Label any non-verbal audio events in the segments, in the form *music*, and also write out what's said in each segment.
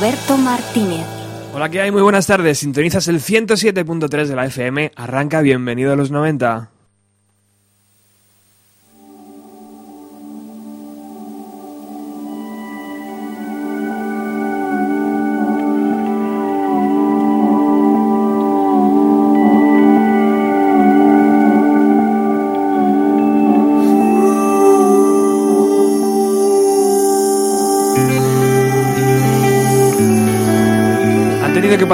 Roberto Martínez. Hola, ¿qué hay? Muy buenas tardes. Sintonizas el 107.3 de la FM. Arranca Bienvenido a los 90.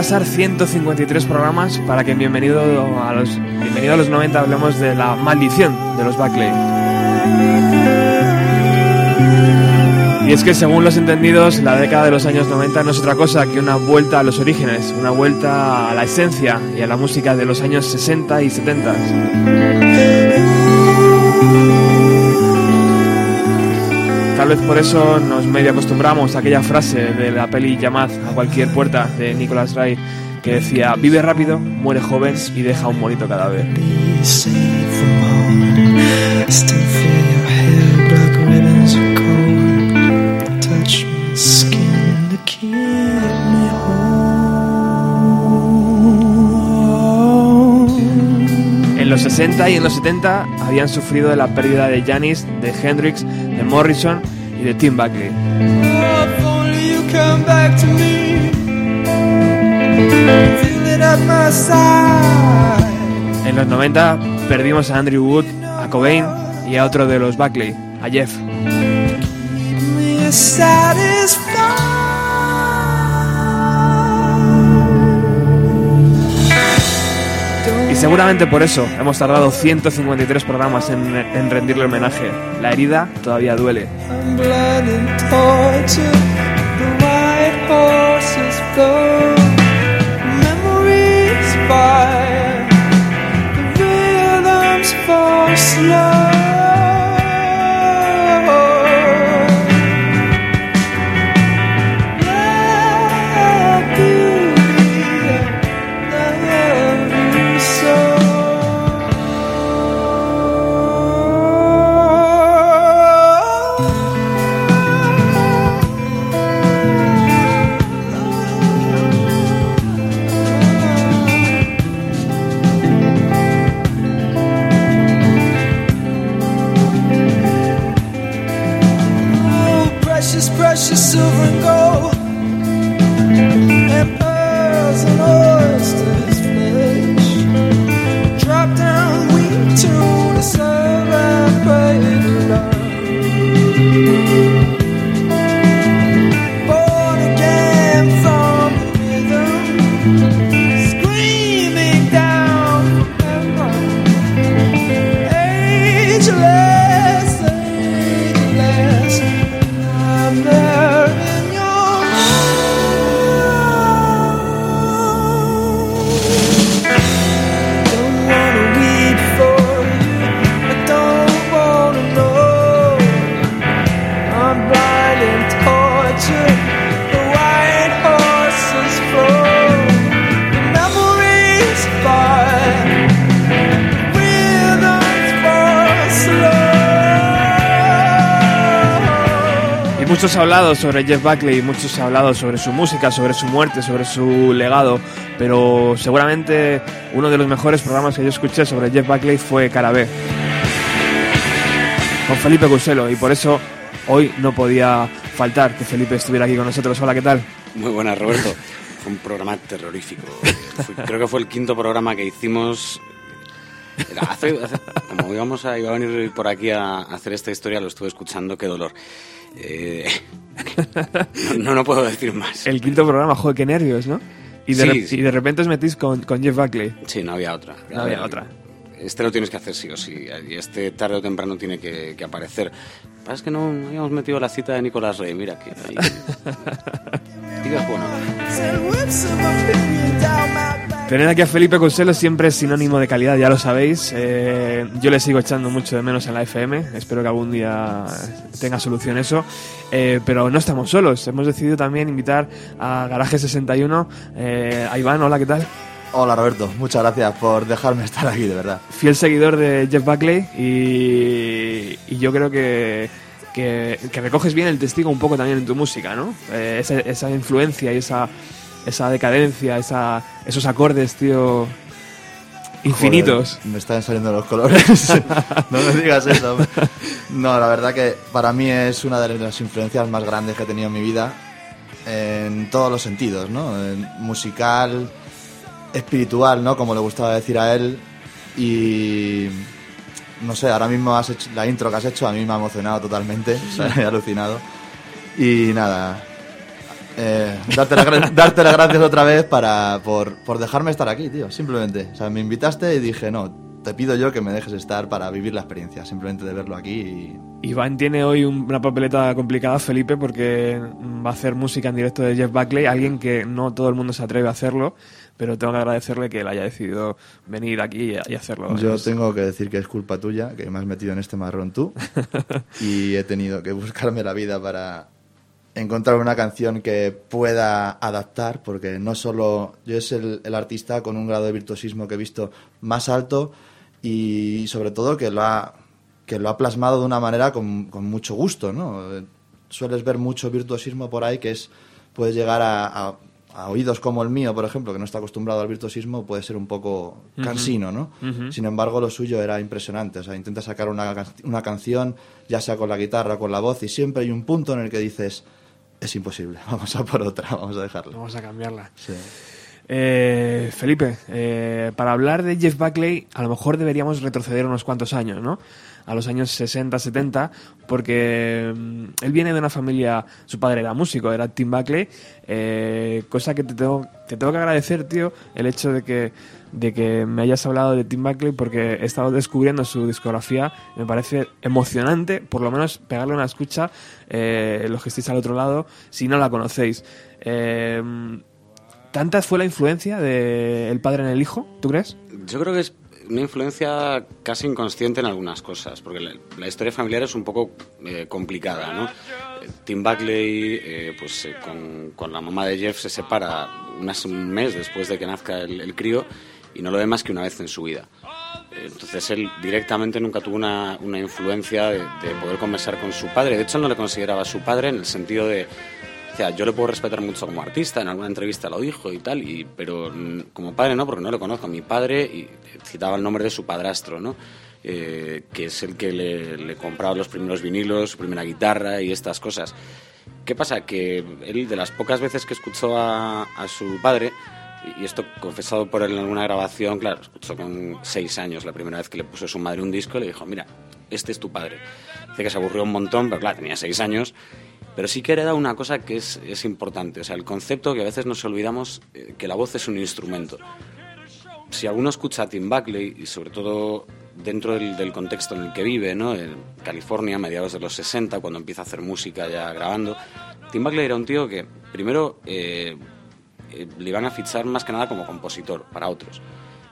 Pasar 153 programas para que en Bienvenido a los, Bienvenido a los 90 hablemos de la maldición de los Buckley. Y es que según los entendidos, la década de los años 90 no es otra cosa que una vuelta a los orígenes, una vuelta a la esencia y a la música de los años 60 y 70. Tal vez por eso nos medio acostumbramos a aquella frase de la peli Llamad a cualquier puerta de Nicholas Ray que decía, vive rápido, muere joven y deja un bonito cadáver. En los 60 y en los 70 habían sufrido de la pérdida de Janis, de Hendrix, de Morrison de Tim Buckley. En los 90 perdimos a Andrew Wood, a Cobain y a otro de los Buckley, a Jeff. Seguramente por eso hemos tardado 153 programas en, rendirle homenaje. La herida todavía duele. Hablado sobre Jeff Buckley, mucho se ha hablado sobre su música, sobre su muerte, sobre su legado, pero seguramente uno de los mejores programas que yo escuché sobre Jeff Buckley fue Carabé, con Felipe Cuselo, y por eso hoy no podía faltar que Felipe estuviera aquí con nosotros. Hola, ¿qué tal? Muy buenas, Roberto. Fue un programa terrorífico. creo que fue el quinto programa que hicimos como íbamos a, iba a venir por aquí a hacer esta historia, lo estuve escuchando, qué dolor. Eh, *laughs* no, no puedo decir más. El quinto programa, joder, qué nervios, ¿no? Y de, y de repente os metís con, con, Jeff Buckley. Sí, no había otra. No había otra. Este lo tienes que hacer sí o sí, y este tarde o temprano tiene que, que aparecer. Pasa es que no, habíamos metido la cita de Nicolás Rey, mira que. *laughs* Digas bueno. Tener aquí a Felipe Conselo siempre es sinónimo de calidad, ya lo sabéis. Eh, yo le sigo echando mucho de menos en la FM. Espero que algún día tenga solución eso. Eh, pero no estamos solos. Hemos decidido también invitar a Garaje 61. Eh, a Iván, hola, ¿qué tal? Hola Roberto, muchas gracias por dejarme estar aquí, de verdad. Fiel seguidor de Jeff Buckley y, yo creo que, que, recoges bien el testigo un poco también en tu música, ¿no? esa, esa influencia y esa esa decadencia, esa, esos acordes, tío, infinitos. me están saliendo los colores. *laughs* no me digas eso. No, la verdad que para mí es una de las influencias más grandes que he tenido en mi vida, en todos los sentidos, ¿no? musical, espiritual, ¿no? Como le gustaba decir a él. Y no sé, ahora mismo has hecho, la intro que has hecho a mí me ha emocionado totalmente, *laughs* he alucinado. Y nada, eh, *laughs* darte, las gracias otra vez para, por, por, dejarme estar aquí, tío, simplemente. O sea, me invitaste y dije, no, te pido yo que me dejes estar para vivir la experiencia, simplemente de verlo aquí. Y... Iván tiene hoy una papeleta complicada, Felipe, porque va a hacer música en directo de Jeff Buckley, alguien que no todo el mundo se atreve a hacerlo, pero tengo que agradecerle que él haya decidido venir aquí y hacerlo. Yo tengo que decir que es culpa tuya, que me has metido en este marrón tú, *laughs* y he tenido que buscarme la vida para encontrar una canción que pueda adaptar, porque no solo yo es el, artista con un grado de virtuosismo que he visto más alto y sobre todo que lo ha, que lo ha plasmado de una manera con, con mucho gusto, ¿no? Sueles ver mucho virtuosismo por ahí que es puedes llegar a, a, oídos como el mío, por ejemplo, que no está acostumbrado al virtuosismo, puede ser un poco cansino, ¿no? Sin embargo, lo suyo era impresionante. O sea, intenta sacar una, una canción, ya sea con la guitarra o con la voz, y siempre hay un punto en el que dices, es imposible, *laughs* vamos a por otra, vamos a dejarla. Vamos a cambiarla. Eh, Felipe, eh, para hablar de Jeff Buckley, a lo mejor deberíamos retroceder unos cuantos años, ¿no? A los años 60, 70, porque mm, él viene de una familia, su padre era músico, era Tim Buckley, eh, cosa que te tengo, te tengo que agradecer, tío, el hecho de que de que me hayas hablado de Tim Buckley porque he estado descubriendo su discografía. Me parece emocionante, por lo menos pegarle una escucha, eh, los que estéis al otro lado, si no la conocéis. Eh, ¿Tanta fue la influencia del padre en el hijo, tú crees? Yo creo que es una influencia casi inconsciente en algunas cosas, porque la, historia familiar es un poco eh, complicada, ¿no? Tim Buckley, pues con, la mamá de Jeff se separa un mes después de que nazca el crío y no lo ve más que una vez en su vida. Entonces él directamente nunca tuvo una, una influencia de, poder conversar con su padre. De hecho, él no le consideraba su padre en el sentido de, o sea, yo le puedo respetar mucho como artista, en alguna entrevista lo dijo y tal, y, pero como padre no, porque no le conozco. a Mi padre, y citaba el nombre de su padrastro, ¿no? Eh, que es el que le, le, compraba los primeros vinilos, su primera guitarra y estas cosas. ¿Qué pasa? Que él, de las pocas veces que escuchó a, a su padre, y esto confesado por él en alguna grabación, claro, escuchó con seis años la primera vez que le puso a su madre un disco le dijo, mira, este es tu padre. Dice que se aburrió un montón, pero claro, tenía seis años. Pero sí que era una cosa que es, es importante, o sea, el concepto que a veces nos olvidamos eh, que la voz es un instrumento. Si alguno escucha a Tim Buckley, y sobre todo dentro del, contexto en el que vive, ¿no? en California, mediados de los 60, cuando empieza a hacer música ya grabando, Tim Buckley era un tío que, primero, eh, eh, le iban a fichar más que nada como compositor para otros.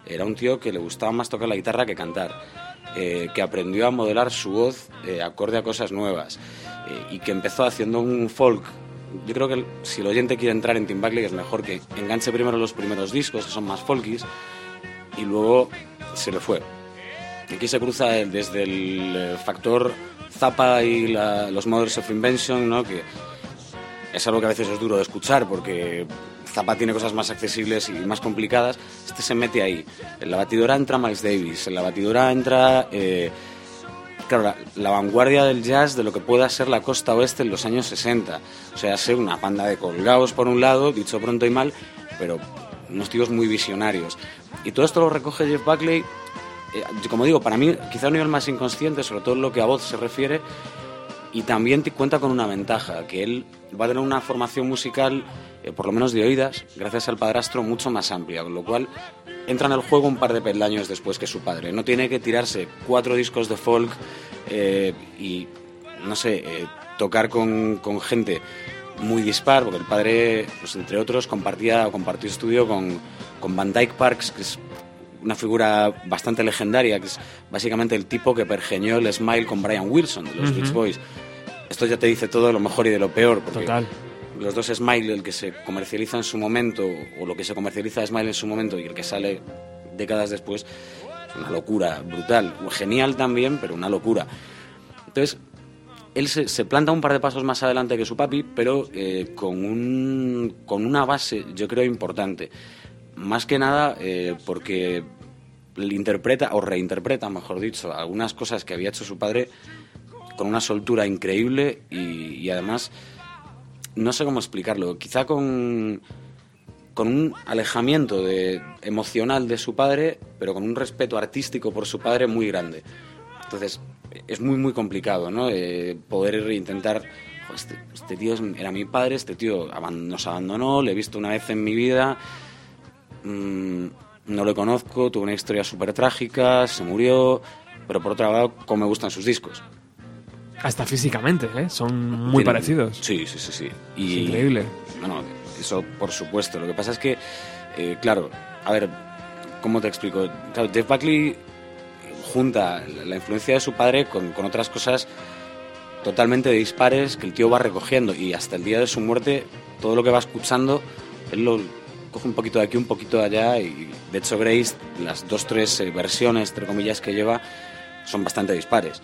Era un tío que le gustaba más tocar la guitarra que cantar, eh, que aprendió a modelar su voz eh, acorde a cosas nuevas y que empezó haciendo un folk. Yo creo que si el oyente quiere entrar en Tim Buckley es mejor que enganche primero los primeros discos, que son más folkies, y luego se le fue. aquí se cruza desde el factor Zappa y los Mothers of Invention, ¿no? que es algo que a veces es duro de escuchar porque Zappa tiene cosas más accesibles y más complicadas. Este se mete ahí. En la batidora entra Miles Davis, en la batidora entra, eh, claro, la, vanguardia del jazz de lo que pueda ser la costa oeste en los años 60. O sea, ser una banda de colgados por un lado, dicho pronto y mal, pero unos tíos muy visionarios. Y todo esto lo recoge Jeff Buckley, eh, como digo, para mí quizá a un nivel más inconsciente, sobre todo en lo que a voz se refiere, y también te cuenta con una ventaja, que él va a tener una formación musical, eh, por lo menos de oídas, gracias al padrastro, mucho más amplia, con lo cual entra en el juego un par de peldaños después que su padre. No tiene que tirarse cuatro discos de folk eh, y, no sé, eh, tocar con, con gente muy dispar, porque el padre, pues entre otros, compartía o compartió estudio con, con Van Dyke Parks, que es una figura bastante legendaria, que es básicamente el tipo que pergeñó el Smile con Brian Wilson, de los Ujú. Beach Boys. Esto ya te dice todo de lo mejor y de lo peor, porque Total. Los dos Smile, el que se comercializa en su momento, o lo que se comercializa de Smile en su momento y el que sale décadas después, es una locura brutal. Genial también, pero una locura. Entonces, él se, planta un par de pasos más adelante que su papi, pero eh, con, un, con una base, yo creo, importante. Más que nada eh, porque interpreta, o reinterpreta, mejor dicho, algunas cosas que había hecho su padre con una soltura increíble y además, no sé cómo explicarlo, quizá con, con un alejamiento de, emocional de su padre, pero con un respeto artístico por su padre muy grande. Entonces, es muy, muy complicado, ¿no? Eh, poder intentar... "Jo, Este, este tío era mi padre, este tío nos abandonó, le he visto una vez en mi vida, mm, no lo conozco, tuvo una historia súper trágica, se murió, pero por otro lado, cómo me gustan sus discos. Hasta físicamente, ¿eh? Son muy Tienen- parecidos. Sí, sí, sí, sí. Es increíble. Bueno, eso por supuesto. Lo que pasa es que, eh, claro, a ver, ¿cómo te explico? Claro, Jeff Buckley junta la influencia de su padre con, con otras cosas totalmente dispares que el tío va recogiendo y hasta el día de su muerte todo lo que va escuchando él lo coge un poquito de aquí un poquito de allá y de hecho Grace las dos tres eh, versiones entre comillas que lleva son bastante dispares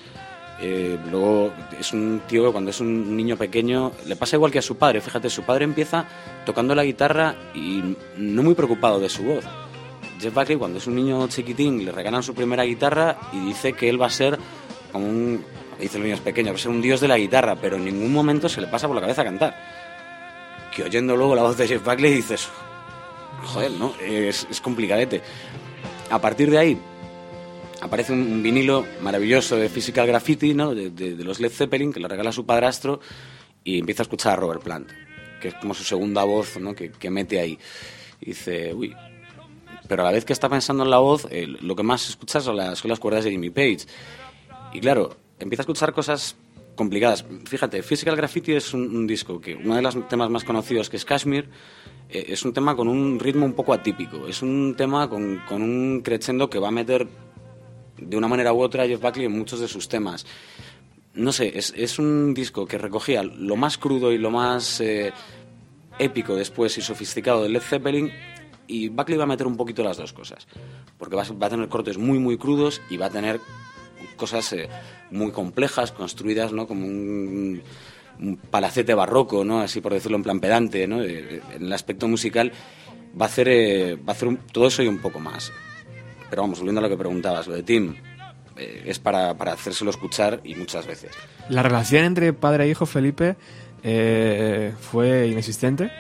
Eh, luego es un tío que cuando es un niño pequeño le pasa igual que a su padre. Fíjate su padre empieza tocando la guitarra y no muy preocupado de su voz. Jeff Buckley cuando es un niño chiquitín le regalan su primera guitarra y dice que él va a ser como un dice los niños pequeños un dios de la guitarra pero en ningún momento se le pasa por la cabeza cantar. Que oyendo luego la voz de Jeff Buckley dices joder no es complicadete a partir de ahí aparece un, vinilo maravilloso de Physical Graffiti ¿no? de, los Led Zeppelin que le regala su padrastro y empieza a escuchar a Robert Plant que es como su segunda voz ¿no? que, que mete ahí y dice uy pero a la vez que está pensando en la voz, eh, lo que más escuchas son las, las cuerdas de Jimmy Page. Y claro, empieza a escuchar cosas complicadas. Fíjate, Physical Graffiti es un, un disco que uno de los temas más conocidos, que es Kashmir, eh, es un tema con un ritmo un poco atípico. Es un tema con, con un crescendo que va a meter de una manera u otra Jeff Buckley en muchos de sus temas. No sé, es, un disco que recogía lo más crudo y lo más eh, épico después y sofisticado de Led Zeppelin y Buckley va a meter un poquito las dos cosas, porque va, a- tener cortes muy muy crudos y va a tener cosas eh, muy complejas construidas ¿no? como un, un palacete barroco, ¿no? así por decirlo en plan pedante, ¿no? Eh, en el aspecto musical va a hacer, va a hacer todo eso y un poco más. Pero vamos, volviendo a lo que preguntabas, lo de Tim, eh, es para, para hacérselo escuchar y muchas veces. La relación entre padre e hijo, Felipe, eh, fue inexistente.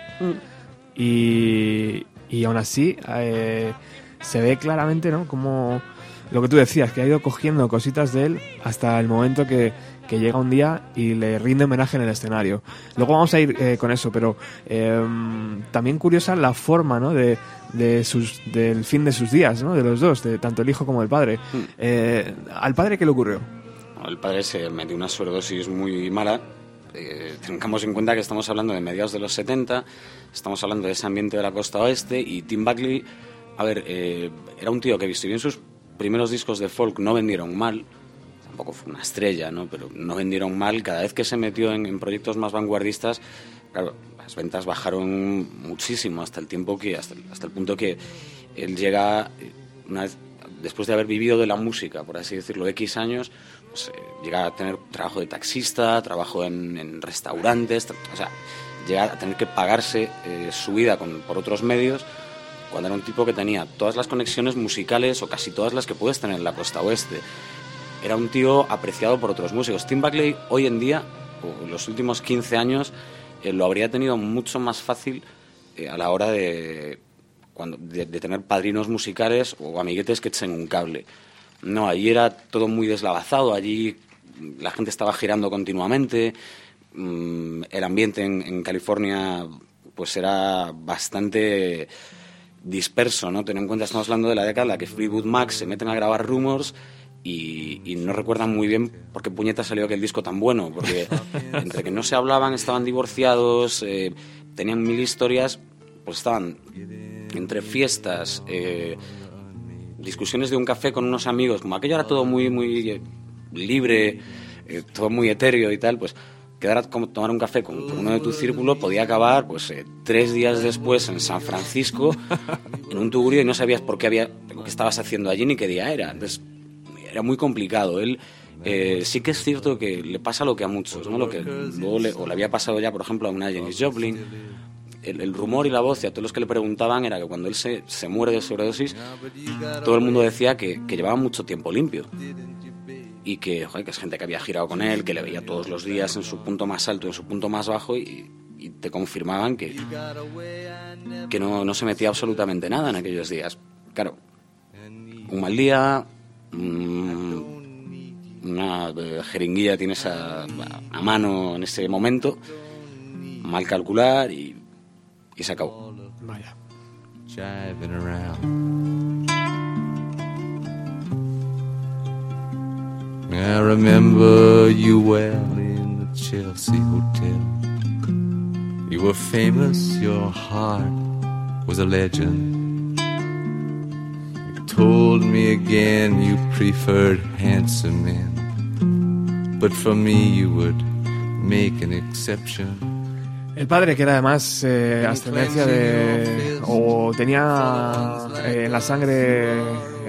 Y, y aún así, eh, se ve claramente, ¿no? Como lo que tú decías, que ha ido cogiendo cositas de él hasta el momento que, que llega un día y le rinde homenaje en el escenario. Luego vamos a ir eh, con eso, pero eh, también curiosa la forma, ¿no? De, de sus, del fin de sus días, ¿no? De los dos, de tanto el hijo como el padre. Eh, ¿Al padre qué le ocurrió? El padre se metió una sobredosis muy mala. Eh, tengamos en cuenta que estamos hablando de mediados de los 70, estamos hablando de ese ambiente de la costa oeste y Tim Buckley, a ver, eh, era un tío que, si bien sus primeros discos de folk no vendieron mal, tampoco fue una estrella, ¿no? pero no vendieron mal, cada vez que se metió en, en proyectos más vanguardistas, claro, las ventas bajaron muchísimo hasta el tiempo que, hasta el, hasta el punto que él llega, una vez después de haber vivido de la música, por así decirlo, X años, pues, eh, llega a tener trabajo de taxista, trabajo en, en restaurantes, o sea, llega a tener que pagarse eh, su vida con, por otros medios cuando era un tipo que tenía todas las conexiones musicales o casi todas las que puedes tener en la costa oeste. Era un tío apreciado por otros músicos. Tim Buckley hoy en día, los últimos 15 años, eh, lo habría tenido mucho más fácil eh, a la hora de, cuando, de, de tener padrinos musicales o amiguetes que echen un cable. No, allí era todo muy deslavazado, allí la gente estaba girando continuamente, mm, el ambiente en, California pues era bastante disperso, ¿no? Ten en cuenta, estamos hablando de la década en la que Fleetwood Mac se meten a grabar Rumors y, y no recuerdan muy bien por qué puñeta salió aquel disco tan bueno, porque entre que no se hablaban, estaban divorciados, eh, tenían mil historias, pues estaban entre fiestas, eh, discusiones de un café con unos amigos, como aquello era todo muy, muy eh, libre, eh, todo muy etéreo y tal, pues quedar a como tomar un café con, con uno de tu círculo podía acabar pues eh, tres días después en San Francisco en un tugurio y no sabías por qué había qué estabas haciendo allí ni qué día era. Entonces era muy complicado. Él eh, sí que es cierto que le pasa lo que a muchos no lo que luego le, o le había pasado ya por ejemplo a una Janis Joplin. el, el rumor y la voz y a todos los que le preguntaban era que cuando él se, se muere de sobredosis todo el mundo decía que, que llevaba mucho tiempo limpio. Y que, joder, que es gente que había girado con él, que le veía todos los días en su punto más alto, en su punto más bajo y, y te confirmaban que, que no, no se metía absolutamente nada en aquellos días. Claro, un mal día, una eh, jeringuilla tienes a, a mano en ese momento, mal calcular y, y se acabó. Vaya. I remember you well in the Chelsea Hotel. You were famous, your heart was a legend. Told me again you preferred handsome men, but for me you would make an exception. El padre, que era además eh, ascendencia de. o tenía eh, en la sangre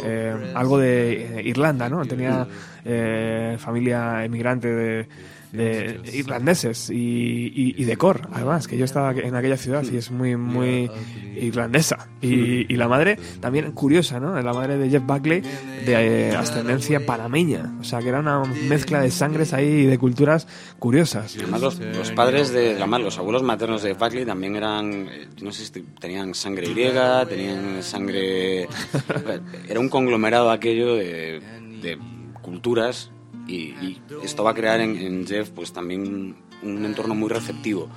eh, algo de Irlanda, ¿no? Tenía eh, familia emigrante de, de irlandeses y, y- y de Cor, además, que yo estaba en aquella ciudad y es muy, muy irlandesa. Y, y la madre, también curiosa, ¿no? La madre de Jeff Buckley, de eh, ascendencia panameña. O sea, que era una mezcla de sangres ahí y de culturas curiosas. Además, los, los padres de, además, los abuelos maternos de Buckley también eran, eh, no sé si tenían sangre griega, tenían sangre... *laughs* Era un conglomerado aquello de, de culturas y, y esto va a crear en, en Jeff pues también un entorno muy receptivo.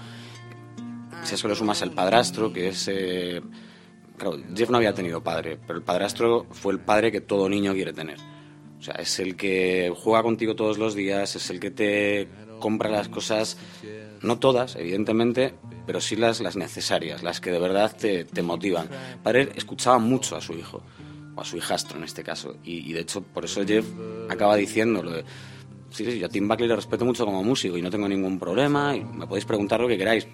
Si eso le sumas el padrastro, que es... eh, claro, Jeff no había tenido padre, pero el padrastro fue el padre que todo niño quiere tener. O sea, es el que juega contigo todos los días, es el que te compra las cosas, no todas, evidentemente, pero sí las, las necesarias, las que de verdad te, te motivan. Padre escuchaba mucho a su hijo, o a su hijastro en este caso, y, y de hecho por eso Jeff acaba diciendo lo de, sí, sí, yo a Tim Buckley le respeto mucho como músico y no tengo ningún problema, y me podéis preguntar lo que queráis.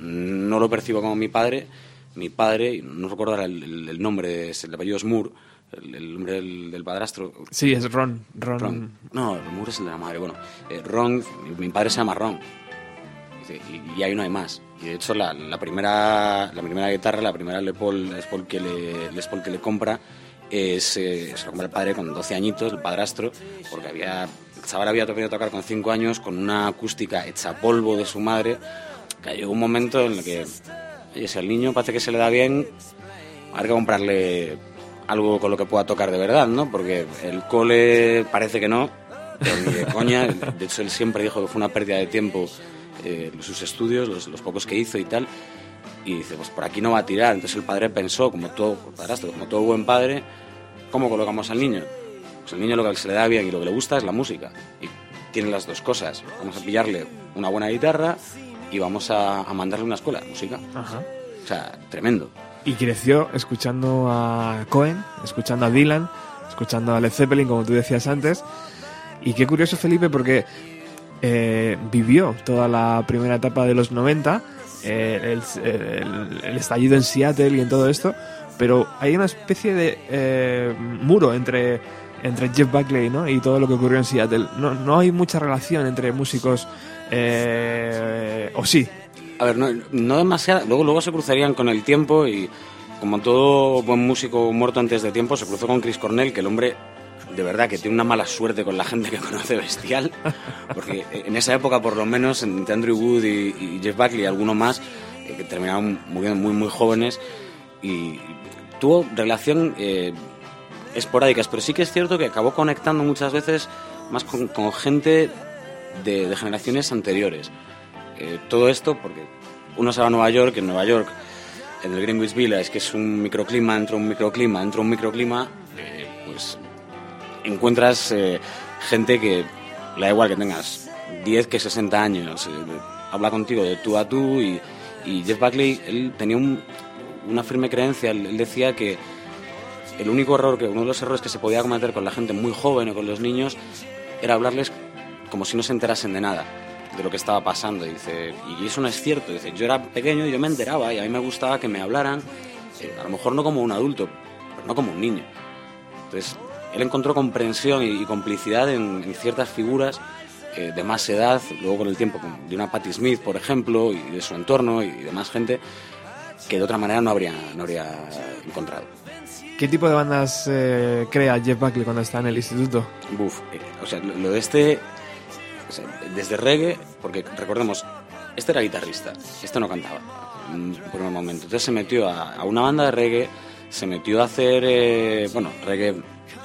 No lo percibo como mi padre, mi padre, no recuerdo el, el- nombre, es- el apellido es Moore, el, el nombre del, del padrastro, Sí, es Ron. Ron. Ron. No, Moore es el de la madre. Bueno, eh, Ron, mi, padre se llama Ron. Y, y ahí no hay más. Y de hecho, la, la primera, la primera guitarra, la primera Les Paul, Les Paul que, le, Les Paul que le compra, es, eh, se la compra el padre con 12 añitos, el padrastro, porque había, el chaval había aprendido a tocar con 5 años con una acústica hecha polvo de su madre. Que llegó un momento en el que, oye, si al niño parece que se le da bien, hay que comprarle algo con lo que pueda tocar de verdad, ¿no? Porque el cole parece que no, pero ni de coña. De hecho, él siempre dijo que fue una pérdida de tiempo eh, sus estudios, los, los pocos que hizo y tal. Y dice, pues por aquí no va a tirar. Entonces el padre pensó, como todo padrastro, como todo buen padre, ¿cómo colocamos al niño? Pues el niño lo que se le da bien y lo que le gusta es la música. Y tiene las dos cosas. Vamos a pillarle una buena guitarra y vamos a, a mandarle una escuela de música. Ajá. O sea, tremendo. Y creció escuchando a Cohen, escuchando a Dylan, escuchando a Led Zeppelin, como tú decías antes. Y qué curioso, Felipe, porque eh, vivió toda la primera etapa de los 90, eh, el, estallido en Seattle y en todo esto, pero hay una especie de eh, muro entre, entre Jeff Buckley ¿no? y todo lo que ocurrió en Seattle. No, no hay mucha relación entre músicos, eh, o sí. A ver, no, no demasiado. Luego, luego se cruzarían con el tiempo y, como todo buen músico muerto antes de tiempo, se cruzó con Chris Cornell, que el hombre de verdad que tiene una mala suerte con la gente que *laughs* conoce bestial, porque en esa época por lo menos entre Andrew Wood y, Jeff Buckley y alguno más, eh, que terminaron muriendo muy muy jóvenes, y tuvo relación eh, pero sí que es cierto que acabó conectando muchas veces más con, gente de, generaciones anteriores. Eh, todo esto porque uno se va a Nueva York, en Nueva York, en el Greenwich Village, que es un microclima, dentro de un microclima, dentro de un microclima, eh, pues encuentras eh, gente que le da igual que tengas 10 que 60 años, eh, habla contigo de tú a tú y, y Jeff Buckley, él tenía un- una firme creencia, él, él decía que el único error, que uno de los errores que se podía cometer con la gente muy joven o con los niños era hablarles como si no se enterasen de nada, de lo que estaba pasando. Y, dice, y eso no es cierto. Dice, yo era pequeño y yo me enteraba y a mí me gustaba que me hablaran, eh, a lo mejor no como un adulto, pero no como un niño. Entonces, él encontró comprensión y, y complicidad en, en ciertas figuras eh, de más edad, luego con el tiempo, de una Patti Smith, por ejemplo, y de su entorno y de más gente, que de otra manera no habría, no habría encontrado. ¿Qué tipo de bandas eh, crea Jeff Buckley cuando está en el instituto? Buf, eh, o sea, lo, lo de este, o sea, desde reggae, porque recordemos, este era guitarrista, este no cantaba mm, por un momento. Entonces se metió a, a una banda de reggae, se metió a hacer, eh, bueno, reggae,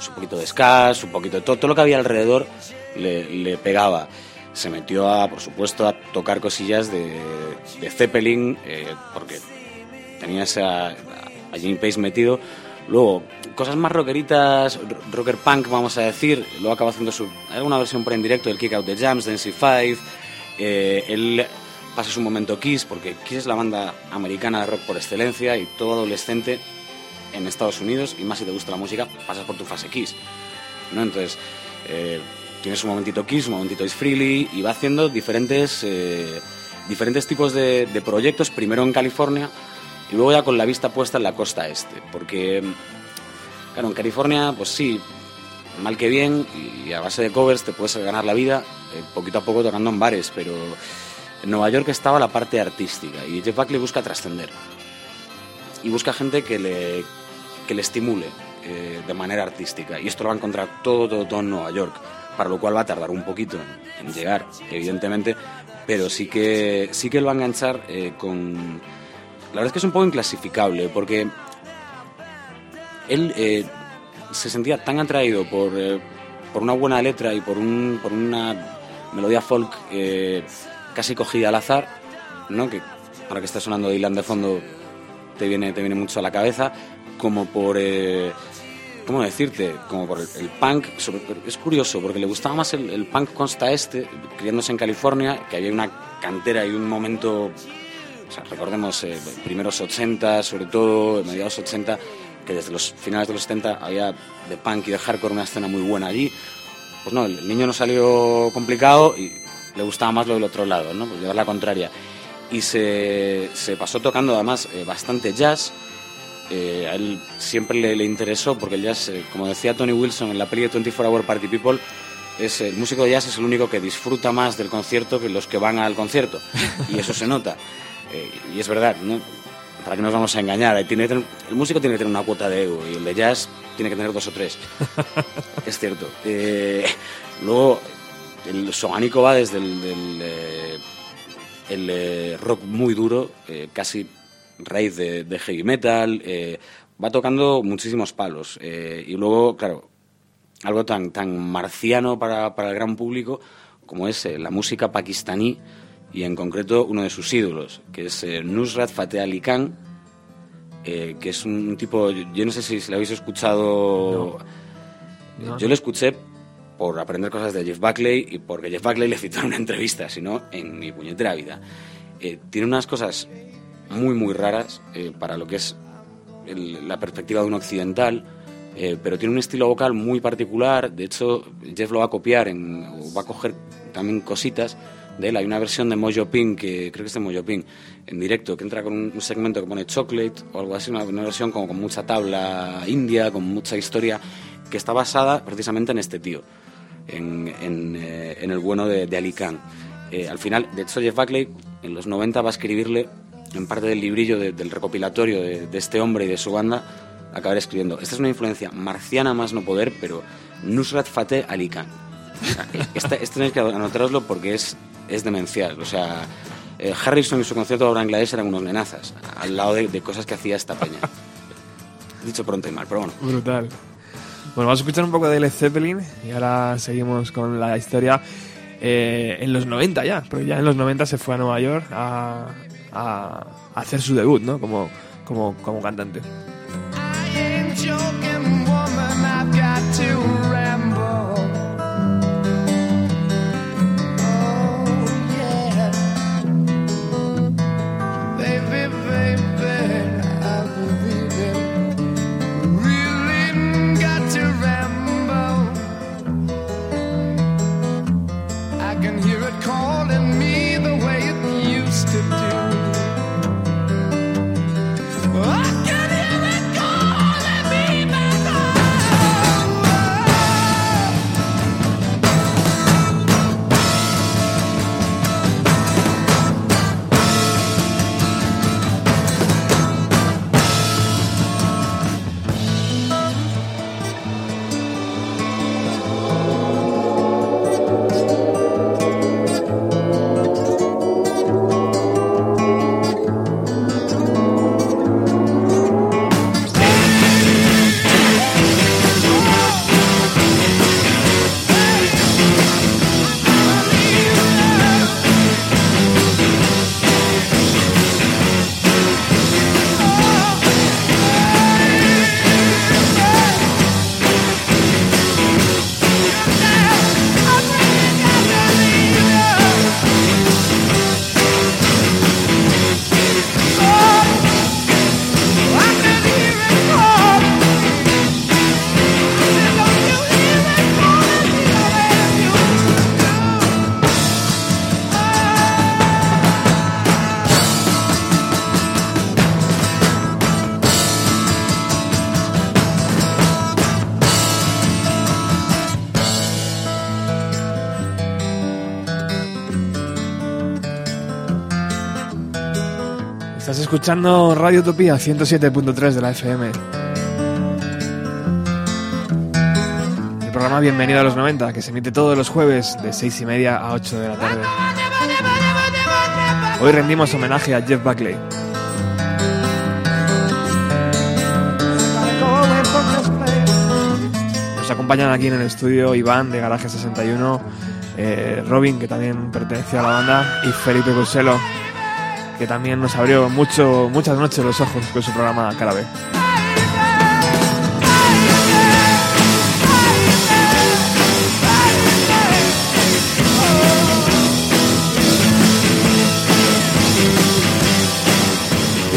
un poquito de ska, un poquito de todo, todo lo que había alrededor le, pegaba. Se metió a, por supuesto, a tocar cosillas de, de Zeppelin, eh, porque tenía esa, a Jimmy Page metido. Luego, cosas más rockeritas, rocker punk, vamos a decir. Luego acaba haciendo su, alguna versión por en directo del Kick Out the Jams, de NC5. Eh, él pasa su momento Kiss, porque Kiss es la banda americana de rock por excelencia y todo adolescente en Estados Unidos, y más si te gusta la música, pasas por tu fase Kiss. ¿no? Entonces, eh, tienes un momentito Kiss, un momentito Is Freely, y va haciendo diferentes, eh, diferentes tipos de, de proyectos, primero en California, y luego ya con la vista puesta en la costa este, porque, claro, en California, pues sí, mal que bien, y a base de covers te puedes ganar la vida, eh, poquito a poco tocando en bares, pero en Nueva York estaba la parte artística, y Jeff Buckley busca trascender, y busca gente que le, que le estimule eh, de manera artística, y esto lo va a encontrar todo, todo, en Nueva York, para lo cual va a tardar un poquito en, llegar, evidentemente, pero sí que, sí que lo va a enganchar eh, con... La verdad es que es un poco inclasificable, porque él eh, se sentía tan atraído por, por una buena letra y por, un, por una melodía folk casi cogida al azar, ¿no? que ahora que está sonando Dylan de fondo te viene, te viene mucho a la cabeza, como por... eh, ¿Cómo decirte? Como por el, el punk. sobre- es curioso, porque le gustaba más el, el punk consta este, criándose en California, que había una cantera y un momento o sea, recordemos, eh, primeros 80, sobre todo, mediados 80, que desde los finales de los 70 había de punk y de hardcore una escena muy buena allí. Pues no, el niño no salió complicado y le gustaba más lo del otro lado, ¿no? Pues llevar la contraria. Y se, se pasó tocando además eh, bastante jazz. Eh, a él siempre le, le interesó porque el jazz, eh, como decía Tony Wilson en la peli de 24 Hour Party People, es, el músico de jazz es el único que disfruta más del concierto que los que van al concierto. Y eso se nota. *laughs* Eh, y es verdad, ¿no? ¿Para qué nos vamos a engañar? Eh, Tiene que tener- el músico tiene que tener una cuota de ego y el de jazz tiene que tener dos o tres. *laughs* es cierto. Eh, luego, el su abanico va desde el, del, eh, el, eh, rock muy duro, eh, casi raíz de, de heavy metal, eh, va tocando muchísimos palos. eh, y luego, claro, algo tan, tan marciano para, para el gran público como es eh, la música pakistaní y en concreto uno de sus ídolos, que es Nusrat Fateh Ali Khan, que es un tipo, yo, no sé si le habéis escuchado, No, yo lo escuché por aprender cosas de Jeff Buckley y porque Jeff Buckley le citó en una entrevista, sino en mi puñetera vida. Tiene unas cosas muy, muy raras eh, para lo que es el- la perspectiva de un occidental, eh, pero tiene un estilo vocal muy particular. De hecho, Jeff lo va a copiar, en, o va a coger también cositas de él. Hay una versión de Mojo Pink, que creo que es de Mojo Pink, en directo, que entra con un, un segmento que pone Chocolate o algo así, una, una versión como con mucha tabla india, con mucha historia, que está basada precisamente en este tío, en, en, eh, en el bueno de, de Ali Khan. Eh, al final, de hecho, Jeff Buckley en los 90 va a escribirle, en parte del librillo de- del recopilatorio de, este hombre y de su banda, acabar escribiendo. Esta es una influencia marciana más no poder, pero Nusrat Fateh Ali Khan. O sea, *laughs* Este, tenéis que anotároslo porque es, es demencial. O sea, eh, Harrison y su concierto de Bangladesh eran unos nenazas, al lado de, de cosas que hacía esta peña. *laughs* Dicho pronto y mal, pero bueno. Brutal. Bueno, vamos a escuchar un poco de Led Zeppelin y ahora seguimos con la historia eh, en los 90 ya, porque ya en los 90 se fue a Nueva York a, a- hacer su debut, ¿no? Como, como, como cantante. Escuchando Radio Utopía 107.3 de la FM. El programa Bienvenido a los 90, que se emite todos los jueves de 6 y media a 8 de la tarde. Hoy rendimos homenaje a Jeff Buckley. Nos acompañan aquí en el estudio Iván de Garaje 61, eh, Robin, que también pertenece a la banda, y Felipe Cuselo, que también nos abrió mucho, muchas noches los ojos con su programa Cara B.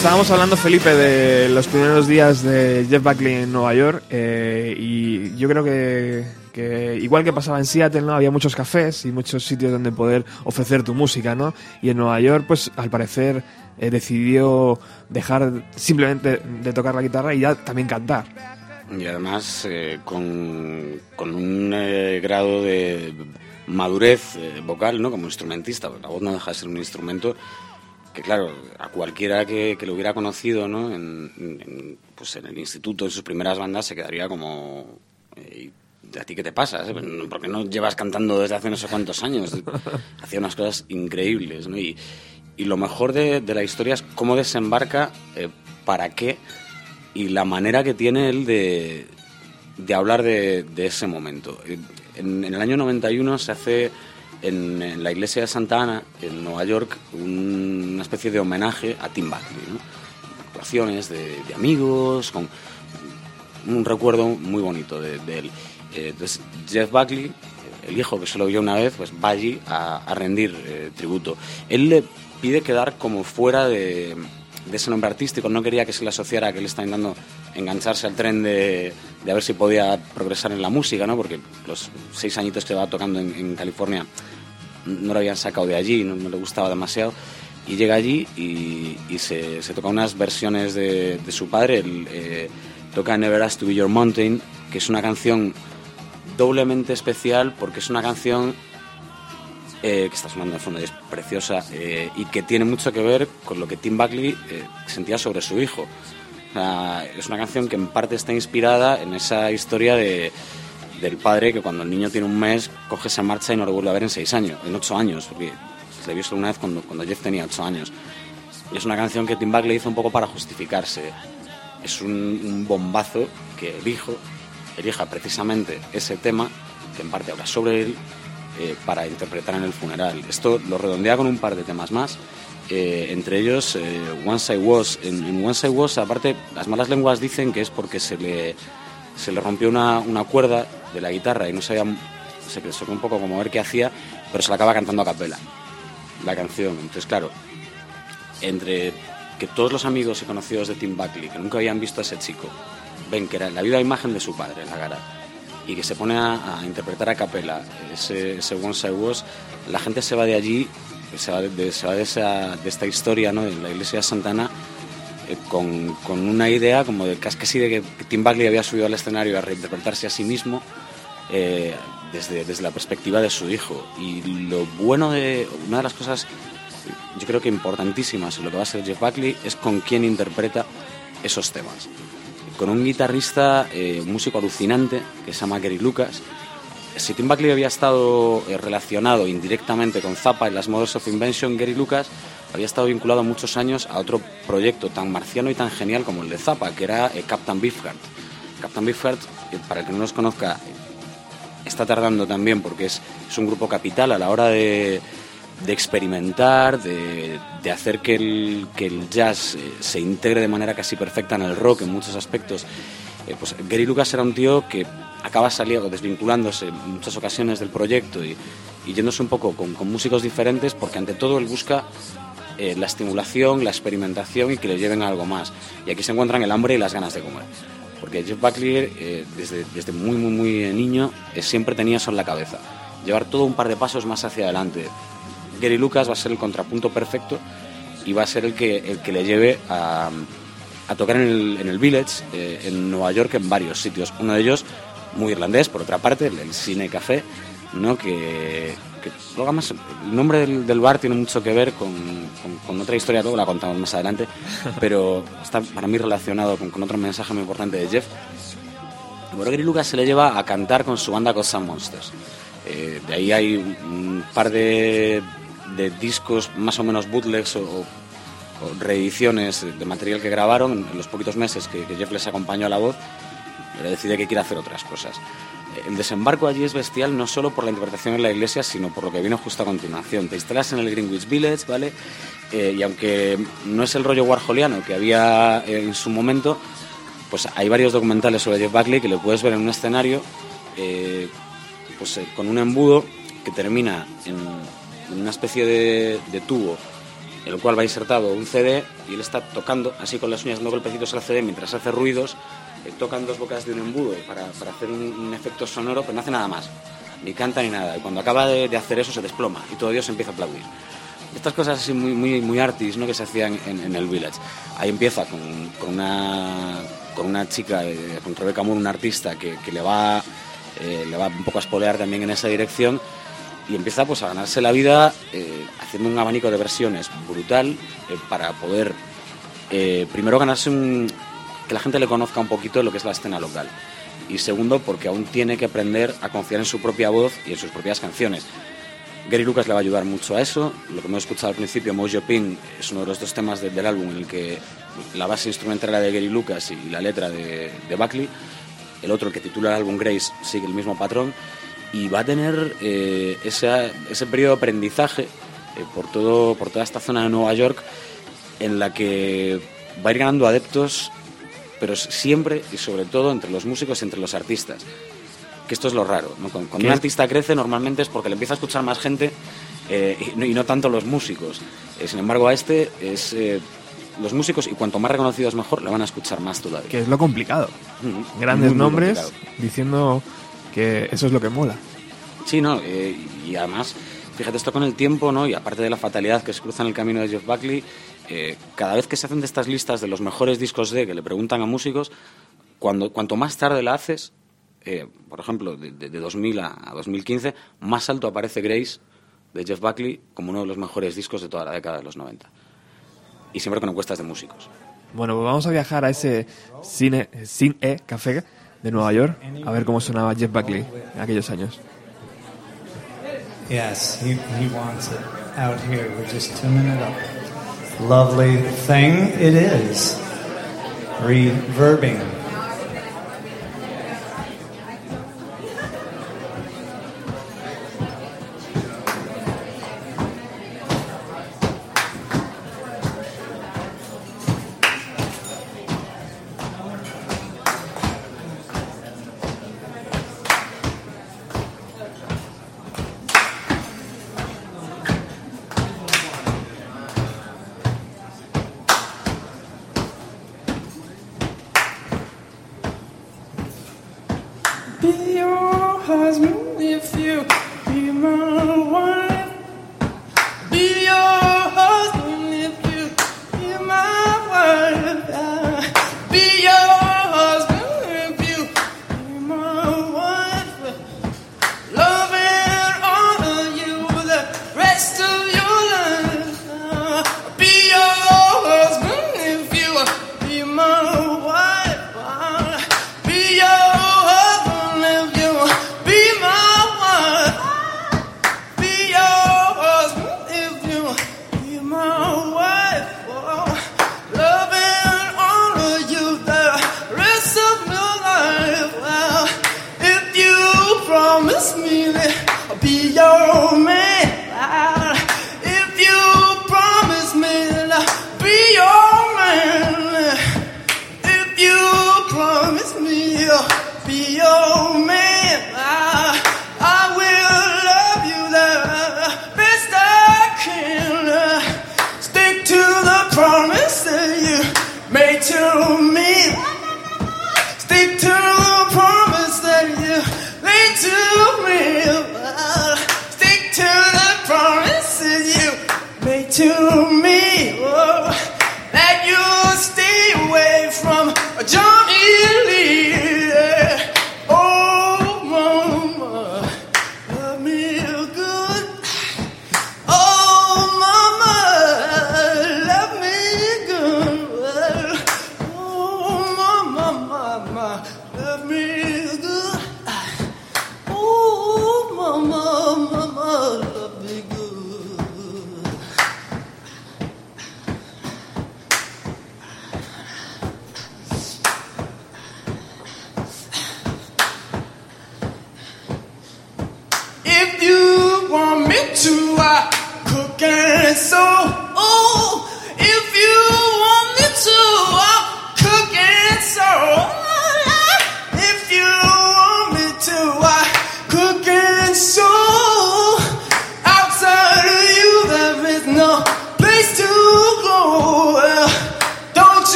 Estábamos hablando, Felipe, de los primeros días de Jeff Buckley en Nueva York eh, y yo creo que, que igual que pasaba en Seattle, ¿no? Había muchos cafés y muchos sitios donde poder ofrecer tu música, ¿no? Y en Nueva York, pues al parecer eh, decidió dejar simplemente de tocar la guitarra y ya también cantar. Y además eh, con, con un eh, grado de madurez eh, vocal, ¿no? Como instrumentista, la voz no deja de ser un instrumento que, claro, a cualquiera que, que lo hubiera conocido, ¿no? En, en- pues en el instituto, en sus primeras bandas, se quedaría como... eh, ¿y ¿A ti qué te pasa? Porque no llevas cantando desde hace no sé cuántos años. *laughs* Hacía unas cosas increíbles, ¿no? Y, y lo mejor de, de la historia es cómo desembarca, eh, para qué y la manera que tiene él de, de hablar de, de ese momento. En, en el año 91 se hace en, en la iglesia de Santa Ana, en Nueva York, un- una especie de homenaje a Tim Buckley. Actuaciones de, amigos, con un recuerdo muy bonito de, él. Eh, entonces, Jeff Buckley, el hijo que se lo vio una vez, pues va allí a, a rendir eh, tributo. Él le pide quedar como fuera de, ese nombre artístico, no quería que se le asociara que él está intentando engancharse al tren de, de a ver si podía progresar en la música, ¿no? porque los seis añitos que va tocando en, California no lo habían sacado de allí, no, no le gustaba demasiado. Y llega allí y, se, toca unas versiones de, su padre. Él, eh, toca Never Asked to Be Your Mountain, que es una canción doblemente especial porque es una canción eh, que está sonando de fondo y es preciosa eh, y que tiene mucho que ver con lo que Tim Buckley sentía sobre su hijo. Es una canción que en parte está inspirada en esa historia de, del padre que cuando el niño tiene un mes coge esa marcha y no lo vuelve a ver en seis años, en ocho años, porque se le vio solo una vez cuando, cuando Jeff tenía ocho años. Y es una canción que Tim Buckley hizo un poco para justificarse. Es un, un bombazo que el hijo elija precisamente ese tema, que en parte habla sobre él, eh, para interpretar en el funeral. Esto lo redondea con un par de temas más, eh, entre ellos eh, Once I Was. En, en Once I Was, aparte, las malas lenguas dicen que es porque se le, se le rompió una, una cuerda de la guitarra y no sabía, se pensó un poco como ver qué hacía, pero se la acaba cantando a capela, la canción. Entonces, claro, entre que todos los amigos y conocidos de Tim Buckley, que nunca habían visto a ese chico, ven que era la viva imagen de su padre, la gara, y que se pone a, a interpretar a capela ese, ese Once I Was, la gente se va de allí, se va de, se va de, esa, de esta historia ¿no? de la iglesia de Santana eh, con, con una idea como de casi de que Tim Buckley había subido al escenario a reinterpretarse a sí mismo eh, desde, desde la perspectiva de su hijo. Y lo bueno de una de las cosas, yo creo que importantísimas lo que va a ser Jeff Buckley es con quién interpreta esos temas. Con un guitarrista, eh, músico alucinante que se llama Gary Lucas. Si Tim Buckley había estado eh, relacionado indirectamente con Zappa en las Models of Invention, Gary Lucas había estado vinculado muchos años a otro proyecto tan marciano y tan genial como el de Zappa, que era eh, Captain Beefheart. Captain Beefheart, eh, para el que no los conozca, está tardando también porque es, un grupo capital a la hora de, experimentar, de, hacer que el, que el jazz se integre de manera casi perfecta en el rock en muchos aspectos. Eh, pues Gary Lucas era un tío que acaba saliendo, desvinculándose en muchas ocasiones del proyecto y, y yéndose un poco con, con músicos diferentes porque ante todo él busca eh, la estimulación, la experimentación y que le lleven a algo más. Y aquí se encuentran el hambre y las ganas de comer. Porque Jeff Buckley, eh, desde, desde muy, muy, muy niño, eh, siempre tenía eso en la cabeza. Llevar todo un par de pasos más hacia adelante. Gary Lucas va a ser el contrapunto perfecto y va a ser el que, el que le lleve a, a tocar en el, en el Village, eh, en Nueva York, en varios sitios. Uno de ellos, muy irlandés, por otra parte, el, el Cine Café, ¿no? que, que luego el nombre del, del bar tiene mucho que ver con, con- con otra historia, luego la contamos más adelante, *laughs* pero está para mí relacionado con, con otro mensaje muy importante de Jeff. Bueno, Gary Lucas se le lleva a cantar con su banda Cosa Monsters. Eh, de ahí hay un, un par de, de discos más o menos bootlegs o, o reediciones de material que grabaron en los poquitos meses que, Jeff les acompañó a la voz, pero decide que quiere hacer otras cosas. Eh, El desembarco allí es bestial no solo por la interpretación en la iglesia, sino por lo que viene justo a continuación. Te instalas en el Greenwich Village, ¿vale? Eh, y aunque no es el rollo warholiano que había eh, en su momento, pues hay varios documentales sobre Jeff Buckley que lo puedes ver en un escenario pues, con un embudo que termina en, una especie de tubo el cual va insertado un CD y él está tocando así con las uñas dando golpecitos al CD mientras hace ruidos eh, tocan dos bocas de un embudo para, para hacer un, efecto sonoro pero no hace nada más ni canta ni nada. Y cuando acaba de, hacer eso se desploma y todo Dios empieza a aplaudir. Estas cosas así muy, muy, muy artis que se hacían en, el Village. Ahí empieza con, con una, con una chica, eh, con Rebecca Moore, una artista que, que le, va, eh, le va un poco a espolear también en esa dirección y empieza pues a ganarse la vida eh, haciendo un abanico de versiones brutal eh, para poder eh, primero ganarse un que la gente le conozca un poquito lo que es la escena local y segundo porque aún tiene que aprender a confiar en su propia voz y en sus propias canciones Gary Lucas le va a ayudar mucho a eso. Lo que hemos escuchado al principio, Mojo Pin, es uno de los dos temas de- del álbum en el que la base instrumental era de Gary Lucas y la letra de, Buckley. El otro, que titula el álbum Grace, sigue el mismo patrón. Y va a tener eh, esa- ese periodo de aprendizaje eh, por, todo, por toda esta zona de Nueva York en la que va a ir ganando adeptos, pero siempre y sobre todo entre los músicos y entre los artistas que esto es lo raro. ¿no? Cuando, un artista crece normalmente es porque le empieza a escuchar más gente eh, y, no, y no tanto los músicos. Sin embargo, a este es los músicos y cuanto más reconocidos mejor, le van a escuchar más todavía. Que es lo complicado. Grandes Muy, muy nombres complicado. diciendo que eso es lo que mola. Sí, no, eh, y además, fíjate esto con el tiempo, ¿no? Y aparte de la fatalidad que se cruza en el camino de Jeff Buckley, eh, cada vez que se hacen de estas listas de los mejores discos de que le preguntan a músicos, cuando, cuanto más tarde la haces, eh, por ejemplo, de, de 2000 a, a, 2015, más alto aparece Grace de Jeff Buckley como uno de los mejores discos de toda la década de los 90. Y siempre con encuestas de músicos. Bueno, pues vamos a viajar a ese cine, cine café de Nueva York a ver cómo sonaba Jeff Buckley en aquellos años. Yes, he, he wants it out here. We're just tuning it up. Lovely thing it is. Reverbing.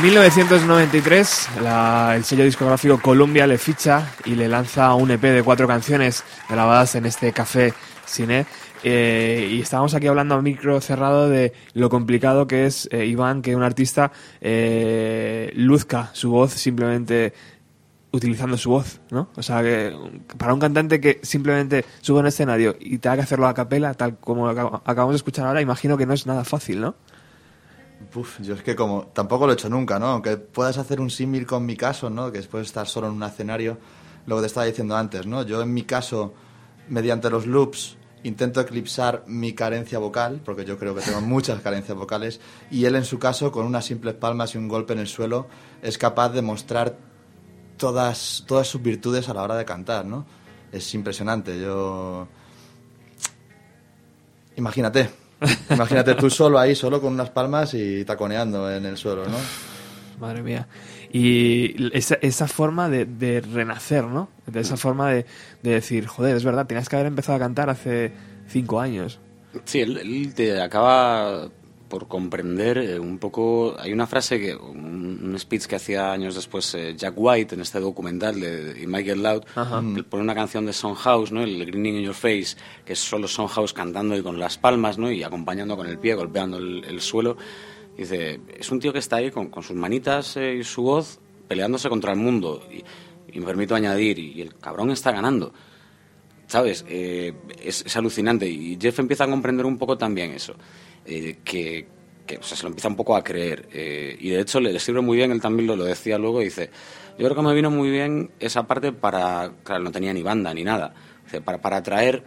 En 1993, la- el sello discográfico Columbia le ficha y le lanza un EP de cuatro canciones grabadas en este café cine. Eh, y estábamos aquí hablando a micro cerrado de lo complicado que es, eh, Iván, que un artista eh, luzca su voz simplemente utilizando su voz, ¿no? O sea, que para un cantante que simplemente sube un escenario y tenga que hacerlo a capela, tal como acabamos de escuchar ahora, imagino que no es nada fácil, ¿no? Yo es que como tampoco lo he hecho nunca, ¿no? Aunque puedas hacer un símil con mi caso, ¿no? Que después estar solo en un escenario, lo que te estaba diciendo antes, ¿no? Yo en mi caso, mediante los loops, intento eclipsar mi carencia vocal, porque yo creo que tengo muchas carencias vocales, y él en su caso, con unas simples palmas y un golpe en el suelo, es capaz de mostrar todas, todas sus virtudes a la hora de cantar, ¿no? Es impresionante, yo... Imagínate, imagínate tú solo ahí, solo con unas palmas y taconeando en el suelo, ¿no? Madre mía. Y esa, esa forma de, de renacer, ¿no? De esa forma de, de decir, joder, es verdad, tenías que haber empezado a cantar hace cinco años. Sí, él, él te acaba por comprender eh, un poco. Hay una frase que un, un speech que hacía años después eh, Jack White en este documental de, de Michael Loud Ajá. que pone una canción de House, ¿no? El Greening in Your Face, que es solo House cantando y con las palmas, ¿no? Y acompañando con el pie, golpeando el, el suelo. Dice, es un tío que está ahí con, con sus manitas eh, y su voz peleándose contra el mundo. Y, y me permito añadir, y, y el cabrón está ganando. ¿Sabes? Eh, es, es alucinante. Y Jeff empieza a comprender un poco también eso. Eh, que que o sea, se lo empieza un poco a creer. eh, y de hecho le, le sirve muy bien, él también lo, lo decía luego, dice, yo creo que me vino muy bien esa parte para, claro, no tenía ni banda ni nada, dice, para, para atraer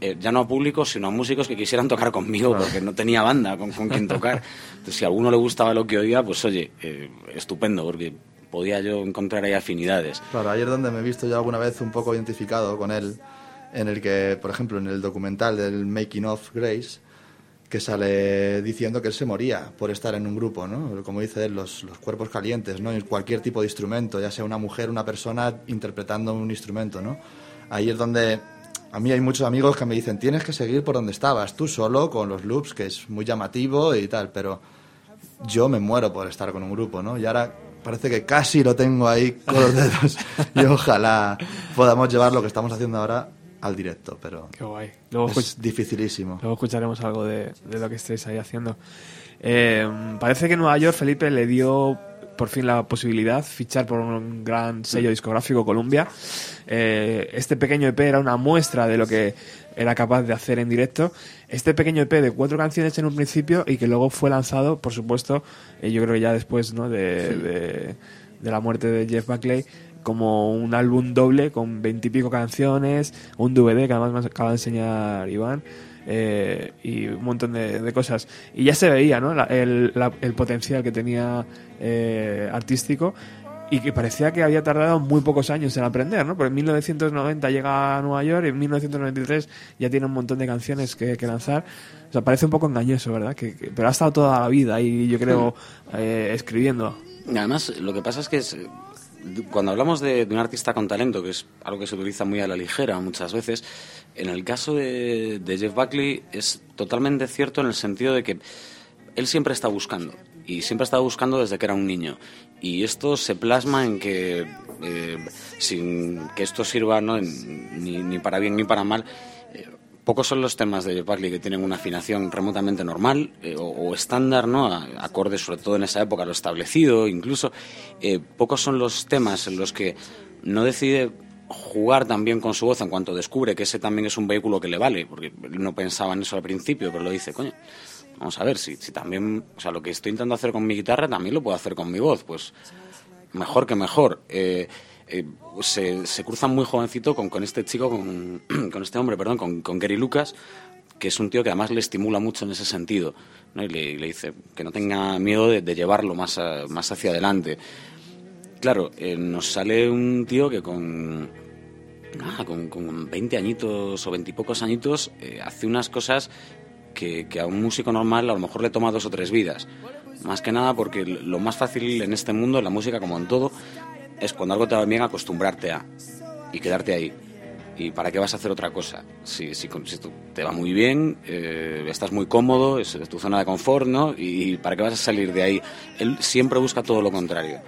eh, ya no a público, sino a músicos que quisieran tocar conmigo, porque no tenía banda con, con quien tocar. *laughs* Entonces, si a alguno le gustaba lo que oía, pues oye, eh, estupendo, porque podía yo encontrar ahí afinidades. Claro, ayer donde me he visto yo alguna vez un poco identificado con él, en el que, por ejemplo, en el documental del Making of Grace, que sale diciendo que él se moría por estar en un grupo, ¿no? Como dice él, los, los cuerpos calientes, ¿no? Y cualquier tipo de instrumento, ya sea una mujer, una persona interpretando un instrumento, ¿no? Ahí es donde a mí hay muchos amigos que me dicen, tienes que seguir por donde estabas, tú solo, con los loops, que es muy llamativo y tal, pero yo me muero por estar con un grupo, ¿no? Y ahora parece que casi lo tengo ahí con los dedos *laughs* y ojalá podamos llevar lo que estamos haciendo ahora al directo, pero Qué guay. Luego, es dificilísimo. luego escucharemos algo de, de lo que estáis ahí haciendo. Eh, parece que Nueva York, Felipe, le dio por fin la posibilidad fichar por un gran sello discográfico Columbia. Eh, este pequeño EP era una muestra de lo que era capaz de hacer en directo. Este pequeño EP de cuatro canciones en un principio y que luego fue lanzado, por supuesto, eh, yo creo que ya después ¿no? de, de- de la muerte de Jeff Buckley, como un álbum doble con veintipico canciones, un DVD que además me acaba de enseñar Iván. eh, y un montón de, de cosas. Y ya se veía ¿no? La- el, la- el potencial que tenía eh, artístico y que parecía que había tardado muy pocos años en aprender, ¿no? Porque en 1990 llega a Nueva York y en 1993 ya tiene un montón de canciones que, que lanzar. O sea, parece un poco engañoso, ¿verdad? Que, que- pero ha estado toda la vida ahí, yo creo, eh, escribiendo. Además, lo que pasa es que es, cuando hablamos de, un artista con talento, que es algo que se utiliza muy a la ligera muchas veces, en el caso de, Jeff Buckley es totalmente cierto en el sentido de que él siempre está buscando y siempre estado buscando desde que era un niño y esto se plasma en que eh, sin que esto sirva ¿no? ni, ni para bien ni para mal eh, pocos son los temas de Jeff Buckley que tienen una afinación remotamente normal eh, o, estándar, ¿no? A- acorde sobre todo en esa época lo establecido, incluso. Eh, pocos son los temas en los que no decide jugar también con su voz en cuanto descubre que ese también es un vehículo que le vale, porque no pensaba en eso al principio, pero lo dice, coño, vamos a ver, si, si también, o sea, lo que estoy intentando hacer con mi guitarra también lo puedo hacer con mi voz, pues mejor que mejor. Eh, eh, se, se cruza muy jovencito con, este chico, con, *clears throat* con este hombre, perdón, con, con Gary Lucas, que es un tío que además le estimula mucho en ese sentido. Y le, dice que no tenga miedo de, llevarlo más, a- más hacia adelante. Claro, eh, nos sale un tío que con, con, con 20 añitos o 20 y pocos añitos eh, hace unas cosas que, que a un músico normal a lo mejor le toma dos o tres vidas. Más que nada porque lo más fácil en este mundo, en la música como en todo, es cuando algo te va bien acostumbrarte a y quedarte ahí. ¿Y para qué vas a hacer otra cosa? Si, si, te va muy bien, eh, estás muy cómodo, es tu zona de confort, ¿no? ¿Y para qué vas a salir de ahí? Él siempre busca todo lo contrario.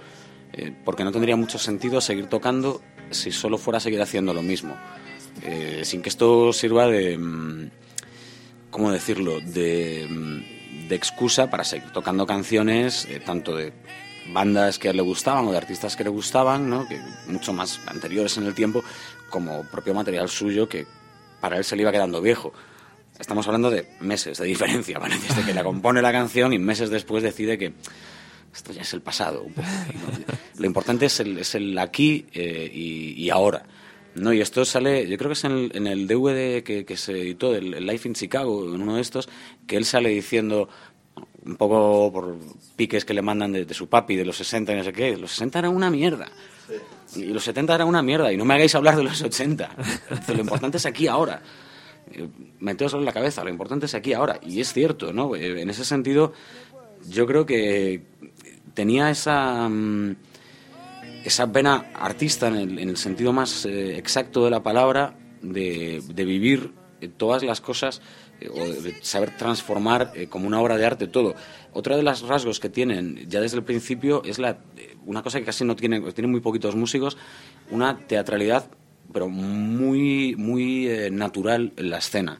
Eh, porque no tendría mucho sentido seguir tocando si solo fuera a seguir haciendo lo mismo. Eh, sin que esto sirva de... mm, ¿Cómo decirlo? De, mm, de excusa para seguir tocando canciones, tanto de bandas que le gustaban o de artistas que le gustaban, ¿no? que mucho más anteriores en el tiempo, como propio material suyo que para él se le iba quedando viejo. Estamos hablando de meses de diferencia, ¿vale? Desde que la compone la canción y meses después decide que esto ya es el pasado. Lo importante es el, es el aquí eh, y, ahora. ¿no? Y esto sale, yo creo que es en el, DVD que, se editó, el Life in Chicago, en uno de estos, que él sale diciendo, un poco por piques que le mandan de, de su papi, de los 60 y no sé qué, los 60 eran una mierda. Y los 70 eran una mierda, y no me hagáis hablar de los 80. Dice, Lo importante es aquí ahora. Eh, Meteos en la cabeza, lo importante es aquí ahora. Y es cierto, ¿no? Eh, En ese sentido, yo creo que tenía esa, mm, esa vena artista en el, en el sentido más eh, exacto de la palabra, de, de vivir todas las cosas o de saber transformar eh, como una obra de arte todo. Otra de los rasgos que tienen ya desde el principio es la, eh, una cosa que casi no tienen, tienen muy poquitos músicos, una teatralidad pero muy, muy eh, natural en la escena.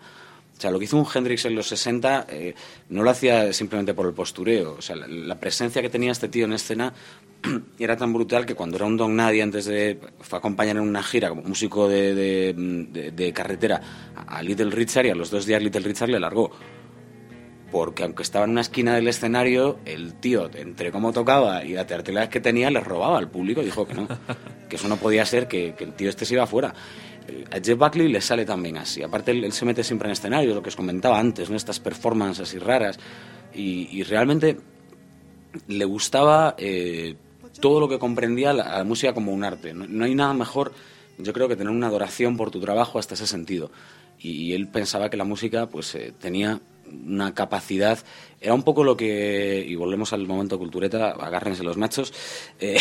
O sea, lo que hizo un Hendrix en los 60 eh, no lo hacía simplemente por el postureo. O sea, la presencia que tenía este tío en escena *clears throat* era tan brutal que cuando era un don nadie antes de fue a acompañar en una gira como músico de, de, de- de carretera a Little Richard y a los dos días Little Richard le largó. Porque aunque estaba en una esquina del escenario, el tío, entre cómo tocaba y la teatralidad que tenía, le robaba al público dijo que no, *laughs* que eso no podía ser, que, que el tío este se iba afuera. Eh, A Jeff Buckley le sale también así. Aparte, él, él se mete siempre en escenarios, lo que os comentaba antes, ¿no? estas performances así raras. Y, y realmente le gustaba eh, todo lo que comprendía la, la música como un arte. No, no hay nada mejor, yo creo, que tener una adoración por tu trabajo hasta ese sentido. Y, y él pensaba que la música pues eh, tenía una capacidad, era un poco lo que, y volvemos al momento cultureta, agárrense los machos, eh,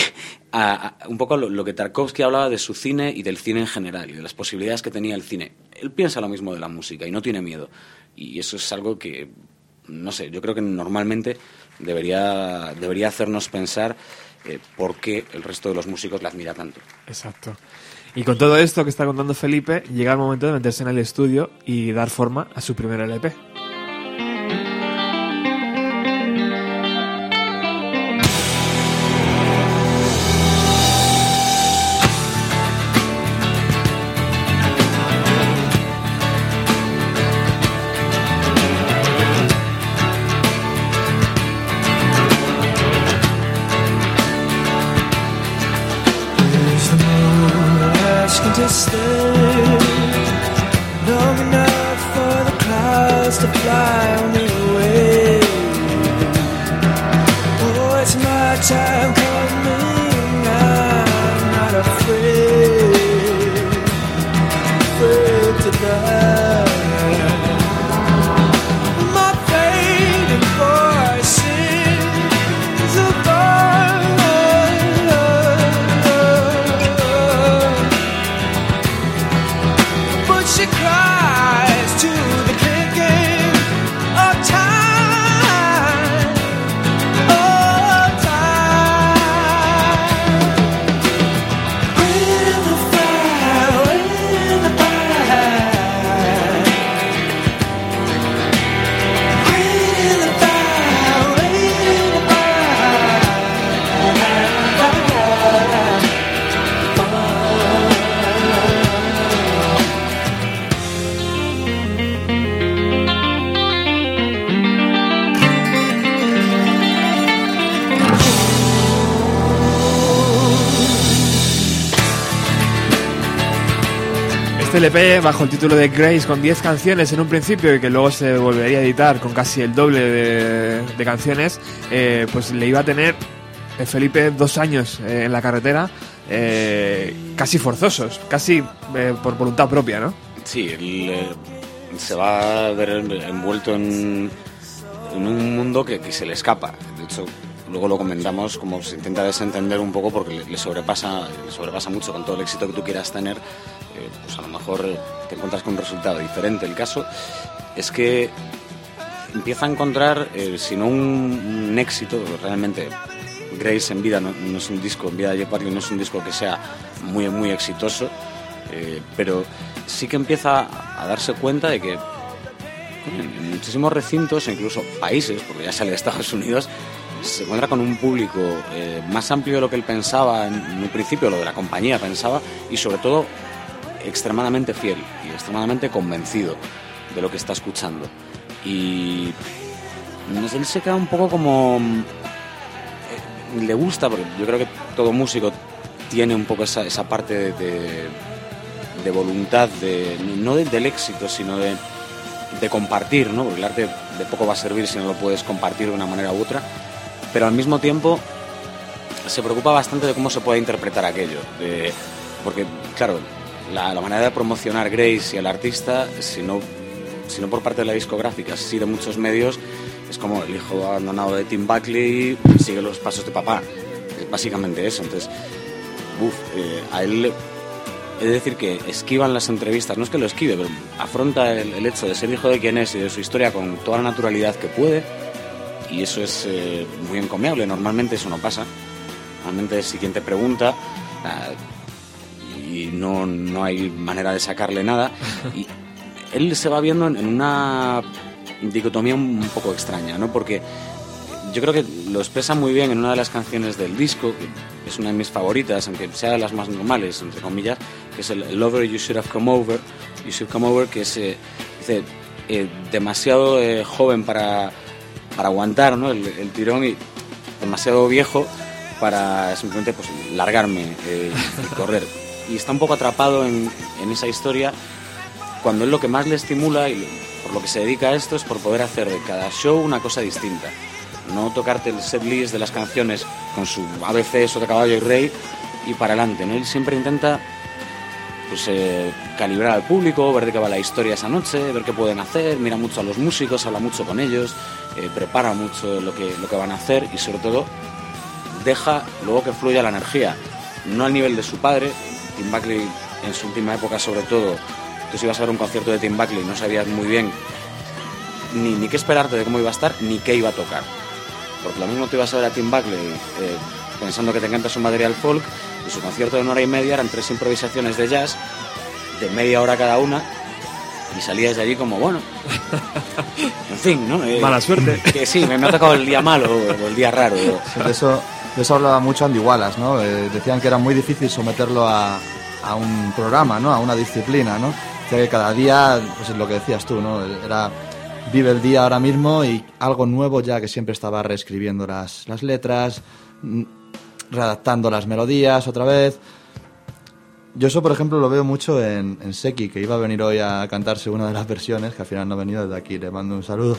a- a- un poco lo, lo que Tarkovsky hablaba de su cine y del cine en general y de las posibilidades que tenía el cine. Él piensa lo mismo de la música y no tiene miedo. Y eso es algo que, no sé, yo creo que normalmente debería, debería hacernos pensar eh, por qué el resto de los músicos la admira tanto. Exacto. Y con todo esto que está contando Felipe, llega el momento de meterse en el estudio y dar forma a su primer LP. LP, bajo el título de Grace, con 10 canciones en un principio y que luego se volvería a editar con casi el doble de, de canciones, eh, pues le iba a tener eh, Felipe dos años eh, en la carretera, eh, casi forzosos, casi eh, por voluntad propia, ¿no? Sí, él eh, se va a ver envuelto en, en un mundo que, que se le escapa. De hecho, luego lo comentamos como se intenta desentender un poco porque le, sobrepasa, le sobrepasa mucho con todo el éxito que tú quieras tener, mejor eh, te encuentras con un resultado diferente. El caso es que empieza a encontrar, eh, si no un, un éxito, realmente Grace en vida no, es un disco, en vida de Jeff Buckley no es un disco que sea muy, muy exitoso, eh, pero sí que empieza a darse cuenta de que en muchísimos recintos, e incluso países, porque ya sale de Estados Unidos, se encuentra con un público eh, más amplio de lo que él pensaba en, en un principio, lo de la compañía pensaba, y sobre todo extremadamente fiel y extremadamente convencido de lo que está escuchando. Y él se queda un poco como... eh, le gusta, porque yo creo que todo músico tiene un poco esa, parte de, voluntad, de, no de- del éxito, sino de, de compartir, ¿no? Porque el arte de poco va a servir si no lo puedes compartir de una manera u otra, pero al mismo tiempo se preocupa bastante de cómo se puede interpretar aquello, de- porque claro, la, la manera de promocionar Grace y al artista, si no, si no por parte de la discográfica, sí de muchos medios, es como el hijo abandonado de Tim Buckley sigue los pasos de papá, es básicamente eso, entonces, uff, eh, a él es decir que esquivan las entrevistas, no es que lo esquive, pero afronta el, el hecho de ser hijo de quien es y de su historia con toda la naturalidad que puede. Y eso es eh, muy encomiable, normalmente eso no pasa, normalmente si quien te pregunta ah, y no, no hay manera de sacarle nada y él se va viendo en, una dicotomía un poco extraña, ¿no? Porque yo creo que lo expresa muy bien en una de las canciones del disco, que es una de mis favoritas, aunque sea de las más normales, entre comillas, que es el Lover You Should Have Come Over, You Should Come Over, que es, eh, dice, eh, demasiado eh, joven para, para aguantar ¿no? el, el tirón y demasiado viejo para simplemente pues, largarme eh, y correr. Y está un poco atrapado en, en esa historia cuando él lo que más le estimula y por lo que se dedica a esto es por poder hacer de cada show una cosa distinta. No tocarte el set list de las canciones con su ABC, de caballo y rey y para adelante. ¿no? Él siempre intenta pues, eh, calibrar al público, ver de qué va la historia esa noche, ver qué pueden hacer, mira mucho a los músicos, habla mucho con ellos, eh, prepara mucho lo que, lo que van a hacer y sobre todo deja luego que fluya la energía. No al nivel de su padre, Tim Buckley en su última época sobre todo, tú si ibas a ver un concierto de Tim Buckley no sabías muy bien ni, ni qué esperarte de cómo iba a estar, ni qué iba a tocar. Porque lo mismo te ibas a ver a Tim Buckley eh, pensando que te encanta su material folk y su concierto de una hora y media eran tres improvisaciones de jazz de media hora cada una y salías de allí como, bueno, *laughs* en fin, ¿no? Eh, Mala suerte. Que sí, me, me ha tocado el día malo o el día raro. Eso, de eso hablaba mucho Andy Wallace, ¿no? Eh, decían que era muy difícil someterlo a, un programa, ¿no? A una disciplina, ¿no? Decía que cada día, pues es lo que decías tú, ¿no? Era vive el día ahora mismo y algo nuevo ya que siempre estaba reescribiendo las, las letras, mm, redactando las melodías otra vez. Yo eso, por ejemplo, lo veo mucho en, en Seki, que iba a venir hoy a cantarse una de las versiones, que al final no ha venido, desde aquí le mando un saludo.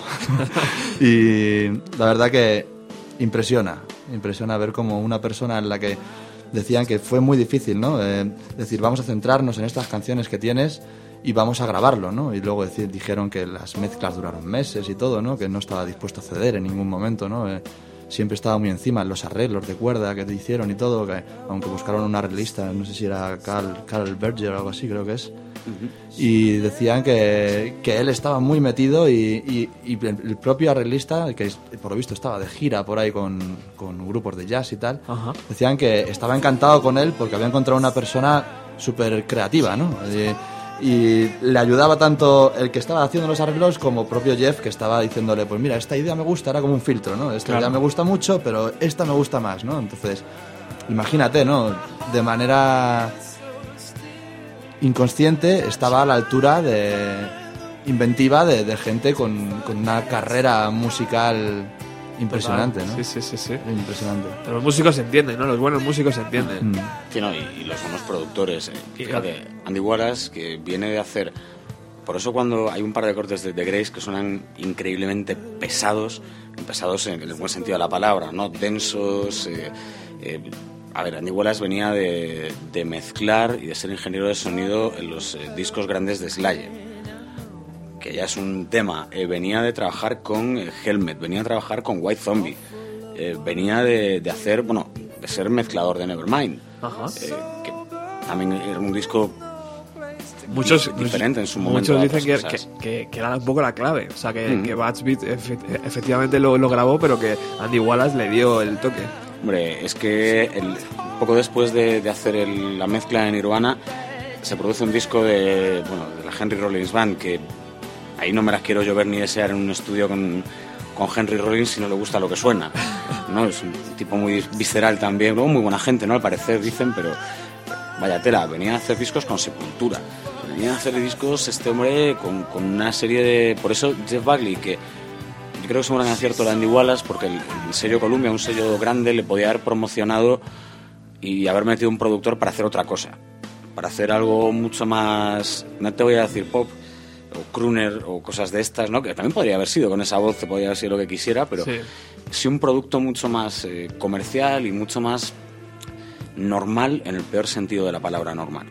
*laughs* y la verdad que impresiona, impresiona ver como una persona en la que decían que fue muy difícil, ¿no? Eh, decir, vamos a centrarnos en estas canciones que tienes y vamos a grabarlo, ¿no? Y luego decir, dijeron que las mezclas duraron meses y todo, ¿no? Que no estaba dispuesto a ceder en ningún momento, ¿no? Eh, siempre estaba muy encima en los arreglos de cuerda que te hicieron y todo, que aunque buscaron un arreglista, no sé si era Carl, Carl Berger o algo así, creo que es, y decían que, que él estaba muy metido y, y- y el propio arreglista, que por lo visto estaba de gira por ahí con, con grupos de jazz y tal, decían que estaba encantado con él porque había encontrado una persona súper creativa, ¿no? Y le ayudaba tanto el que estaba haciendo los arreglos como propio Jeff que estaba diciéndole, pues mira, esta idea me gusta, era como un filtro, ¿no? Esta Claro. idea me gusta mucho, pero esta me gusta más, ¿no? Entonces, imagínate, ¿no? De manera inconsciente estaba a la altura de inventiva de, de gente con, con una carrera musical impresionante, ¿no? Sí, sí, sí, sí. Impresionante. Pero los músicos se entienden, ¿no? Los buenos músicos se entienden. Mm. Sí, no, y, y los buenos productores. eh. Fíjate, Andy Wallace, que viene de hacer. Por eso, cuando hay un par de cortes de, de Grace que suenan increíblemente pesados, pesados en el buen sentido de la palabra, ¿no? Densos. eh, eh, a ver, Andy Wallace venía de, de mezclar y de ser ingeniero de sonido en los eh, discos grandes de Slayer que ya es un tema. Eh, venía de trabajar con eh, Helmet, venía a trabajar con White Zombie. Eh, venía de, de hacer, bueno, de ser mezclador de Nevermind, Ajá. que también era un disco Muchos, diferente en su momento. muchos dicen que, que, que- que era un poco la clave. O sea, que, Mm. que Beat efe- efectivamente lo, lo grabó, pero que Andy Wallace le dio el toque. Hombre, es que poco después de, hacer la mezcla en Nirvana se produce un disco de, bueno, de la Henry Rollins Band que ahí no me las quiero yo ver ni desear en un estudio con, con Henry Rollins si no le gusta lo que suena. ¿no? Es un tipo muy visceral también, muy buena gente, ¿no? Al parecer dicen, pero vaya tela, venía a hacer discos con sepultura. Venía a hacer discos este hombre con, con una serie de... Por eso Jeff Buckley, que yo creo que es un gran acierto de Andy Wallace, porque el, el sello Columbia, un sello grande, le podía haber promocionado y haber metido un productor para hacer otra cosa. Para hacer algo mucho más, no te voy a decir pop, o crooner, o cosas de estas, ¿no? Que también podría haber sido, con esa voz, podría haber sido lo que quisiera, pero Sí. sí un producto mucho más eh, comercial y mucho más normal en el peor sentido de la palabra normal.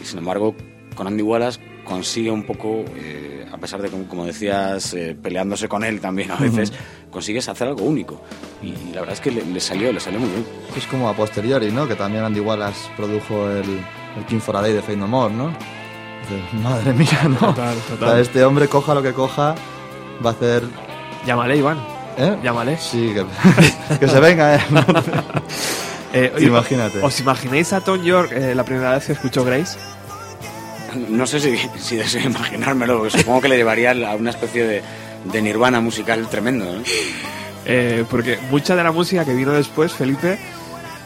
Y sin embargo, con Andy Wallace consigue un poco, eh, a pesar de, como, como decías, eh, peleándose con él también a veces, consigues hacer algo único. Y la verdad es que le, le salió, le salió muy bien. Es como a posteriori, ¿no? Que también Andy Wallace produjo el, el King for a Day de Fate No More, ¿no? Dices, Madre mía, ¿no? Total, total. O sea, este hombre, coja lo que coja, va a hacer... Llámale, Iván. ¿Eh? Llámale. Sí, que, *laughs* que se venga, ¿eh? *laughs* Eh, Imagínate. ¿Os imagináis a Tom York eh, la primera vez que escuchó Grace? No sé si, si deseo imaginármelo, porque supongo que le llevaría a una especie de, de nirvana musical tremendo. ¿no? Eh, porque mucha de la música que vino después, Felipe,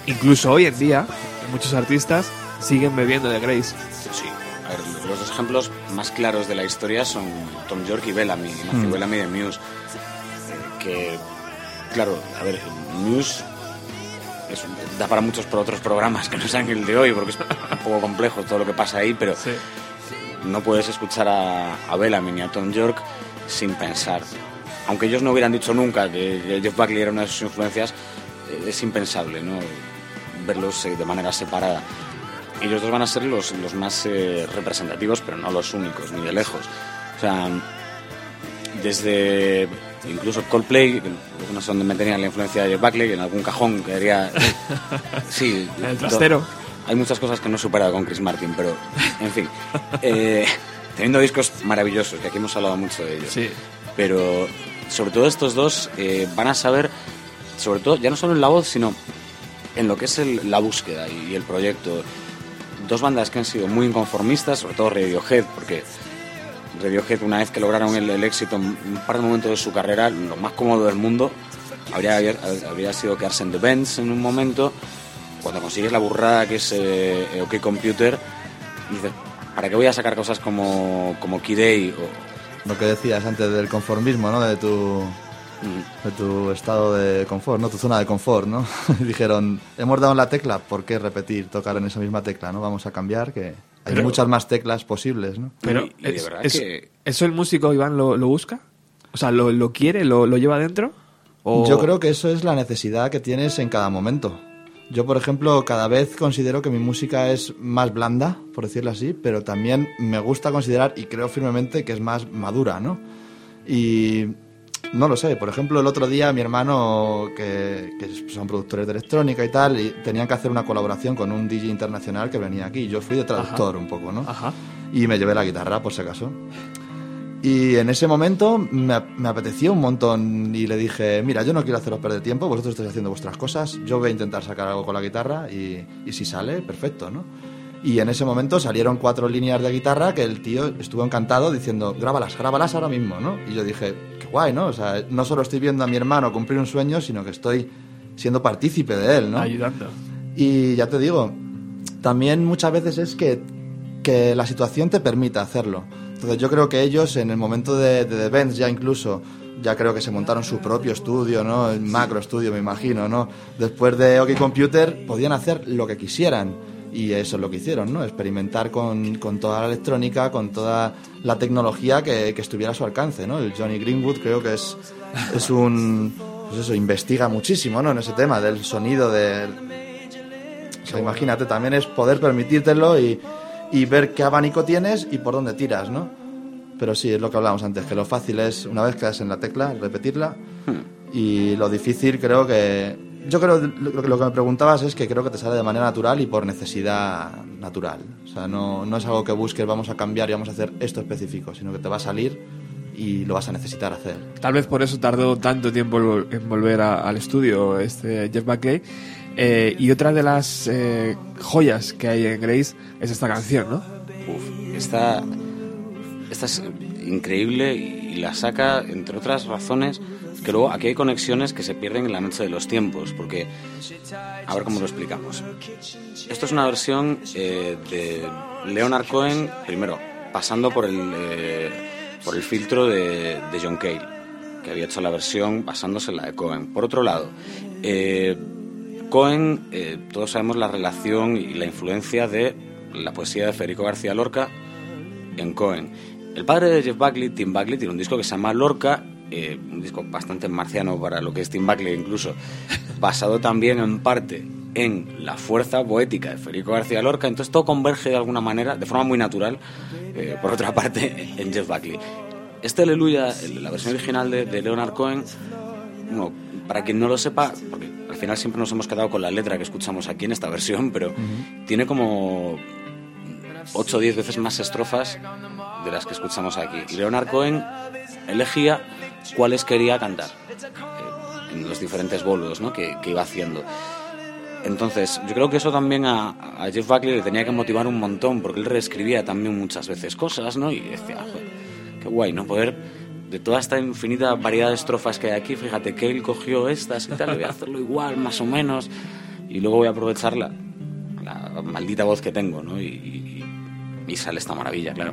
incluso hoy en día, muchos artistas siguen bebiendo de Grace. Sí, a ver, los dos ejemplos más claros de la historia son Tom York y Bellamy, Matthew Mm. Bellamy de Muse. eh, que, claro, a ver, Muse es da para muchos por otros programas que no sean el de hoy, porque es un poco complejo todo lo que pasa ahí, pero no puedes escuchar a, a Bellamy ni a Tom York sin pensar. Aunque ellos no hubieran dicho nunca que, Jeff Buckley era una de sus influencias, eh, es impensable ¿no? verlos eh, de manera separada. Y ellos dos van a ser los, los más eh, representativos, pero no los únicos, ni de lejos. O sea, desde incluso Coldplay, que no sé dónde meterían la influencia de Jeff Buckley, que en algún cajón quedaría... *laughs* Sí, En el trastero. Hay muchas cosas que no he superado con Chris Martin, pero, en fin. *laughs* eh, teniendo discos maravillosos, que aquí hemos hablado mucho de ellos. Sí. Pero, sobre todo estos dos eh, van a saber, sobre todo, ya no solo en la voz, sino en lo que es el- la búsqueda y, y el proyecto. Dos bandas que han sido muy inconformistas, sobre todo Radiohead, porque Radiohead, una vez que lograron el, el éxito en un par de momentos de su carrera, lo más cómodo del mundo habría, habría sido quedarse en The Bends en un momento. Cuando consigues la burrada que es eh, OK Computer, dices, ¿para qué voy a sacar cosas como, como Key Day o, Lo que decías antes del conformismo, ¿no? De tu, de tu estado de confort, ¿no? Tu zona de confort, ¿no? *laughs* Dijeron, hemos dado en la tecla, ¿por qué repetir, tocar en esa misma tecla, ¿no? Vamos a cambiar, que hay Pero- muchas más teclas posibles, ¿no? Pero, Y- y de es- verdad es- que- ¿eso el músico, Iván, lo, lo busca? O sea, ¿lo, lo quiere? ¿Lo, lo lleva dentro? O- Yo creo que eso es la necesidad que tienes en cada momento. Yo, por ejemplo, cada vez considero que mi música es más blanda, por decirlo así, pero también me gusta considerar y creo firmemente que es más madura, ¿no? Y no lo sé, por ejemplo, el otro día mi hermano, que, que son productores de electrónica y tal, y tenían que hacer una colaboración con un DJ internacional que venía aquí. Yo fui de traductor un poco, ¿no? Ajá. y me llevé la guitarra, por si acaso. Y en ese momento me, me apeteció un montón y le dije, mira, yo no quiero haceros perder tiempo, vosotros estáis haciendo vuestras cosas, yo voy a intentar sacar algo con la guitarra y, y si sale, perfecto, ¿no? Y en ese momento salieron cuatro líneas de guitarra que el tío estuvo encantado diciendo, grábalas, grábalas ahora mismo, ¿no? Y yo dije, qué guay, ¿no? O sea, no solo estoy viendo a mi hermano cumplir un sueño, sino que estoy siendo partícipe de él, ¿no? Ayudando. Y ya te digo, también muchas veces es que, que la situación te permita hacerlo. Entonces yo creo que ellos en el momento de, de The Benz ya incluso, ya creo que se montaron su propio estudio, ¿no? El macro estudio me imagino, ¿no? Después de OK Computer podían hacer lo que quisieran. Y eso es lo que hicieron, ¿no? Experimentar con, con toda la electrónica, con toda la tecnología que, que estuviera a su alcance, ¿no? El Johnny Greenwood creo que es, es un... Pues eso, investiga muchísimo, ¿no? En ese tema del sonido, del, o sea, imagínate, también es poder permitírtelo y, y ver qué abanico tienes y por dónde tiras, ¿no? Pero sí, es lo que hablábamos antes, que lo fácil es, una vez que das en la tecla, repetirla Y lo difícil creo que... Yo creo que lo, lo que me preguntabas es que creo que te sale de manera natural y por necesidad natural. O sea, no, no es algo que busques, vamos a cambiar y vamos a hacer esto específico, sino que te va a salir y lo vas a necesitar hacer. Tal vez por eso tardó tanto tiempo en volver a- al estudio este Jeff Buckley. Eh, y otra de las eh, joyas que hay en Grace es esta canción, ¿no? Uf, esta, esta es increíble y la saca, entre otras razones, que luego aquí hay conexiones que se pierden en la noche de los tiempos, porque, a ver cómo lo explicamos. Esto es una versión eh, de Leonard Cohen, primero, pasando por el, eh, por el filtro de, John Cale, que había hecho la versión basándose en la de Cohen. Por otro lado, eh, Cohen, eh, todos sabemos la relación y la influencia de la poesía de Federico García Lorca en Cohen. El padre de Jeff Buckley, Tim Buckley, tiene un disco que se llama Lorca, eh, un disco bastante marciano para lo que es Tim Buckley incluso, basado también en parte en la fuerza poética de Federico García Lorca, entonces todo converge de alguna manera, de forma muy natural, eh, por otra parte, *laughs* en Jeff Buckley. Este Aleluya, el- la versión original de, de Leonard Cohen, bueno, para quien no lo sepa, porque al final siempre nos hemos quedado con la letra que escuchamos aquí en esta versión, pero tiene como 8 o 10 veces más estrofas de las que escuchamos aquí. Y Leonard Cohen elegía cuáles quería cantar eh, en los diferentes bolos ¿no? que, que iba haciendo. Entonces, yo creo que eso también a, a Jeff Buckley le tenía que motivar un montón, porque él reescribía también muchas veces cosas, ¿no? Y decía, "Joder, qué guay, ¿no? Poder, de toda esta infinita variedad de estrofas que hay aquí, fíjate que él cogió estas y tal, voy a hacerlo igual, más o menos, y luego voy a aprovechar la, la maldita voz que tengo, ¿no? Y, y- y sale esta maravilla, claro.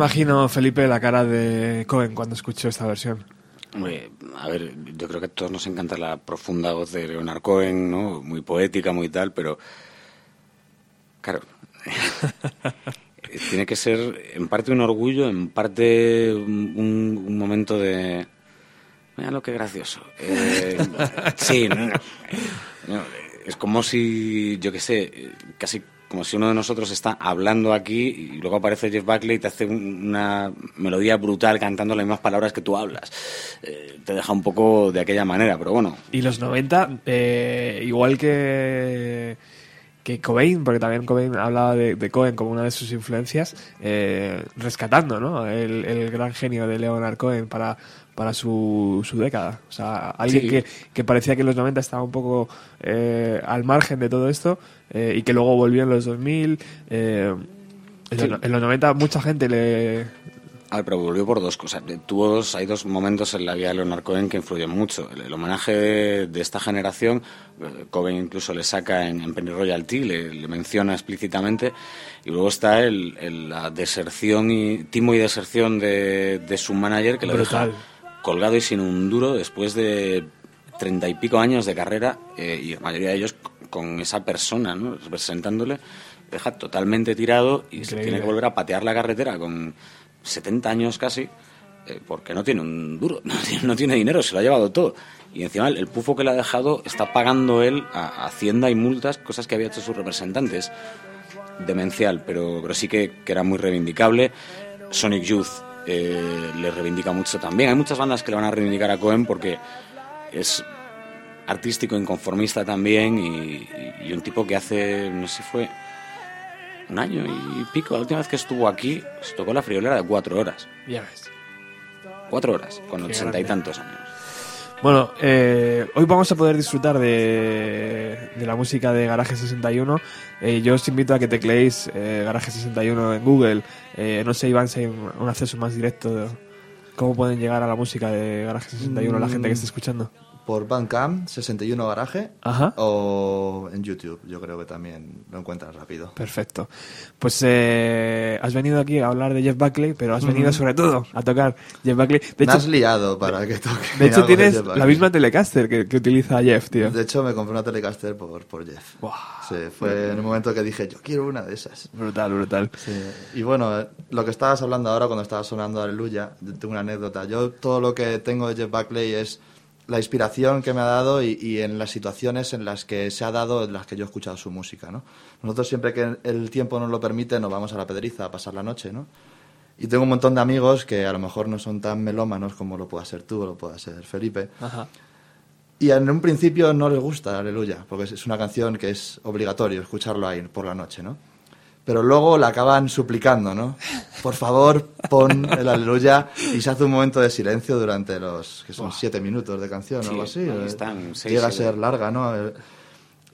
Imagino, Felipe, la cara de Cohen cuando escucho esta versión. A ver, yo creo que a todos nos encanta la profunda voz de Leonard Cohen, ¿no? Muy poética, muy tal, pero. Claro. *laughs* tiene que ser en parte un orgullo, en parte un, un- momento de. Mira lo que gracioso. Eh, sí, no, no, es como si, yo qué sé, casi como si uno de nosotros está hablando aquí y luego aparece Jeff Buckley y te hace un- una melodía brutal cantando las mismas palabras que tú hablas. Eh, te deja un poco de aquella manera, pero bueno, Y los 90, eh, igual que, que Cobain, porque también Cobain hablaba de, de Cohen como una de sus influencias, eh, rescatando ¿no? el, el gran genio de Leonard Cohen para, para su, su década. O sea, alguien Sí. que, que parecía que en los 90 estaba un poco eh, al margen de todo esto eh, y que luego volvió en los 2000. eh, en, Sí. los, en los 90 mucha gente le... A ver, pero volvió por dos cosas. Tuvo dos, hay dos momentos en la vida de Leonard Cohen que influyen mucho. El, el homenaje de, de esta generación, eh, Cohen incluso le saca en, en Penny Royalty, le, le menciona explícitamente. Y luego está el, el- la deserción y timo y deserción de, de su manager que le deja. Colgado y sin un duro después de treinta y pico años de carrera eh, y la mayoría de ellos con esa persona, ¿no? representándole, deja totalmente tirado y se tiene que volver a patear la carretera con 70 años casi, eh, porque no tiene un duro, *laughs* no tiene, no tiene dinero, se lo ha llevado todo. Y encima el, el pufo que le ha dejado está pagando él a, a Hacienda y multas, cosas que había hecho sus representantes. Demencial, pero, pero sí que, que era muy reivindicable. Sonic Youth eh, le reivindica mucho también. Hay muchas bandas que le van a reivindicar a Cohen porque es artístico, inconformista también y, y- y un tipo que hace, no sé si fue un año y pico, la última vez que estuvo aquí, se tocó la friolera de cuatro horas. Ya ves. Cuatro horas, con Qué ochenta y tantos años. Bueno, eh, hoy vamos a poder disfrutar de, de la música de Garaje 61. Eh, yo os invito a que tecleéis eh, Garaje 61 en Google. Eh, no sé, Iván, si hay un, un acceso más directo. de ¿Cómo pueden llegar a la música de Garaje 61 la gente que esté escuchando? Por Bandcamp, 61 Garaje. Ajá. O en YouTube, yo creo que también lo encuentras rápido. Perfecto. Pues eh, has venido aquí a hablar de Jeff Buckley, pero has venido sobre todo a tocar Jeff Buckley. De Me hecho, has liado para que toque. de hecho de tienes la misma Telecaster que, que utiliza Jeff, tío. De hecho, me compré una Telecaster por, por Jeff. Sí, fue en un momento que dije, yo quiero una de esas. Brutal, brutal. Sí. Y bueno, lo que estabas hablando ahora cuando estaba sonando Aleluya, tengo una anécdota. Yo todo lo que tengo de Jeff Buckley es la inspiración que me ha dado y, y en las situaciones en las que se ha dado, en las que yo he escuchado su música, ¿no? Nosotros siempre que el tiempo nos lo permite nos vamos a la Pedriza a pasar la noche, ¿no? Y tengo un montón de amigos que a lo mejor no son tan melómanos como lo pueda ser tú o lo pueda ser Felipe. Ajá. Y en un principio no les gusta Aleluya, porque es- es una canción que es obligatorio escucharlo ahí por la noche, ¿no? Pero luego la acaban suplicando, ¿no? Por favor, pon el Aleluya y se hace un momento de silencio durante los, que son siete minutos de canción o Sí, algo así. ahí eh, están, seis, Llega a ser larga, ¿no? Eh,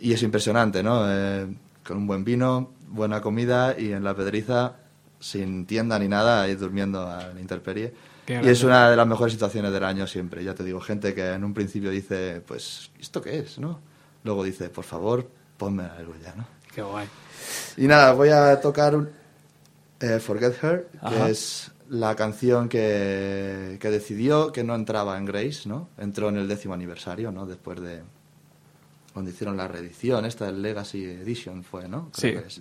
Y es impresionante, ¿no? Eh, con un buen vino, buena comida y en la pedriza, sin tienda ni nada, ahí durmiendo a la intemperie. Y es una de las mejores situaciones del año siempre. Ya te digo, gente que en un principio dice, pues, ¿esto qué es, no? Luego dice, por favor, ponme la aleluya, ¿no? Qué guay. Y nada, voy a tocar eh, Forget Her, que Ajá. es la canción que, que decidió que no entraba en Grace, ¿no? Entró en el décimo aniversario, ¿no? Después de cuando hicieron la reedición, esta del Legacy Edition fue, ¿no? Creo Sí. que es.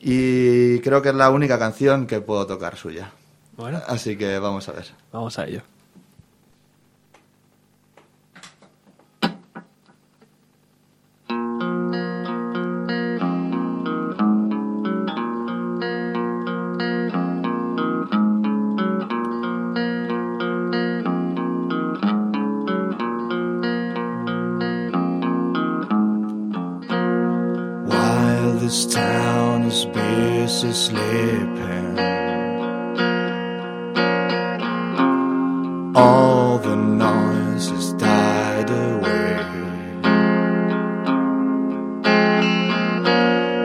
Y creo que es la única canción que puedo tocar suya. Bueno. Así que vamos a ver. Vamos a ello. This town is busy sleeping, all the noise has died away.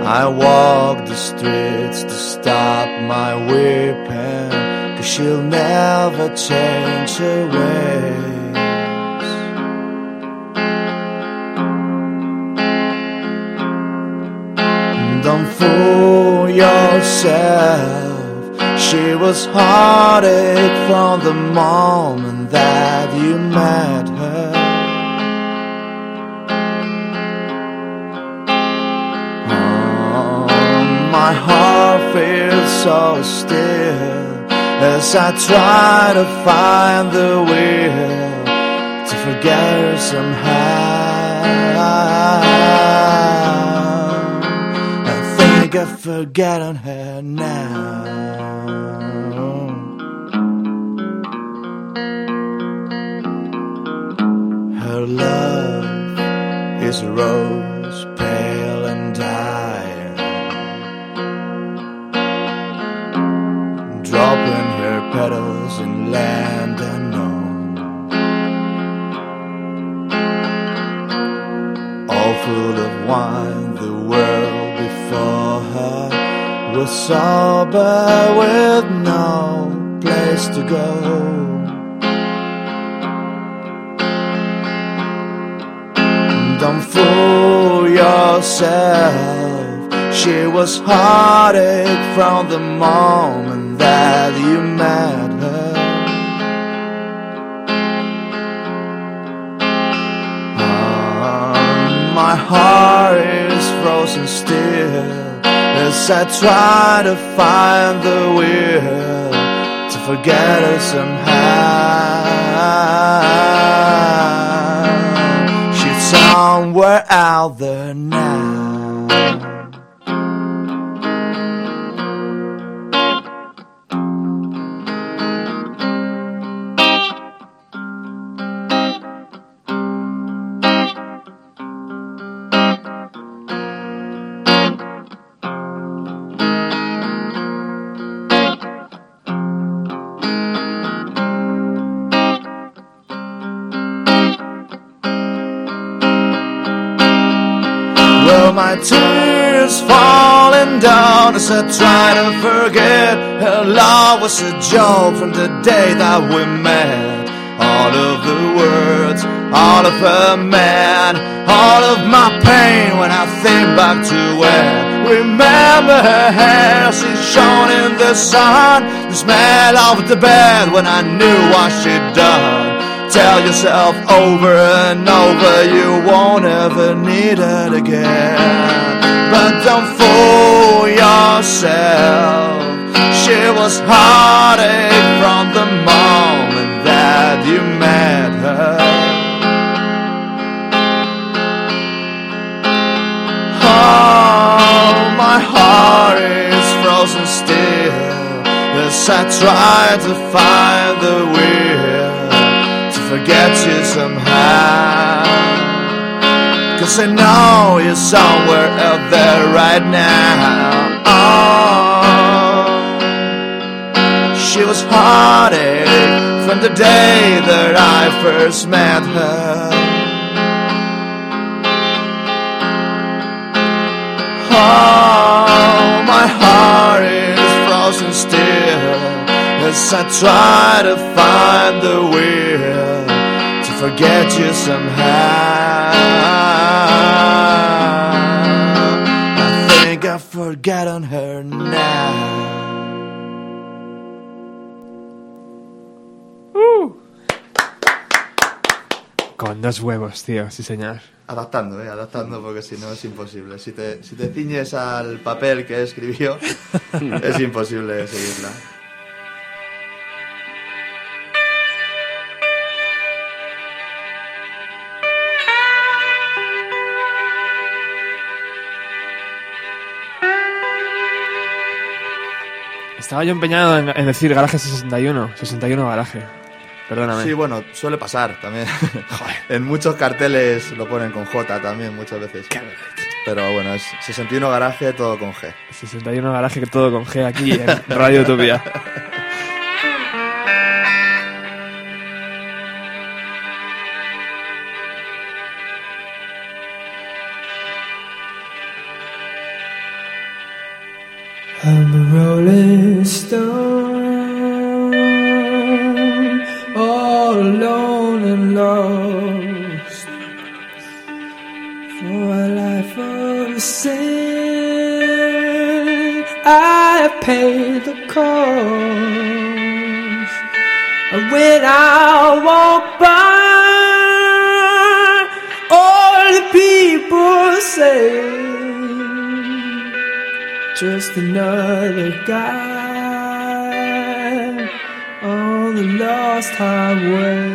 I walk the streets to stop my weeping, cause she'll never change her ways. Yourself. She was heartache from the moment that you met her. Oh, my heart feels so still as I try to find the will to forget her somehow. I've forgotten her now. Her love is rose, pale sober with no place to go. Don't fool yourself. She was heartache from the moment that you met her. Ah, my heart is frozen still as I try to find the will to forget her somehow. She's somewhere out there now. Tears falling down as I try to forget her love was a joke from the day that we met. All of the words, all of her man, all of my pain when I think back to where. Remember her hair, she shone in the sun. The smell of the bed when I knew what she'd done. Tell yourself over and over you won't ever need it again. But don't fool yourself. She was heartache from the moment that you met her. Oh, my heart is frozen still as I try to find the to forget you somehow. Cause I know you're somewhere out there right now. Oh, she was heartache from the day that I first met her. Oh, my heart is frozen still as I try to find the will forget you somehow. I think I've forgotten her now. Con dos huevos, tío, sí señor. Adaptando, ¿eh? Adaptando, porque si no es imposible. Si te, si te ciñes al papel que escribió, *laughs* es imposible seguirla. Estaba yo empeñado en, en decir garaje 61, 61 garaje. Perdóname. Sí, bueno, suele pasar también. *laughs* en muchos carteles lo ponen con J también, muchas veces. Pero bueno, es 61 garaje, todo con G. 61 garaje que todo con G aquí en Radio Utopía. *laughs* the storm, all alone and lost for a life of sin. I paid the cost, and when I walk by, all the people say just another guy on the lost highway.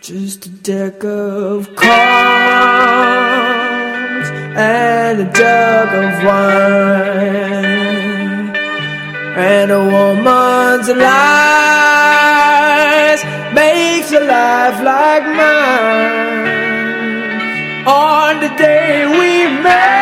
Just a deck of cards and a jug of wine and a woman's lies makes a life like mine. On the day we met,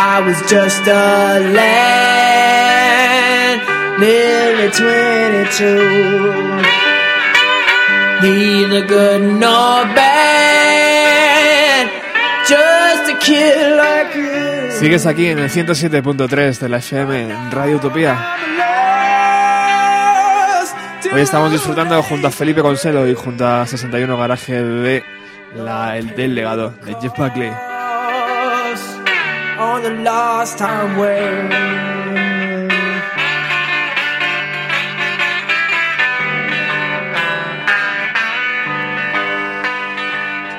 I was just a lad, nearly 22. Neither good nor bad, just a kid. Sigues aquí en el 107.3 de la FM Radio Utopía. Hoy estamos disfrutando junto a Felipe Conselo y junto a 61 Garaje de la, el del legado de Jeff Buckley.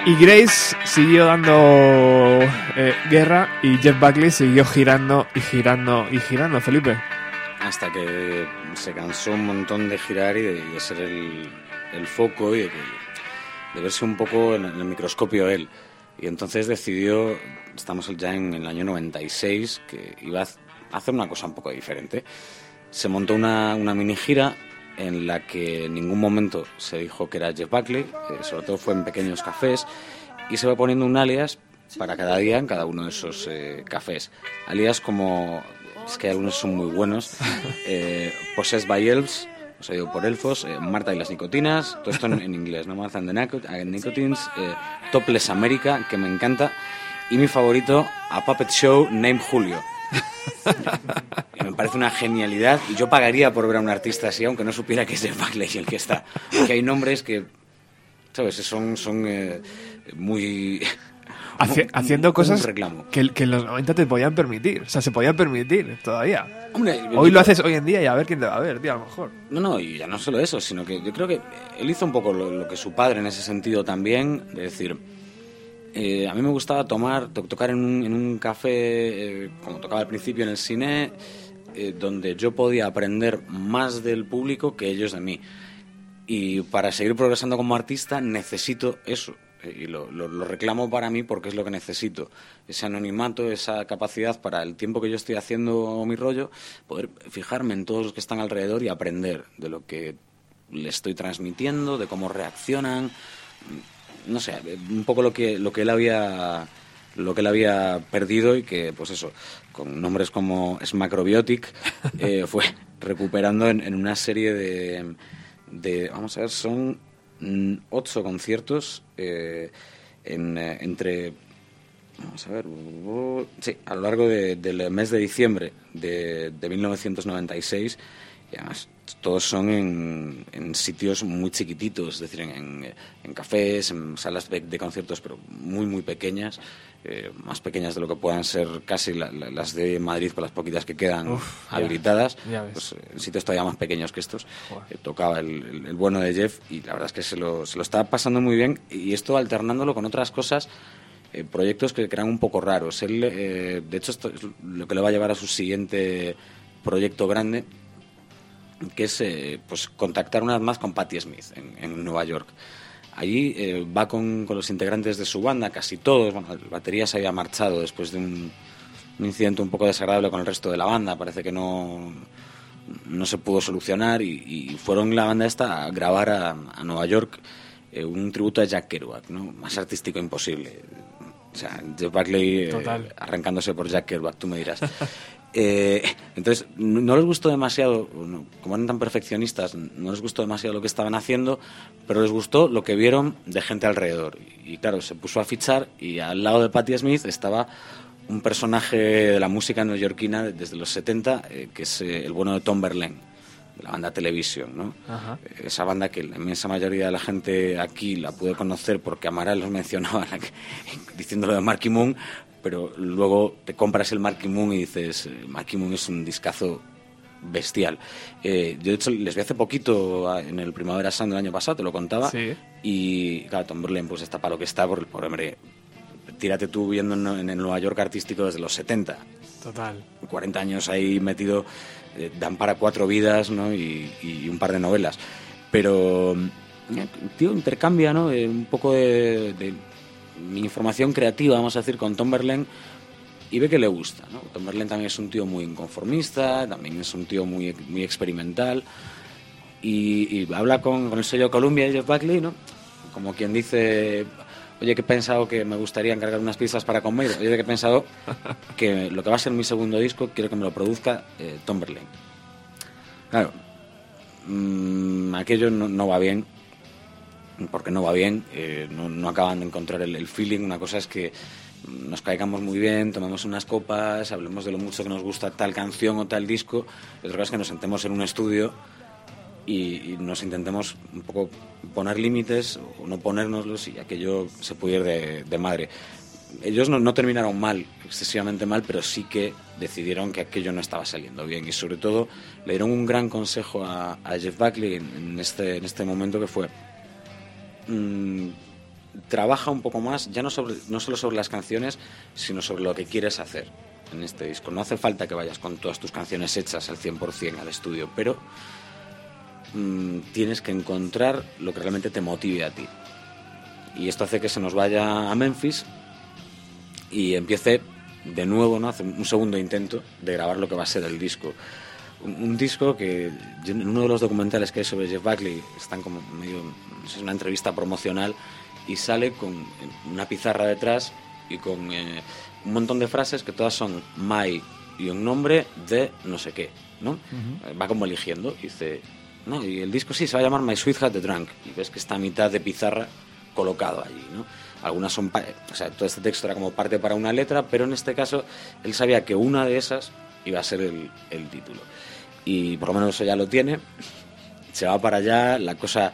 Y Grace siguió dando eh, guerra y Jeff Buckley siguió girando y girando y girando, Felipe. Hasta que se cansó un montón de girar y de, de ser el, foco y de, verse un poco en el microscopio él. Y entonces decidió, estamos ya en el año 96, que iba a hac- a hacer una cosa un poco diferente. Se montó una, mini gira en la que en ningún momento se dijo que era Jeff Buckley, sobre todo fue en pequeños cafés, y se va poniendo un alias para cada día en cada uno de esos eh, cafés. Alias como, es que algunos son muy buenos, eh, Possessed by Elves, o sea, digo por elfos, eh, Marta y las nicotinas, todo esto en, en inglés, ¿no? Martha and the eh, Nicotines, eh, Topless America, que me encanta, y mi favorito, A Puppet Show Named Julio. Me parece una genialidad y yo pagaría por ver a un artista así, aunque no supiera que es Jeff Buckley el que está. Porque hay nombres que, ¿sabes? Son, son eh, muy... Haci- haciendo cosas que, que en los 90 te podían permitir. O sea, se podían permitir todavía. Hombre, Hoy lo haces hoy en día y a ver quién te va a ver, tío, a lo mejor. No, no, y ya no solo eso, sino que yo creo que él hizo un poco lo, lo que su padre en ese sentido también, de decir, eh, a mí me gustaba tomar, to- tocar en un, en un café, eh, como tocaba al principio en el cine, eh, donde yo podía aprender más del público que ellos de mí. Y para seguir progresando como artista necesito eso. Eh, Y lo, lo- lo reclamo para mí porque es lo que necesito. Ese anonimato, esa capacidad para el tiempo que yo estoy haciendo mi rollo, poder fijarme en todos los que están alrededor y aprender de lo que le estoy transmitiendo, de cómo reaccionan. No sé, un poco lo que, lo que él había lo que él había perdido y que, pues eso, con nombres como Smacrobiotic, *laughs* eh, fue recuperando en, en una serie de, de, vamos a ver, son mm, ocho conciertos eh, en, eh, entre, vamos a ver, sí, a lo largo de- del mes de diciembre de, de 1996 y además todos son en, en sitios muy chiquititos, es decir, en, cafés, en salas de, de conciertos, pero muy, muy pequeñas, eh, más pequeñas de lo que puedan ser casi la- la- las de Madrid, con las poquitas que quedan Uf, habilitadas, ya pues, en sitios todavía más pequeños que estos. Eh, tocaba el, el- el bueno de Jeff y la verdad es que se lo, se lo estaba pasando muy bien y esto alternándolo con otras cosas eh, proyectos que, que eran un poco raros. Él, eh, de hecho, esto es lo que le va a llevar a su siguiente proyecto grande, que es eh, pues contactar una vez más con Patti Smith en, en Nueva York. Allí eh, va con, con los integrantes de su banda, casi todos. Bueno, el batería se había marchado después de un, un incidente un poco desagradable con el resto de la banda. Parece que no, no se pudo solucionar y, y fueron la banda esta a grabar a, a Nueva York eh, un tributo a Jack Kerouac, ¿no? Más artístico imposible. O sea, Jeff Buckley eh, arrancándose por Jack Kerouac, tú me dirás. *laughs* Eh, entonces, no, les gustó demasiado, como eran tan perfeccionistas, no les gustó demasiado lo que estaban haciendo, pero les gustó lo que vieron de gente alrededor. Y, claro, se puso a fichar y al lado de Patti Smith estaba un personaje de la música neoyorquina desde los 70, eh, que es eh, el bueno de Tom Verlaine, de la banda Television, ¿no? Esa banda que la inmensa mayoría de la gente aquí la puede conocer porque Amaral los *laughs* mencionaba diciéndolo de Marky Moon, pero luego te compras el Marky Moon y dices, eh, Marky Moon es un discazo bestial. Eh, yo de hecho les vi hace poquito en el Primavera Sound del año pasado, te lo contaba, Sí. y claro, Tom Verlaine pues está para lo que está, por, por hombre, tírate tú viendo en, el Nueva York artístico desde los 70, Total. 40 años ahí metido, eh, dan para cuatro vidas ¿no? y, y un par de novelas. Pero, eh, tío, intercambia ¿no? Eh, un poco de, de mi información creativa, vamos a decir, con Tom y ve que le gusta. ¿no? Tom también es un tío muy inconformista, también es un tío muy, muy experimental y, habla con, con el sello Columbia Jeff Buckley, ¿no? como quien dice, oye, que he pensado que me gustaría encargar unas pizzas para comer, oye, que he pensado que lo que va a ser mi segundo disco quiero que me lo produzca eh, Tom. Claro, mm, aquello no, no va bien, porque no va bien, eh, no, no acaban de encontrar el, el feeling. Una cosa es que nos caigamos muy bien, tomemos unas copas, hablemos de lo mucho que nos gusta tal canción o tal disco. Y otra cosa es que nos sentemos en un estudio y, y nos intentemos un poco poner límites o no ponérnoslos y aquello se ir de, de madre. Ellos no, no terminaron mal, excesivamente mal, pero sí que decidieron que aquello no estaba saliendo bien y sobre todo le dieron un gran consejo a, a Jeff Buckley en, en este, en este momento que fue mm, trabaja un poco más, ya no, sobre, no solo sobre las canciones, sino sobre lo que quieres hacer en este disco. No hace falta que vayas con todas tus canciones hechas al 100% al estudio, pero mm, tienes que encontrar lo que realmente te motive a ti. Y esto hace que se nos vaya a Memphis y empiece de nuevo, ¿no? Hace un segundo intento de grabar lo que va a ser el disco. Un, disco que en uno de los documentales que hay sobre Jeff Buckley están como medio es una entrevista promocional y sale con una pizarra detrás y con eh, un montón de frases que todas son my y un nombre de no sé qué, ¿no? Va como eligiendo y dice, no, y el disco sí se va a llamar My Sweetheart the Drunk y ves que está a mitad de pizarra colocado allí, ¿no? Algunas son, o sea, todo este texto era como parte para una letra, pero en este caso él sabía que una de esas iba a ser el, el título. Y por lo menos eso ya lo tiene, se va para allá, la cosa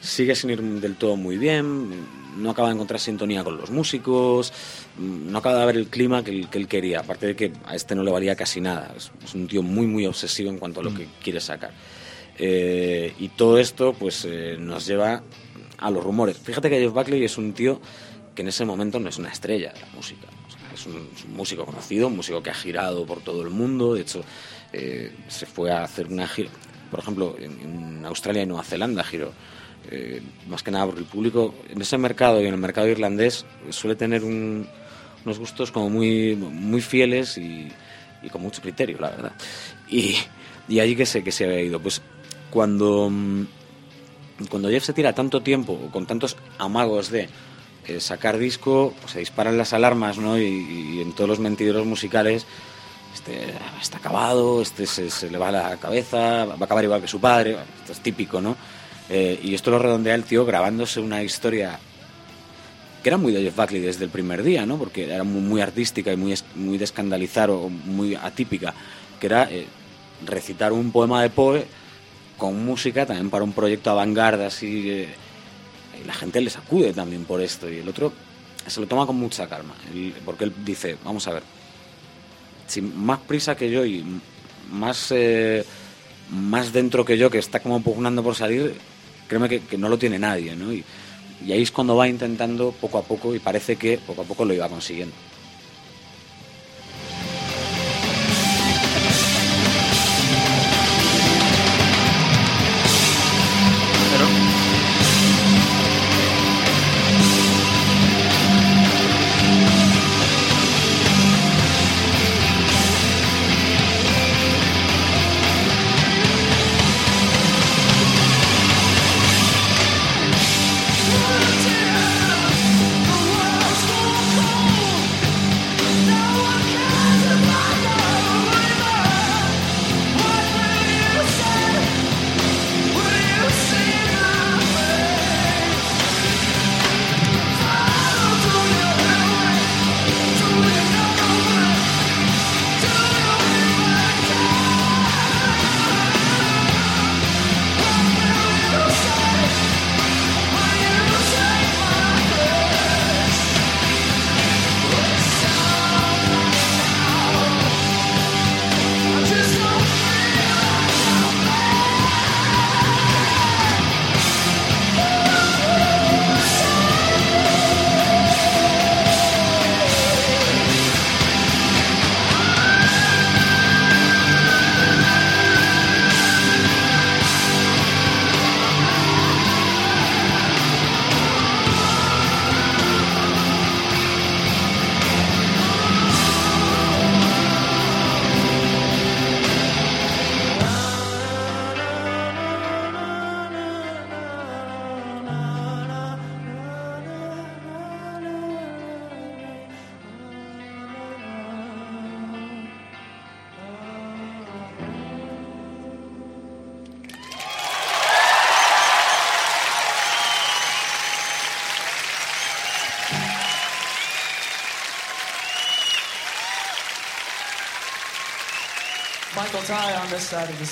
sigue sin ir del todo muy bien, no acaba de encontrar sintonía con los músicos, no acaba de ver el clima que él, que él quería, aparte de que a este no le valía casi nada, es, es un tío muy muy obsesivo en cuanto a lo que quiere sacar. Eh, y todo esto pues eh, nos lleva a los rumores. Fíjate que Jeff Buckley es un tío que en ese momento no es una estrella de la música. O sea, es, un, es un músico conocido, un músico que ha girado por todo el mundo. De hecho, eh, se fue a hacer una gira, por ejemplo, en, Australia y Nueva Zelanda giró. Eh, más que nada porque el público en ese mercado y en el mercado irlandés suele tener un- unos gustos como muy, muy fieles y, y con mucho criterio, la verdad. Y, y allí que sé que se había ido. Pues cuando, mm, cuando Jeff se tira tanto tiempo, con tantos amagos de eh, sacar disco, pues se disparan las alarmas, ¿no? Y, y en todos los mentideros musicales, este está acabado, este se, se le va la cabeza, va a acabar igual que su padre, esto es típico, ¿no? Eh, y esto lo redondea el tío grabándose una historia que era muy de Jeff Buckley desde el primer día, ¿no? Porque era muy, muy artística y muy, muy de escandalizar o muy atípica, que era eh, recitar un poema de Poe con música también para un proyecto avant-garde así eh, y la gente le sacude también por esto y el otro se lo toma con mucha calma porque él dice vamos a ver sin más prisa que yo y más eh, más dentro que yo que está como pugnando por salir créeme que, que no lo tiene nadie ¿no? y, y ahí es cuando va intentando poco a poco y parece que poco a poco lo iba consiguiendo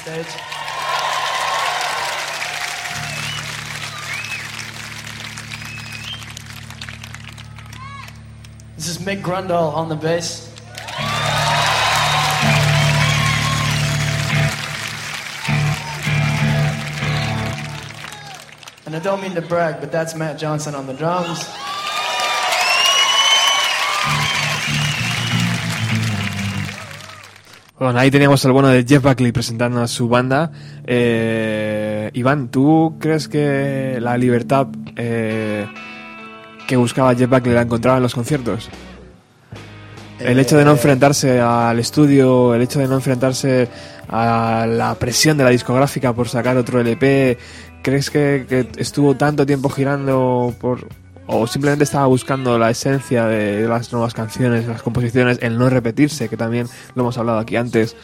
stage. This is Mick Grundle on the bass. And I don't mean to brag, but that's Matt Johnson on the drums. Bueno, ahí teníamos al bueno de Jeff Buckley presentando a su banda. Eh, Iván, ¿tú crees que la libertad eh, que buscaba Jeff Buckley la encontraba en los conciertos? El hecho de no Eh, enfrentarse al estudio, el hecho de no enfrentarse a la presión de la discográfica por sacar otro LP, ¿crees que, que estuvo tanto tiempo girando por o simplemente estaba buscando la esencia de las nuevas canciones, las composiciones, el no repetirse, que también lo hemos hablado aquí antes?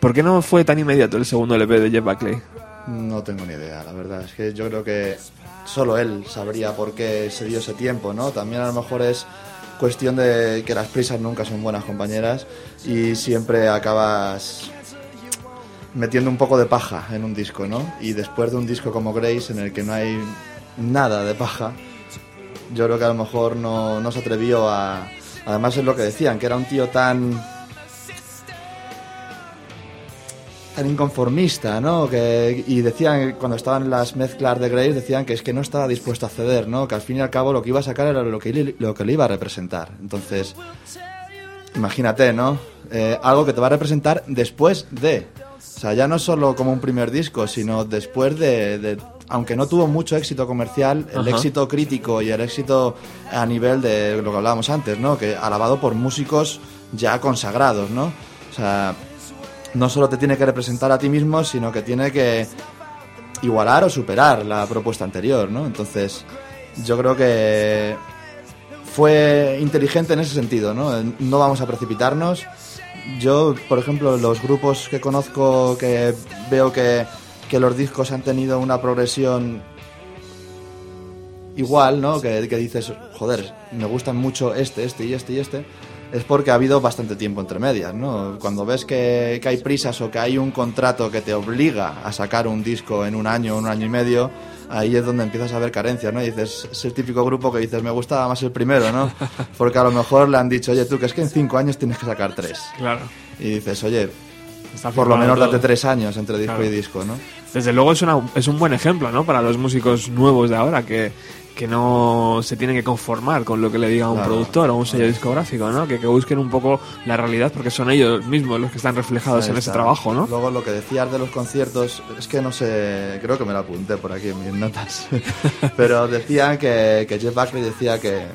¿Por qué no fue tan inmediato el segundo LP de Jeff Buckley? No tengo ni idea, la verdad. Es que yo creo que solo él sabría por qué se dio ese tiempo, ¿no? También a lo mejor es cuestión de que las prisas nunca son buenas compañeras y siempre acabas metiendo un poco de paja en un disco, ¿no? Y después de un disco como Grace, en el que no hay nada de paja, yo creo que a lo mejor no, no se atrevió a... Además es lo que decían, que era un tío tan tan inconformista, ¿no? Que, y decían, cuando estaban las mezclas de Grace, decían que es que no estaba dispuesto a ceder, ¿no? Que al fin y al cabo lo que iba a sacar era lo que, lo que le iba a representar. Entonces, imagínate, ¿no? Eh, algo que te va a representar después de. O sea, ya no solo como un primer disco, sino después de... de- aunque no tuvo mucho éxito comercial, el Ajá. éxito crítico y el éxito a nivel de lo que hablábamos antes, ¿no? Que alabado por músicos ya consagrados, ¿no? O sea, no solo te tiene que representar a ti mismo, sino que tiene que igualar o superar la propuesta anterior, ¿no? Entonces, yo creo que fue inteligente en ese sentido, ¿no? No vamos a precipitarnos. Yo, por ejemplo, los grupos que conozco que veo que, que los discos han tenido una progresión igual, ¿no? Que, que dices, joder, me gustan mucho este, este y este y este, es porque ha habido bastante tiempo entre medias, ¿no? Cuando ves que, que hay prisas o que hay un contrato que te obliga a sacar un disco en un año, un año y medio, ahí es donde empiezas a ver carencias, ¿no? Y dices, es el típico grupo que dices, me gustaba más el primero, ¿no? *laughs* Porque a lo mejor le han dicho, oye, tú, que es que en cinco años tienes que sacar tres. Claro. Y dices, oye, Está por lo menos todo. date tres años entre disco Claro. y disco, ¿no? Desde luego es, una, es un buen ejemplo, ¿no? Para los músicos nuevos de ahora, que, que no se tienen que conformar con lo que le diga un Claro. productor o un sello discográfico, ¿no? Que, que busquen un poco la realidad porque son ellos mismos los que están reflejados en ese trabajo, ¿no? Luego lo que decías de los conciertos, es que no sé, creo que me lo apunté por aquí en mis notas, *laughs* pero decían que, que Jeff Buckley decía que,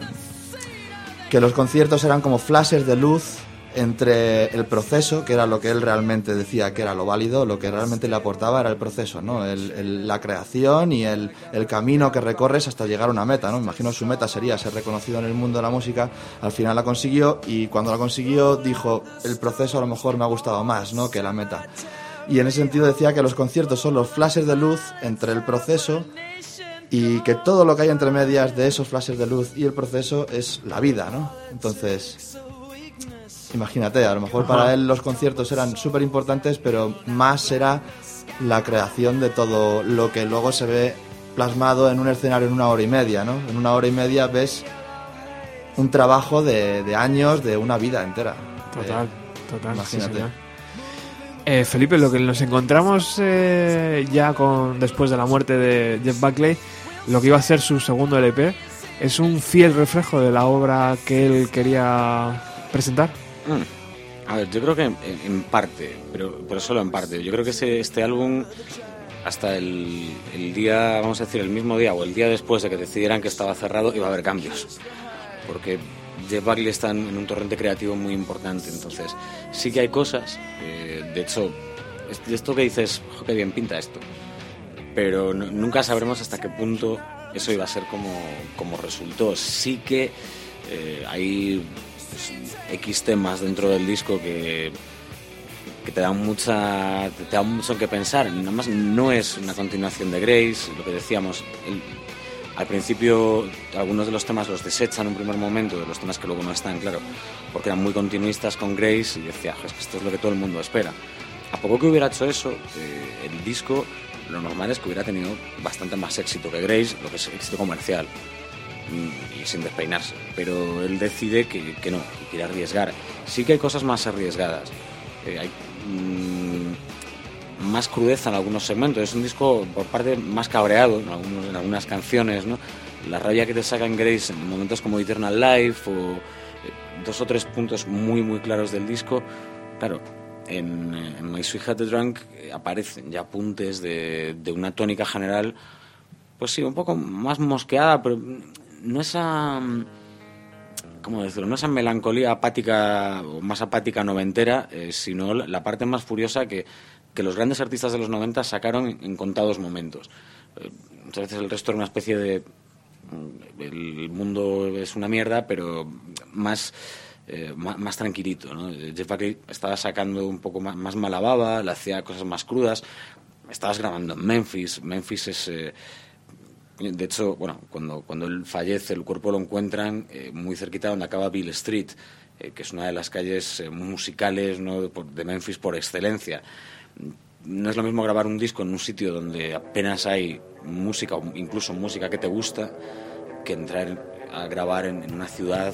que los conciertos eran como flashes de luz entre el proceso, que era lo que él realmente decía que era lo válido, lo que realmente le aportaba era el proceso, ¿no? El- la creación y el, el camino que recorres hasta llegar a una meta, ¿no? Imagino su meta sería ser reconocido en el mundo de la música, al final la consiguió y cuando la consiguió dijo, el proceso a lo mejor me ha gustado más, ¿no? Que la meta. Y en ese sentido decía que los conciertos son los flashes de luz entre el proceso y que todo lo que hay entre medias de esos flashes de luz y el proceso es la vida, ¿no? Entonces, imagínate, a lo mejor para él los conciertos eran súper importantes, pero más será la creación de todo lo que luego se ve plasmado en un escenario en una hora y media, ¿no? En una hora y media ves un trabajo de, de años, de una vida entera. Total, Eh, total. imagínate. Eh, Felipe, lo que nos encontramos eh, ya con después de la muerte de Jeff Buckley, lo que iba a ser su segundo LP, es un fiel reflejo de la obra que él quería presentar. Mm. A ver, yo creo que en, en parte, pero, pero solo en parte. Yo creo que ese- este álbum, hasta el, el día, vamos a decir, el mismo día o el día después de que decidieran que estaba cerrado, iba a haber cambios. Porque Jeff Buckley está en, un torrente creativo muy importante. Entonces, sí que hay cosas. eh, de hecho, esto que dices, "Jo, qué bien pinta esto. Pero no- nunca sabremos hasta qué punto eso iba a ser como, como resultó. Sí que eh, hay X temas dentro del disco que, que te dan mucha te, te dan mucho que pensar. Nada más no es una continuación de Grace, lo que decíamos. él al principio algunos de los temas los desechan en un primer momento, de los temas que luego no están, claro, porque eran muy continuistas con Grace y decía, "Jo, es que esto es lo que todo el mundo espera. A poco que hubiera hecho eso, eh, el disco lo normal es que hubiera tenido bastante más éxito que Grace, lo que es éxito comercial y sin despeinarse. Pero él decide que, que no, que quiere arriesgar. Sí que hay cosas más arriesgadas. Eh, hay mm, más crudeza en algunos segmentos. Es un disco por parte más cabreado en, algunos- en algunas canciones. ¿no? La rabia que te saca en Grace en momentos como Eternal Life o eh, dos o tres puntos muy muy claros del disco. Claro, en, en My Sweet Hat Drunk eh, aparecen ya apuntes de, de una tónica general, pues sí, un poco más mosqueada, pero no esa... mm, ¿Cómo decirlo? No esa melancolía apática o más apática noventera, eh, sino la, parte más furiosa que, que los grandes artistas de los 90 sacaron en, contados momentos. Eh, muchas veces el resto era una especie de mm, el mundo es una mierda, pero más, eh, más, tranquilito. ¿no? Eh, Jeff Buckley estaba sacando un poco más, más mala baba, le hacía cosas más crudas. Estabas grabando Memphis. Memphis es. eh, de hecho, bueno, cuando, cuando él fallece, el cuerpo lo encuentran eh, muy cerquita donde acaba Bill Street, eh, que es una de las calles eh, musicales de, Memphis por excelencia. No es lo mismo grabar un disco en un sitio donde apenas hay música o incluso música que te gusta que entrar a grabar en, una ciudad,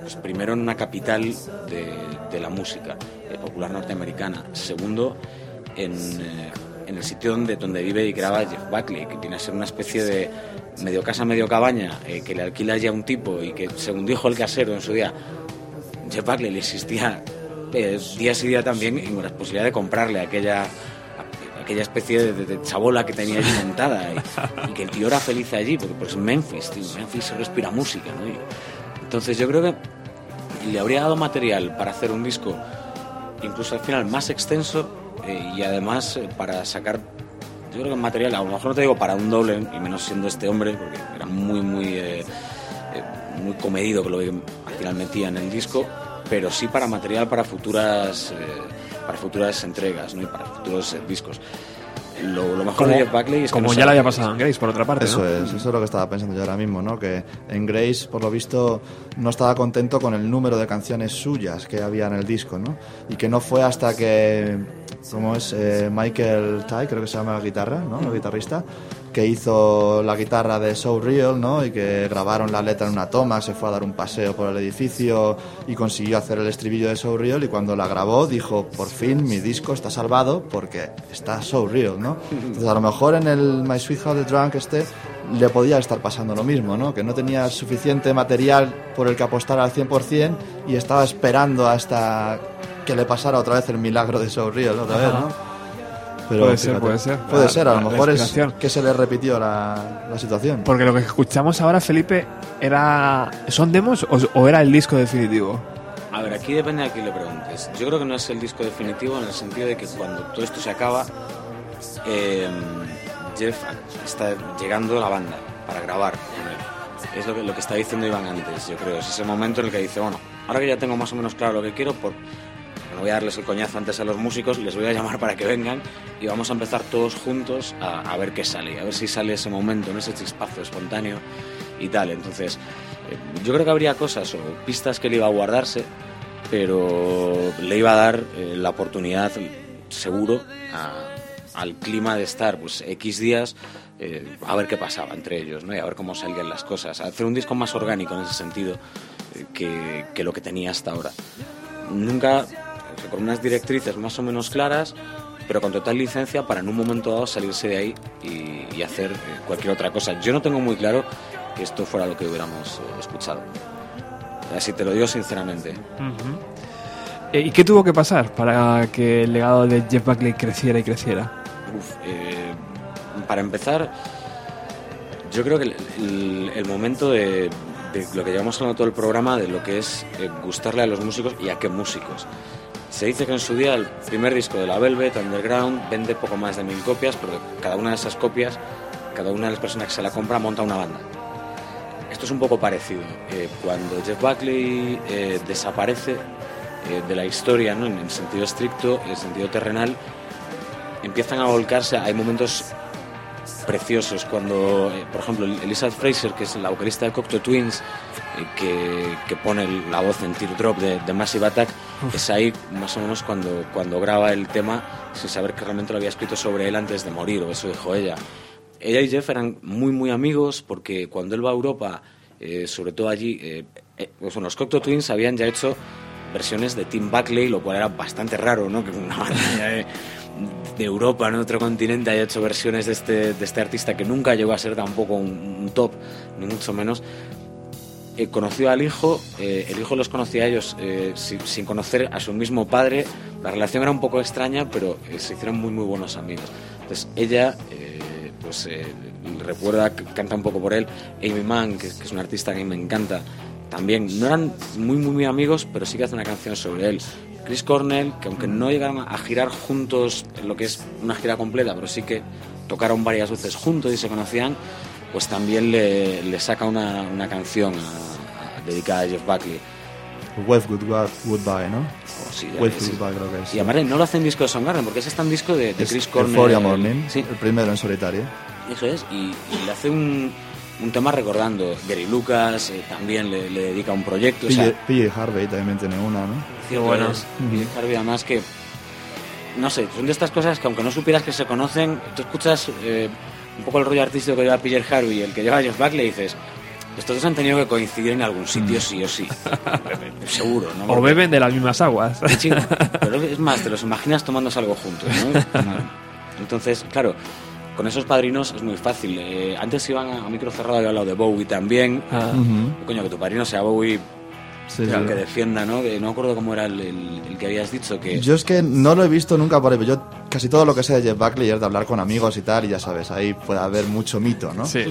pues primero en una capital de, la música popular norteamericana, segundo en, en el sitio donde, donde vive y graba Jeff Buckley, que viene a ser una especie de medio casa, medio cabaña, eh, que le alquila ya un tipo y que, según dijo el casero en su día, Jeff Buckley le existía eh, día sí día también en la posibilidad de comprarle aquella aquella especie de, de- de chabola que tenía allí montada y, y que el tío era feliz allí porque pues Memphis, tío, Memphis se respira música, ¿no? Y- entonces yo creo que le habría dado material para hacer un disco incluso al final más extenso eh, y además eh, para sacar yo creo que material a lo mejor no te digo para un doble y menos siendo este hombre porque era muy muy eh, eh, muy comedido con lo que al final metía en el disco pero sí para material para futuras eh, para futuras entregas ¿no? y para futuros eh, discos lo, lo mejor Como, de Jeff Buckley es que como no ya le había pasado en Grace, por otra parte. Eso ¿no? es, eso es lo que estaba pensando yo ahora mismo, ¿no? Que en Grace, por lo visto, no estaba contento con el número de canciones suyas que había en el disco, ¿no? Y que no fue hasta que, ¿cómo es? Eh, Michael Ty, creo que se llama la guitarra, ¿no? El guitarrista, que hizo la guitarra de So Real, ¿no? Y que grabaron la letra en una toma, se fue a dar un paseo por el edificio y consiguió hacer el estribillo de So Real y cuando la grabó dijo, por fin mi disco está salvado porque está So Real, ¿no? Entonces a lo mejor en el My Sweet How the Drunk este le podía estar pasando lo mismo, ¿no? Que no tenía suficiente material por el que apostar al 100% y estaba esperando hasta que le pasara otra vez el milagro de So Real, otra vez. ¿no? Puede ser, puede ser. Puede La- ser, a lo mejor es que se le repitió la, la situación. Porque lo que escuchamos ahora, Felipe, era ¿son demos o, o era el disco definitivo? A ver, aquí depende a quién le preguntes. Yo creo que no es el disco definitivo en el sentido de que cuando todo esto se acaba, eh, Jeff está llegando a la banda para grabar con él. Es lo que, lo que está diciendo Iván antes, yo creo. Es ese momento en el que dice, bueno, ahora que ya tengo más o menos claro lo que quiero, por, voy a darles el coñazo antes a los músicos, les voy a llamar para que vengan y vamos a empezar todos juntos a, ver qué sale, a ver si sale ese momento, ¿no? ese chispazo espontáneo y tal. Entonces, eh, yo creo que habría cosas o pistas que él iba a guardarse, pero le iba a dar eh, la oportunidad, seguro, al clima de estar pues X días eh, a ver qué pasaba entre ellos, ¿no? Y a ver cómo salían las cosas. Hacer un disco más orgánico en ese sentido eh, que lo que tenía hasta ahora. Nunca, o sea, con unas directrices más o menos claras, pero con total licencia para en un momento dado salirse de ahí y, y hacer eh, cualquier otra cosa. Yo no tengo muy claro que esto fuera lo que hubiéramos eh, escuchado. Así te lo digo sinceramente. Eh, ¿Y qué tuvo que pasar para que el legado de Jeff Buckley creciera y creciera? Uf, eh, para empezar, yo creo que el, el- el momento de, de lo que llevamos hablando todo el programa, de lo que es eh, gustarle a los músicos y a qué músicos. Se dice que en su día el primer disco de la Velvet, Underground, vende poco más de mil copias, porque cada una de esas copias, cada una de las personas que se la compra monta una banda. Esto es un poco parecido. Eh, cuando Jeff Buckley eh, desaparece eh, de la historia, ¿no? en el sentido estricto, en el sentido terrenal, empiezan a volcarse, hay momentos preciosos cuando, eh, por ejemplo, Elizabeth Fraser, que es la vocalista de Cocteau Twins, eh, que, que pone la voz en Teardrop de, de Massive Attack, es ahí más o menos cuando, cuando graba el tema sin saber que realmente lo había escrito sobre él antes de morir, o eso dijo ella. Ella y Jeff eran muy, muy amigos porque cuando él va a Europa, eh, sobre todo allí, eh, eh, pues bueno, los Cocteau Twins habían ya hecho versiones de Tim Buckley, lo cual era bastante raro, ¿no? Que una *laughs* banda ya de, Europa, en otro continente, haya hecho versiones de este, de este artista que nunca llegó a ser tampoco un, un top, ni mucho menos. Eh, conoció al hijo, eh, el hijo los conocía a ellos eh, sin, sin conocer a su mismo padre. La relación era un poco extraña, pero eh, se hicieron muy, muy buenos amigos. Entonces ella, eh, pues eh, recuerda, canta un poco por él. Amy Mann, que, que es una artista que a mí me encanta, también no eran muy, muy, muy amigos, pero sí que hace una canción sobre él. Chris Cornell, que aunque no llegaron a girar juntos en lo que es una gira completa, pero sí que tocaron varias veces juntos y se conocían, pues también le, le saca una, una canción a- a- dedicada a Jeff Buckley. Wave Good, Goodbye, ¿no? Oh, sí, sí. Goodbye creo que es. Y además no lo hace en disco de Soundgarden, porque ese está en disco de, de Es Chris Cornell. Euphoria Morning, Sí, el primero en solitario. eso es. Y, y le hace un, un tema recordando. Gary Lucas eh, también le, le dedica un proyecto. o sea, PJ, PJ Harvey también tiene una, ¿no? Cierto bueno. Harvey además que no sé, son de estas cosas que aunque no supieras que se conocen, tú escuchas eh, un poco el rollo artístico que lleva Peter Harvey y el que lleva Jeff Buckley y dices, estos dos han tenido que coincidir en algún sitio sí o sí. *laughs* Seguro, ¿no? O beben de las mismas aguas. Sí, *laughs* pero es más, te los imaginas tomándose algo juntos, ¿no? *laughs* Entonces, claro, con esos padrinos es muy fácil. Eh, antes iban a, micro cerrado, había hablado de Bowie también. Ah. Coño, que tu padrino sea Bowie, Sí, que, sí. que defienda, ¿no? Que no me acuerdo cómo era el, el- el que habías dicho, que... Yo es que no lo he visto nunca por ahí, pero yo casi todo lo que sé de Jeff Buckley es de hablar con amigos y tal, y ya sabes, ahí puede haber mucho mito, ¿no? Sí.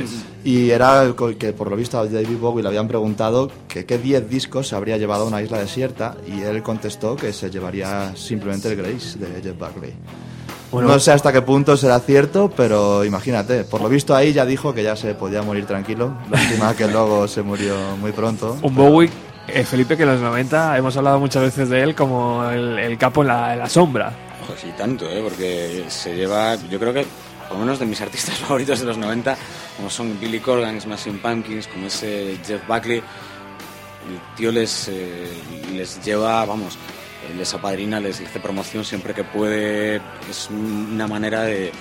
Y era co- que por lo visto a David Bowie le habían preguntado que qué 10 discos se habría llevado a una isla desierta, y él contestó que se llevaría simplemente el Grace de Jeff Buckley. Bueno. No sé hasta qué punto será cierto, pero imagínate, por lo visto ahí ya dijo que ya se podía morir tranquilo. Lástima que luego se murió muy pronto. Un Bowie, eh, Felipe, que en los 90 hemos hablado muchas veces de él como el, capo en la, sombra. Sí, tanto, ¿eh? Porque se lleva, yo creo que, por menos de mis *laughs* artistas favoritos de los 90, como son Billy Corgan, Smashing Pumpkins, como ese Jeff Buckley, el tío les, eh, les lleva, vamos, eh, les apadrina, les hace promoción siempre que puede. Es una manera de,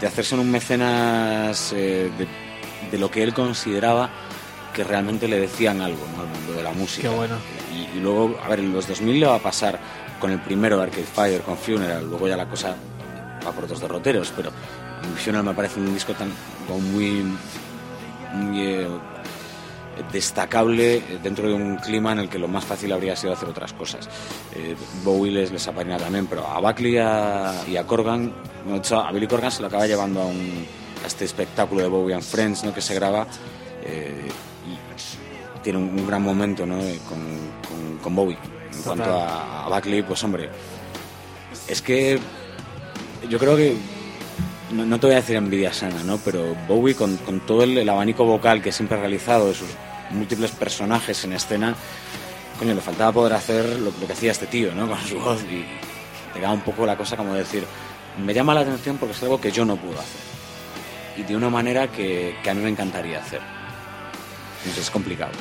de hacerse un mecenas de lo que él consideraba que realmente le decían algo ¿no? al mundo de la música. Qué bueno. Y, y luego, a ver, en los 2000 le va a pasar con el primero de Arcade Fire, con Funeral, luego ya la cosa va por otros derroteros, pero Funeral me parece un disco tan muy, muy eh, destacable eh, dentro de un clima en el que lo más fácil habría sido hacer otras cosas. Eh, Bowie les, les apaña también, pero a Buckley y a, y a Corgan, de hecho a Billy Corgan se lo acaba llevando a, un, a este espectáculo de Bowie and Friends ¿no? que se graba eh, tiene un, un gran momento ¿no? eh, con, con, con Bowie. En Total. cuanto a, a Buckley, pues hombre, es que yo creo que no, no te voy a decir envidia sana, ¿no? Pero Bowie con, con todo el, el abanico vocal que siempre ha realizado de sus múltiples personajes en escena, coño, le faltaba poder hacer lo, lo que hacía este tío, ¿no? *laughs* Con su voz y te queda un poco la cosa como decir, me llama la atención porque es algo que yo no puedo hacer y de una manera que, que a mí me encantaría hacer. Entonces es complicado.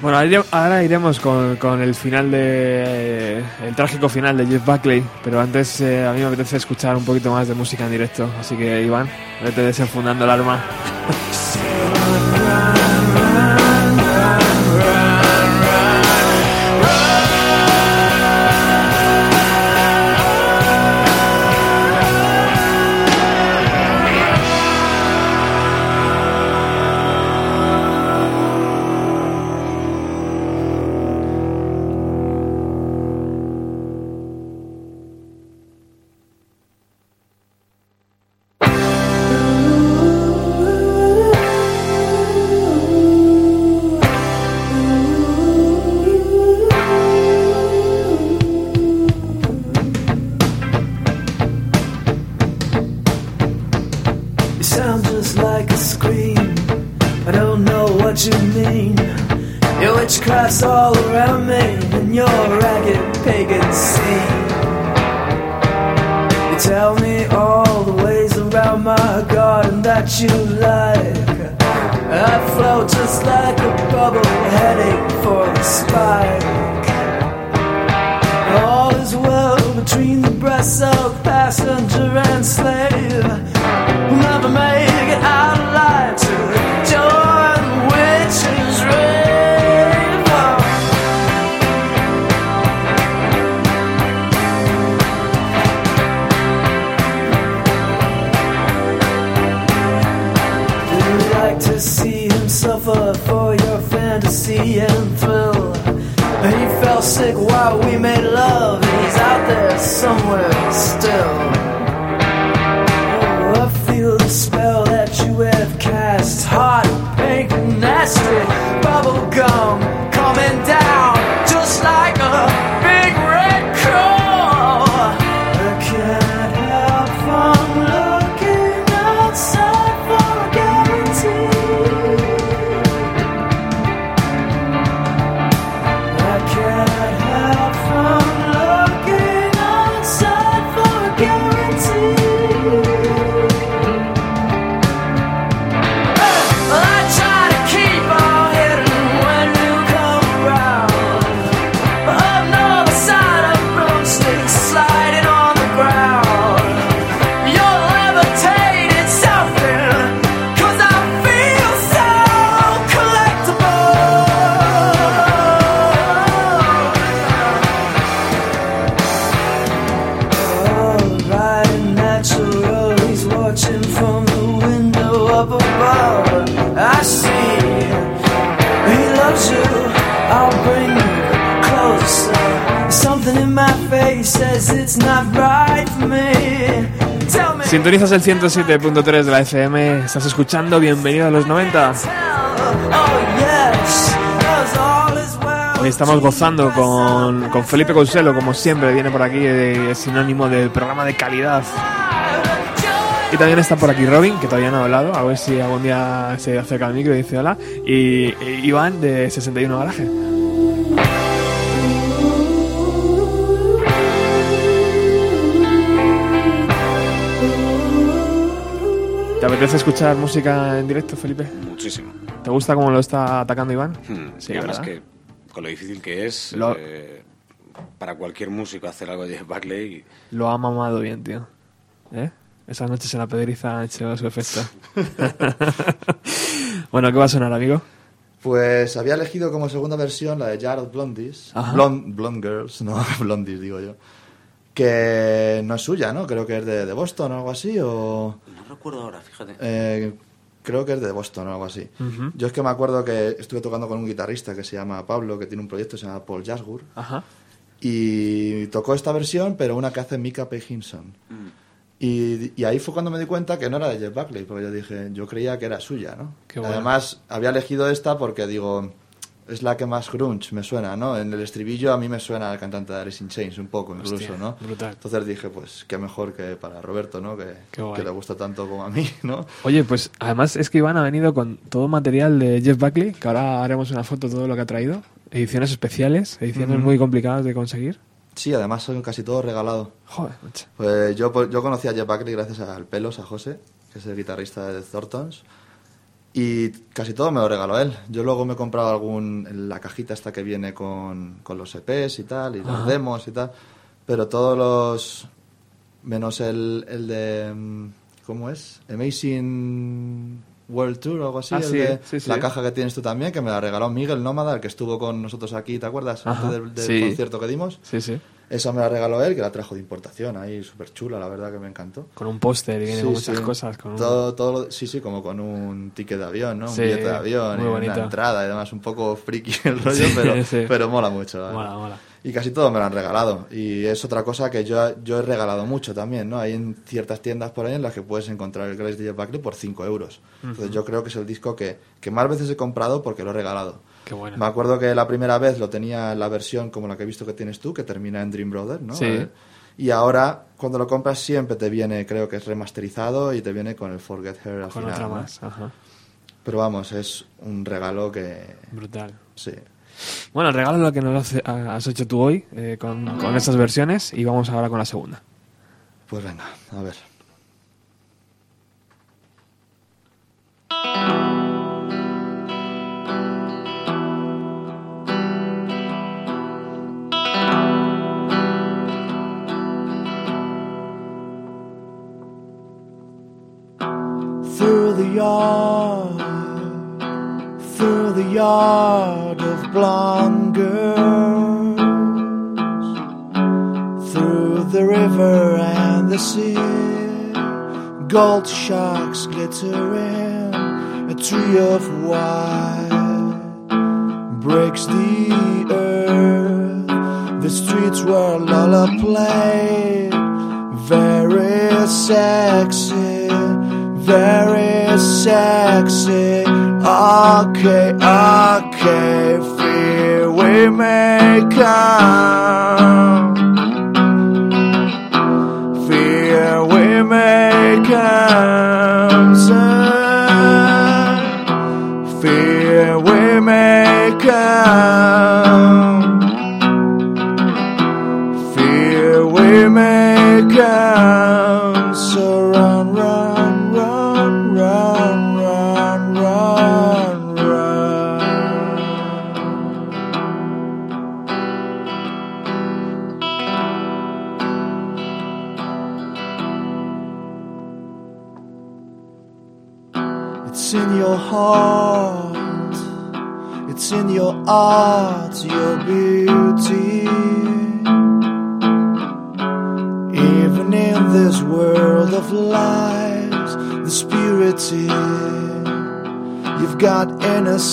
Bueno, ahora iremos con, con el final de. el trágico final de Jeff Buckley, pero antes eh, a mí me apetece escuchar un poquito más de música en directo. Así que, Iván, vete desenfundando el arma. *laughs* Sintonizas el 107.3 de la FM, estás escuchando Bienvenido a los 90. Oh yes, 'cause all is well. Hoy estamos gozando con, con Felipe Conselo, como siempre, viene por aquí, es sinónimo del programa de calidad. Y también está por aquí Robin, que todavía no ha hablado, a ver si algún día se acerca al micro y dice hola. Y Iván de 61 Garaje. ¿Te apetece escuchar música en directo, Felipe? Muchísimo. ¿Te gusta cómo lo está atacando Iván? Hmm, Sí, y además ¿verdad? que con lo difícil que es Lo- eh, para cualquier músico hacer algo de Jeff Buckley, Lo ha mamado bien, tío. ¿Eh? Esas noches en la pedriza han hecho su efecto. bueno, ¿qué va a sonar, amigo? Pues había elegido como segunda versión la de Jar of Blondies. Ajá. Blonde, Blonde Girls, no, *laughs* Blondies digo yo. Que no es suya, ¿no? Creo que es de, de Boston o algo así, o... no recuerdo ahora, fíjate. Eh, creo que es de Boston o algo así. Yo es que me acuerdo que estuve tocando con un guitarrista que se llama Pablo, que tiene un proyecto que se llama Paul Jasgur. Ajá. Y tocó esta versión, pero una que hace Mika P. Hinson. Y, y ahí fue cuando me di cuenta que no era de Jeff Buckley, porque yo dije, yo creía que era suya, ¿no? Qué bueno. Además, había elegido esta porque digo, es la que más grunge me suena, ¿no? En el estribillo a mí me suena el cantante de Alice in Chains un poco, incluso, Hostia, ¿no? brutal. Entonces dije, pues qué mejor que para Roberto, ¿no? Que, le gusta tanto como a mí, ¿no? Oye, pues además es que Iván ha venido con todo material de Jeff Buckley, que ahora haremos una foto de todo lo que ha traído. Ediciones especiales, ediciones muy complicadas de conseguir. Sí, además son casi todo regalado. Joder. Pues yo, yo conocí a Jeff Buckley gracias al Pelos, a José, que es el guitarrista de The Thorntons. Y casi todo me lo regaló él. Yo luego me he comprado algún, la cajita esta que viene con, con los EPs y tal, y Ajá. los demos y tal. Pero todos los, menos el, el de, mm, ¿cómo es? Amazing World Tour o algo así. Ah, el sí, de sí, sí. La caja que tienes tú también, que me la regaló Miguel Nómada, el que estuvo con nosotros aquí, ¿te acuerdas? Ajá, Antes del, concierto que dimos. Sí, sí. Esa me la regaló él, que la trajo de importación, ahí súper chula, la verdad que me encantó. Con un póster y viene Sí, con muchas sí. cosas. Con un- todo, todo lo- sí, sí, como con un ticket de avión, ¿no? Un billete de avión y una entrada y demás, un poco friki el *laughs* rollo, pero, pero mola mucho. la Mola, mola. Y casi todo me lo han regalado. Y es otra cosa que yo, yo he regalado mucho también, ¿no? Hay en ciertas tiendas por ahí en las que puedes encontrar el Grace Jeff Buckley por 5 euros. Entonces yo creo que es el disco que, que más veces he comprado porque lo he regalado. Qué bueno. Me acuerdo que la primera vez lo tenía en la versión como la que he visto que tienes tú, que termina en Dream Brother, ¿no? Sí. Eh, Y ahora, cuando lo compras, siempre te viene, creo que es remasterizado y te viene con el Forget Her al Con final. otra ¿no? más. Ajá. Pero vamos, es un regalo que. Brutal. Sí. Bueno, el regalo es lo que nos has hecho tú hoy eh, con, con estas versiones y vamos ahora con la segunda. Pues venga, a ver. Yard, through the yard of blonde girls, through the river and the sea, gold sharks glittering, a tree of white breaks the earth. The streets Lola played, very sexy, very sexy. Okay, okay, fear we may come. Fear we may come. son. Fear we may come. Fear we may come.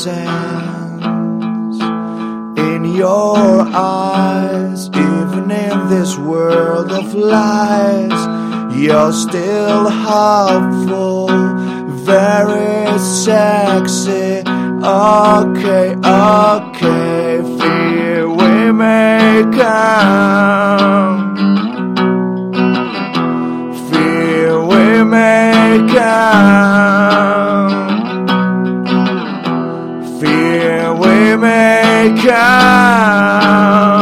Innocence in your eyes. Even in this world of lies, you're still hopeful, very sexy. Okay, okay, fear we may come. Fear we may come. Come.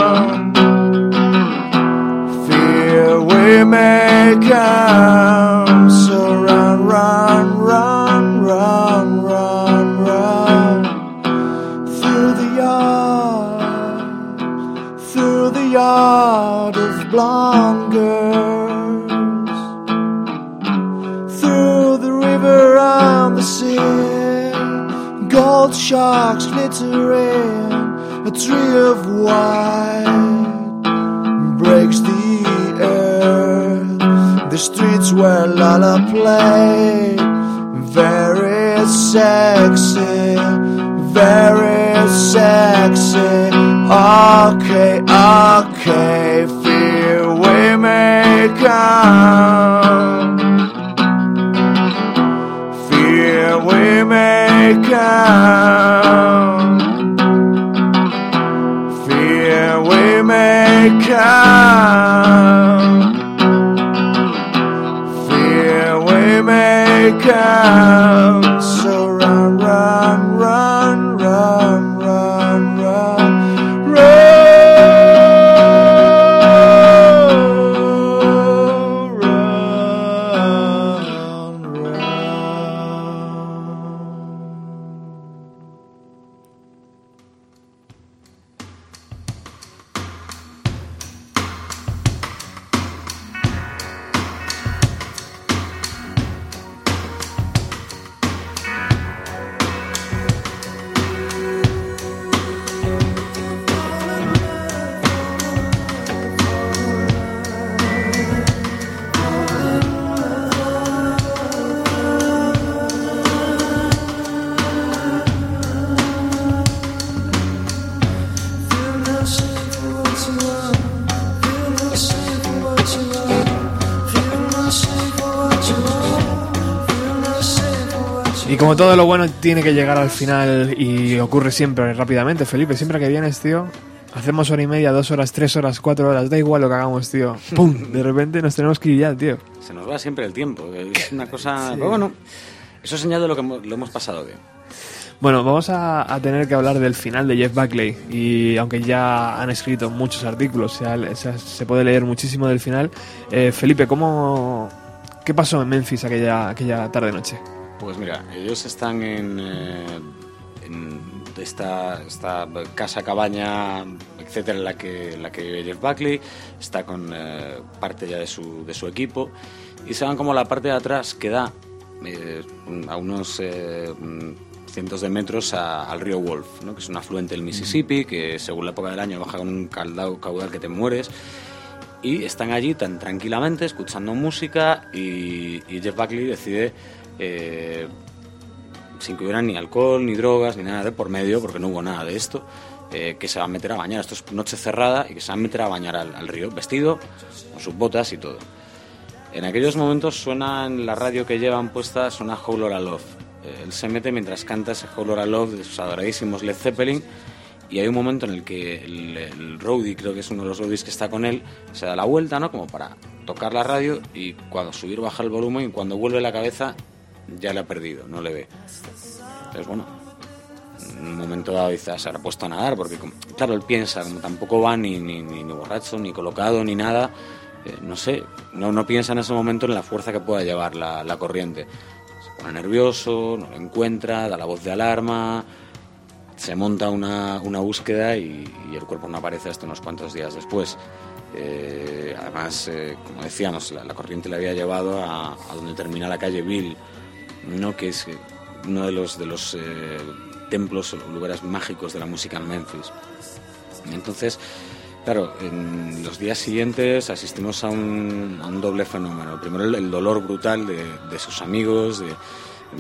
Fear we may come. So run, run, run, run, run, run through the yard, through the yard of blonde girls, through the river and the sea, gold sharks glittering, tree of white breaks the earth, the streets where Lala played, very sexy, very sexy. Okay, okay, fear we may come. Fear we may come. Yeah. Y como todo lo bueno tiene que llegar al final y ocurre siempre rápidamente, Felipe, siempre que vienes, tío, hacemos hora y media, dos horas, tres horas, cuatro horas, da igual lo que hagamos, tío. *laughs* ¡Pum! De repente nos tenemos que ir ya, tío. Se nos va siempre el tiempo. Es una cosa. *laughs* Pero bueno, eso es señal de lo que hemos- lo hemos pasado bien. Bueno, vamos a, a tener que hablar del final de Jeff Buckley y aunque ya han escrito muchos artículos, se, ha- se ha- se puede leer muchísimo del final. Eh, Felipe, ¿cómo, ¿qué pasó en Memphis aquella, aquella tarde-noche? Pues mira, ellos están en, eh, en esta, esta casa, cabaña, etcétera, en la que, en la que vive Jeff Buckley. Está con eh, parte ya de su, de su equipo. Y se van como a la parte de atrás que da eh, a unos eh, cientos de metros a- al río Wolf, ¿no? que es un afluente del Mississippi, que según la época del año baja con un caldao- caudal que te mueres. Y están allí tan tranquilamente escuchando música y, y Jeff Buckley decide, eh, sin que hubiera ni alcohol, ni drogas, ni nada de por medio, porque no hubo nada de esto, eh, que se va a meter a bañar. Esto es noche cerrada y que se va a meter a bañar al, al río, vestido, con sus botas y todo. En aquellos momentos suena en la radio que llevan puesta, suena Whole Lotta Love. Eh, él se mete mientras canta ese Whole Lotta Love de sus adoradísimos Led Zeppelin y hay un momento en el que el, el roadie, creo que es uno de los roadies que está con él, se da la vuelta, ¿no? Como para tocar la radio y cuando subir baja el volumen y cuando vuelve la cabeza ya le ha perdido, no le ve. Entonces, bueno, en un momento dado dice, "Ah, se habrá puesto a nadar, porque claro, él piensa, como tampoco va ni, ni, ni, ni borracho, ni colocado, ni nada, eh, no sé, no, no piensa en ese momento en la fuerza que pueda llevar la, corriente. Se pone nervioso, no lo encuentra, da la voz de alarma, se monta una, una búsqueda y, el cuerpo no aparece hasta unos cuantos días después. Eh, además, eh, como decíamos, la, la corriente le había llevado a donde termina la calle Bill, ¿no? que es eh, uno de los, de los eh, templos o lugares mágicos de la música en Memphis. Entonces, claro, en los días siguientes asistimos a un, doble fenómeno. Primero, el, dolor brutal de, de sus amigos, de,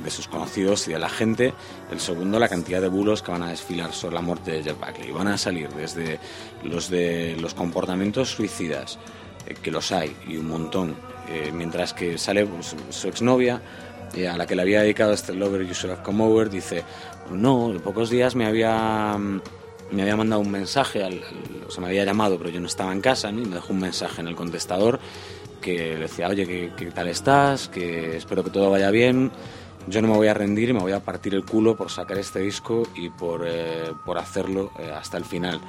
de sus conocidos y de la gente. El segundo, la cantidad de bulos que van a desfilar sobre la muerte de Jeff Buckley. Van a salir desde los de los comportamientos suicidas, eh, que los hay, y un montón. Mientras que sale su exnovia, a la que le había dedicado este Lover You Should Have Come Over, dice, no, en pocos días me había, mm, me había mandado un mensaje, al, al- o sea, me había llamado, pero yo no estaba en casa, ¿no? y me dejó un mensaje en el contestador que decía, oye, ¿qué, qué tal estás? Que espero que todo vaya bien. Yo no me voy a rendir me voy a partir el culo por sacar este disco y por, eh, por hacerlo eh, hasta el final.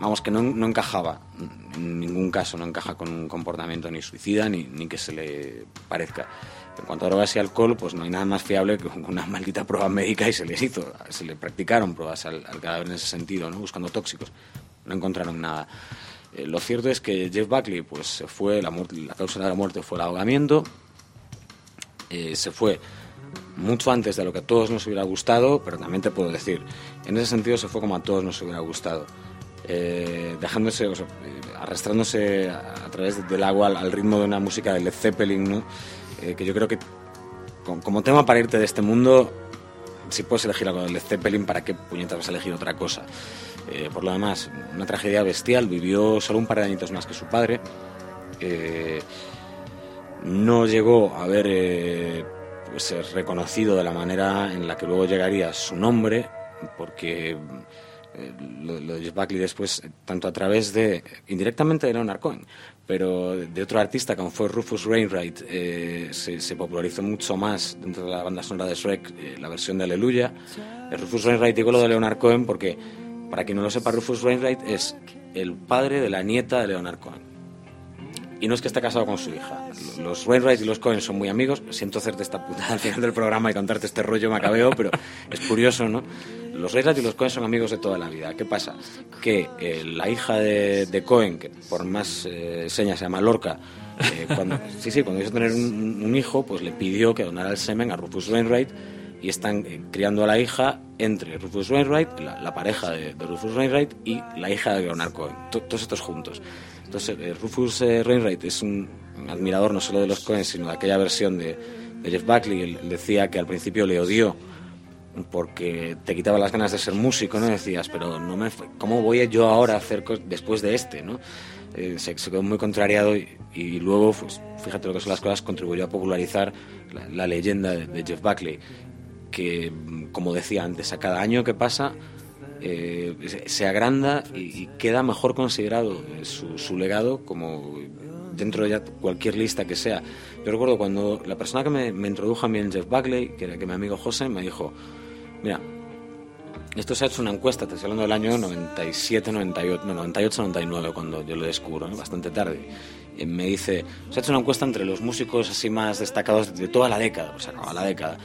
Vamos, que no, no encajaba, en ningún caso no encaja con un comportamiento ni suicida ni, ni que se le parezca. En cuanto a drogas y alcohol, pues no hay nada más fiable que una maldita prueba médica y se les hizo, se le practicaron pruebas al, cadáver en ese sentido, ¿no? buscando tóxicos. No encontraron nada. Eh, lo cierto es que Jeff Buckley, pues se fue, la, causa de la muerte fue el ahogamiento, eh, se fue mucho antes de lo que a todos nos hubiera gustado, pero también te puedo decir, en ese sentido se fue como a todos nos hubiera gustado. Eh, dejándose, o eh, arrastrándose a, a través del agua al, al ritmo de una música de Led Zeppelin, ¿no? Eh, que yo creo que como tema para irte de este mundo, si puedes elegir algo de Led Zeppelin, ¿para qué puñetas vas a elegir otra cosa? Eh, por lo demás, una tragedia bestial, vivió solo un par de añitos más que su padre. Eh, no llegó a ver pues, reconocido de la manera en la que luego llegaría su nombre, porque lo, de Buckley después, tanto a través de, indirectamente de Leonard Cohen, pero de, otro artista como fue Rufus Wainwright, eh, se, se popularizó mucho más dentro de la banda sonora de Shrek, eh, la versión de Aleluya. Eh, Rufus Wainwright digo lo de Leonard Cohen porque, para quien no lo sepa, Rufus Wainwright es el padre de la nieta de Leonard Cohen. Y no es que esté casado con su hija. Los Wainwright y los Cohen son muy amigos. Siento hacerte esta putada al final del programa y contarte este rollo macabeo, pero es curioso, ¿no? Los Wainwright y los Cohen son amigos de toda la vida. ¿Qué pasa? Que eh, la hija de, de Cohen, que por más eh, señas se llama Lorca, eh, cuando, *laughs* sí, sí, cuando quiso tener un, un hijo, pues le pidió que donara el semen a Rufus Wainwright y están criando a la hija entre Rufus Wainwright, la, pareja de, Rufus Wainwright, y la hija de Leonard Cohen. To- todos estos juntos. Entonces, Rufus Wainwright es un admirador no solo de los Cohen, sino de aquella versión de, de Jeff Buckley. Él decía que al principio le odió porque te quitaba las ganas de ser músico, ¿no? Decías, pero no me, ¿cómo voy yo ahora a hacer después de este, ¿no? Eh, se, se quedó muy contrariado y, y luego, pues, fíjate lo que son las cosas, contribuyó a popularizar la, la leyenda de, de Jeff Buckley, que, como decía antes, a cada año que pasa eh, se, se agranda y, y queda mejor considerado eh, su, su legado como dentro de ya cualquier lista que sea. Yo recuerdo cuando la persona que me, me introdujo a mí en Jeff Buckley, que era que mi amigo José, me dijo, mira, esto se ha hecho una encuesta, te estoy hablando del año 97, 98, no, 98, 99, cuando yo lo descubro, ¿no? bastante tarde. Y me dice, se ha hecho una encuesta entre los músicos así más destacados de toda la década, pues acaba la década.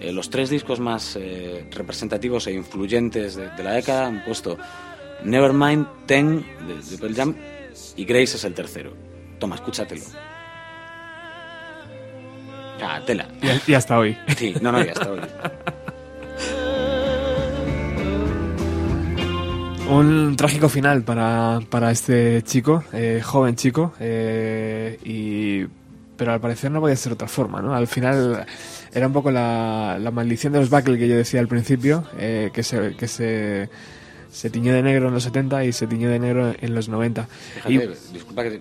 Eh, los tres discos más eh, representativos e influyentes de, de la década han puesto Nevermind, Ten de, de Pearl Jam y Grace es el tercero. Toma, escúchatelo. Sea, tela. Y, y hasta hoy. Sí, no, no, ya está hoy. *laughs* Un trágico final para, para este chico, eh, joven chico, eh, y, pero al parecer no podía ser otra forma, ¿no? Al final era un poco la, la maldición de los Buckley que yo decía al principio, eh, que, se, que se, se tiñó de negro en los 70 y se tiñó de negro en los 90. Fíjate, Y- disculpa que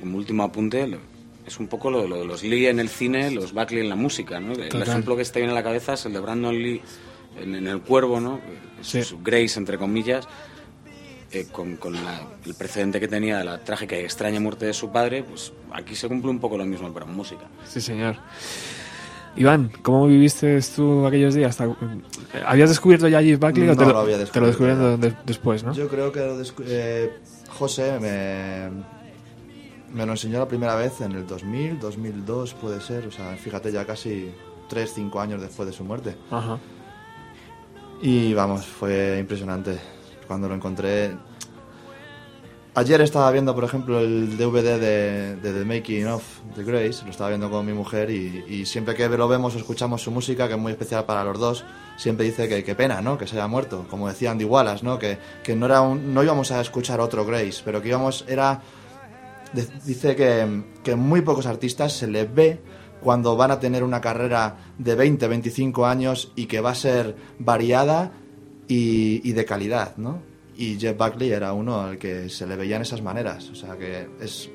como último apunte, es un poco lo, lo de los Lee en el cine, los Buckley en la música, ¿no? El ejemplo que está bien en la cabeza es el de Brandon Lee en, en El Cuervo, ¿no? Sí. Su Grace, entre comillas, eh, con, con la- el precedente que tenía de la trágica y extraña muerte de su padre, pues aquí se cumple un poco lo mismo, pero en música. Sí, señor. Iván, ¿cómo viviste tú aquellos días? ¿Te- ¿Habías descubierto ya Jeff Buckley o No te lo, lo había te lo descubrieron de- después, no? Yo creo que lo eh, José me, me lo enseñó la primera vez en el 2000, 2002 puede ser, o sea, fíjate ya casi 3, 5 años después de su muerte. Ajá. Y vamos, fue impresionante cuando lo encontré. Ayer estaba viendo, por ejemplo, el DVD de, The Making of The Grace, lo estaba viendo con mi mujer y, y siempre que lo vemos o escuchamos su música, que es muy especial para los dos, siempre dice que qué pena, ¿no? Que se haya muerto, como decía Andy Wallace, ¿no? Que, que no, era un- no íbamos a escuchar otro Grace, pero que íbamos, era... de- dice que, que muy pocos artistas se les ve cuando van a tener una carrera de 20, 25 años y que va a ser variada y, y de calidad, ¿no? Y Jeff Buckley era uno al que se le veían esas maneras. O sea que es.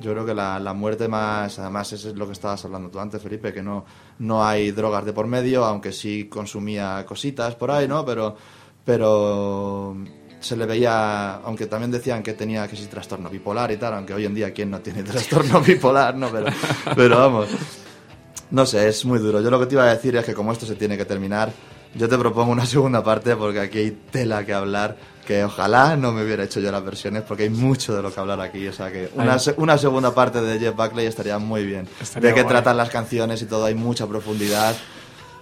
Yo creo que la, la muerte más. Además, eso es lo que estabas hablando tú antes, Felipe, que no, no hay drogas de por medio, aunque sí consumía cositas por ahí, ¿no? Pero. Pero. Se le veía, aunque también decían que tenía que sí trastorno bipolar y tal, aunque hoy en día quién no tiene *laughs* trastorno bipolar, ¿no? Pero, pero vamos, no sé, es muy duro. Yo lo que te iba a decir es que como esto se tiene que terminar, yo te propongo una *laughs* segunda parte porque aquí hay tela que hablar, que ojalá no me hubiera hecho yo las versiones porque hay mucho de lo que hablar aquí. O sea que una, se- una segunda parte de Jeff Buckley estaría muy bien. Estaría de qué guay. tratan las canciones y todo, hay mucha profundidad.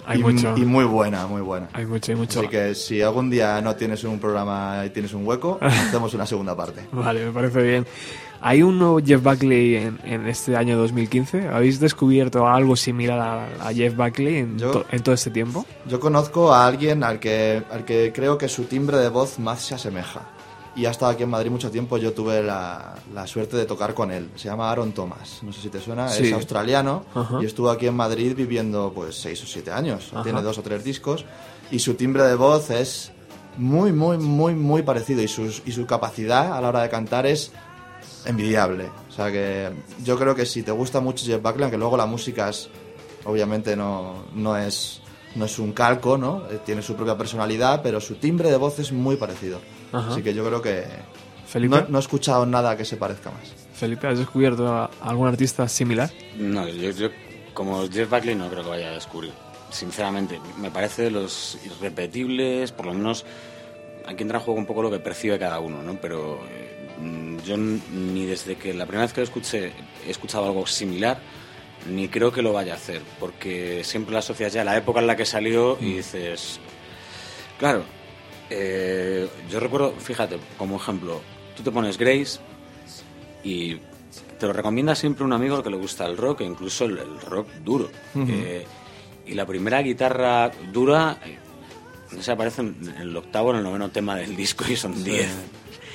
Hay y, mucho. y muy buena, muy buena. Hay mucho, hay mucho. Así que si algún día no tienes un programa y tienes un hueco, *laughs* hacemos una segunda parte. Vale, me parece bien. ¿Hay un nuevo Jeff Buckley en, en este año 2015? ¿Habéis descubierto algo similar a, a Jeff Buckley en, Yo- to- en todo este tiempo? Yo conozco a alguien al que, al que creo que su timbre de voz más se asemeja. Y ha estado aquí en Madrid mucho tiempo. Yo tuve la, la suerte de tocar con él. Se llama Aaron Thomas. No sé si te suena. Sí. Es australiano Ajá. y estuvo aquí en Madrid viviendo pues seis o siete años. Ajá. Tiene dos o tres discos. Y su timbre de voz es muy, muy, muy, muy parecido. Y, sus, y su capacidad a la hora de cantar es envidiable. O sea que yo creo que si te gusta mucho Jeff Buckley, aunque luego la música es, obviamente no, no es no es un calco, ¿no? Eh, Tiene su propia personalidad, pero su timbre de voz es muy parecido. Ajá. Así que yo creo que Felipe, no, no he escuchado nada que se parezca más. Felipe, ¿has descubierto a algún artista similar? No, yo, yo como Jeff Buckley no creo que vaya a descubrir. Sinceramente, me parece de los irrepetibles, por lo menos aquí entra en juego un poco lo que percibe cada uno, ¿no? Pero eh, yo ni desde que la primera vez que lo escuché he escuchado algo similar, ni creo que lo vaya a hacer, porque siempre la asocias ya a la época en la que salió y dices, claro, eh, yo recuerdo, fíjate, como ejemplo, tú te pones Grace y te lo recomienda siempre un amigo que le gusta el rock, e incluso el, el rock duro. Eh, y la primera guitarra dura, eh, no sé, aparece en el octavo o en el noveno tema del disco y son diez.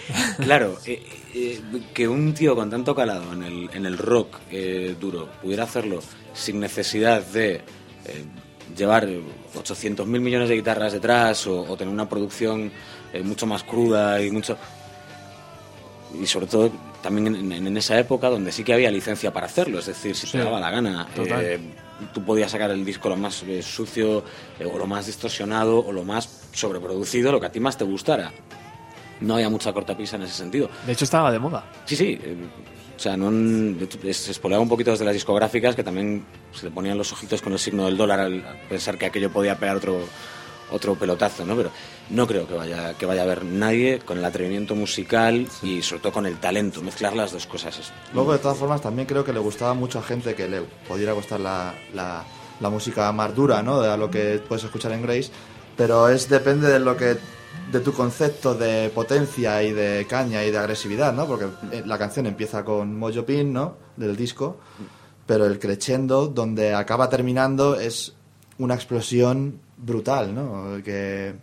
*laughs* Claro, eh, eh, que un tío con tanto calado en el, en el rock eh, duro pudiera hacerlo sin necesidad de eh, llevar 800 mil millones de guitarras detrás o, o tener una producción mucho más cruda y mucho y sobre todo también en, esa época donde sí que había licencia para hacerlo, es decir, si Sí, te daba la gana, total. tú podías sacar el disco lo más sucio o lo más distorsionado o lo más sobreproducido, lo que a ti más te gustara. No había mucha cortapisa en ese sentido. De hecho, estaba de moda. Sí, sí. eh, o sea, no, se espoleaba un poquito desde las discográficas que también se le ponían los ojitos con el signo del dólar al pensar que aquello podía pegar otro otro pelotazo, ¿no? Pero no creo que vaya que vaya a haber nadie con el atrevimiento musical y sobre todo con el talento, mezclar las dos cosas. es- Luego, de todas formas, también creo que le gustaba mucho a gente que le pudiera gustar la, la, la música más dura, ¿no? De lo que puedes escuchar en Grace. Pero es depende de lo que de tu concepto de potencia y de caña y de agresividad, ¿no? Porque eh, la canción empieza con Mojo Pin, ¿no? Del disco. pero el crescendo donde acaba terminando es una explosión brutal, ¿no? Que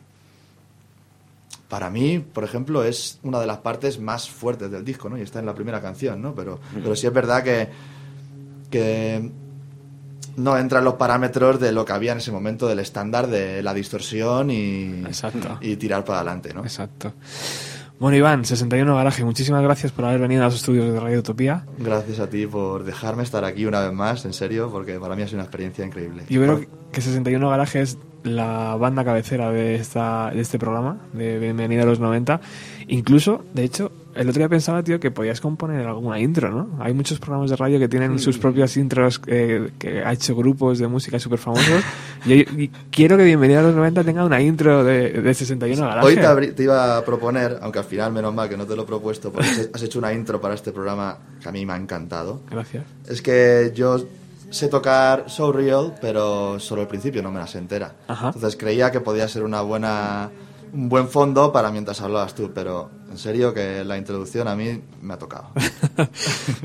para mí, por ejemplo, es una de las partes más fuertes del disco, ¿no? Y está en la primera canción, ¿no? Pero, pero sí es verdad que, que no entra en los parámetros de lo que había en ese momento del estándar de la distorsión y, Exacto. y tirar para adelante, ¿no? Exacto. Bueno, Iván, 61 Garaje, muchísimas gracias por haber venido a los estudios de Radio Utopía. Gracias a ti por dejarme estar aquí una vez más, en serio, porque para mí ha sido una experiencia increíble. Yo creo que 61 Garaje es la banda cabecera de, esta, de este programa, de Bienvenida a los 90. Incluso, de hecho, el otro día pensaba, tío, que podías componer alguna intro, ¿no? Hay muchos programas de radio que tienen sus propias intros eh, que ha hecho grupos de música súper famosos. y, y quiero que Bienvenida a los 90 tenga una intro de, de 61 Garaje. Hoy te, te iba a proponer, aunque al final menos mal que no te lo he propuesto, porque has- hecho una intro para este programa que a mí me ha encantado. Gracias. Es que yo sé tocar So Real, pero solo el principio no me la sé entera. Ajá. Entonces creía que podía ser una buena un buen fondo para mientras hablabas tú, pero en serio que la introducción a mí me ha tocado. *laughs*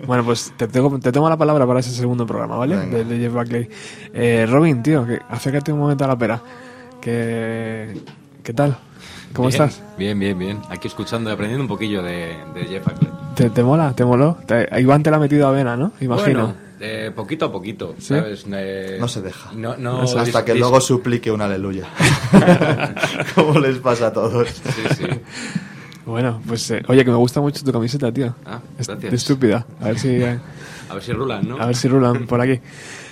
Bueno, pues te, tengo- te tomo la palabra para ese segundo programa, ¿vale? De, de Jeff Buckley. Eh, Robin, tío, que acércate un momento a la pera. Que, ¿Qué tal? ¿Cómo Bien, estás? Bien, bien, bien. Aquí escuchando y aprendiendo un poquillo de, de Jeff Buckley. ¿Te, te mola? ¿Te moló? Te- Iván te la ha metido a vena, ¿no? Imagino. Bueno, eh, poquito a poquito, ¿Sí? ¿sabes? Eh, No se deja. No, no, Hasta dis- que dis- luego suplique un aleluya. *laughs* Como les pasa a todos. Sí, sí. Bueno, pues eh, oye, que me gusta mucho tu camiseta, tío. Ah, gracias. estúpida. A ver si, eh, A ver si rulan, ¿no? a ver si rulan por aquí.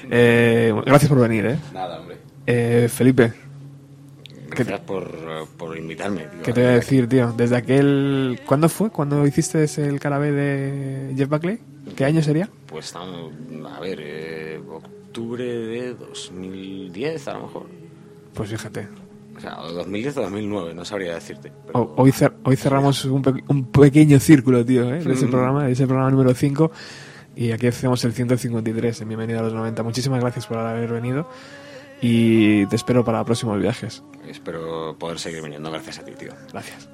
Eh, gracias por venir, ¿eh? Nada, hombre. Eh, Felipe, Gracias por, por invitarme. tío. ¿qué te voy a decir, tío? Desde aquel... ¿Cuándo fue? ¿Cuándo hiciste el carabé de Jeff Buckley? ¿Qué año sería? Pues estamos, a ver, eh, octubre de 2010 a lo mejor. Pues fíjate. O sea, o 2010 o 2009, no sabría decirte. pero- Ho- Hoy, cer- hoy cerramos un, pe- un pequeño círculo, tío, ¿eh? de ese Mm. programa, ese programa número 5. Y aquí hacemos el 153 en Bienvenido a los 90. Muchísimas gracias por haber venido. Y te espero para próximos viajes. Espero poder seguir viniendo gracias a ti, tío. Gracias.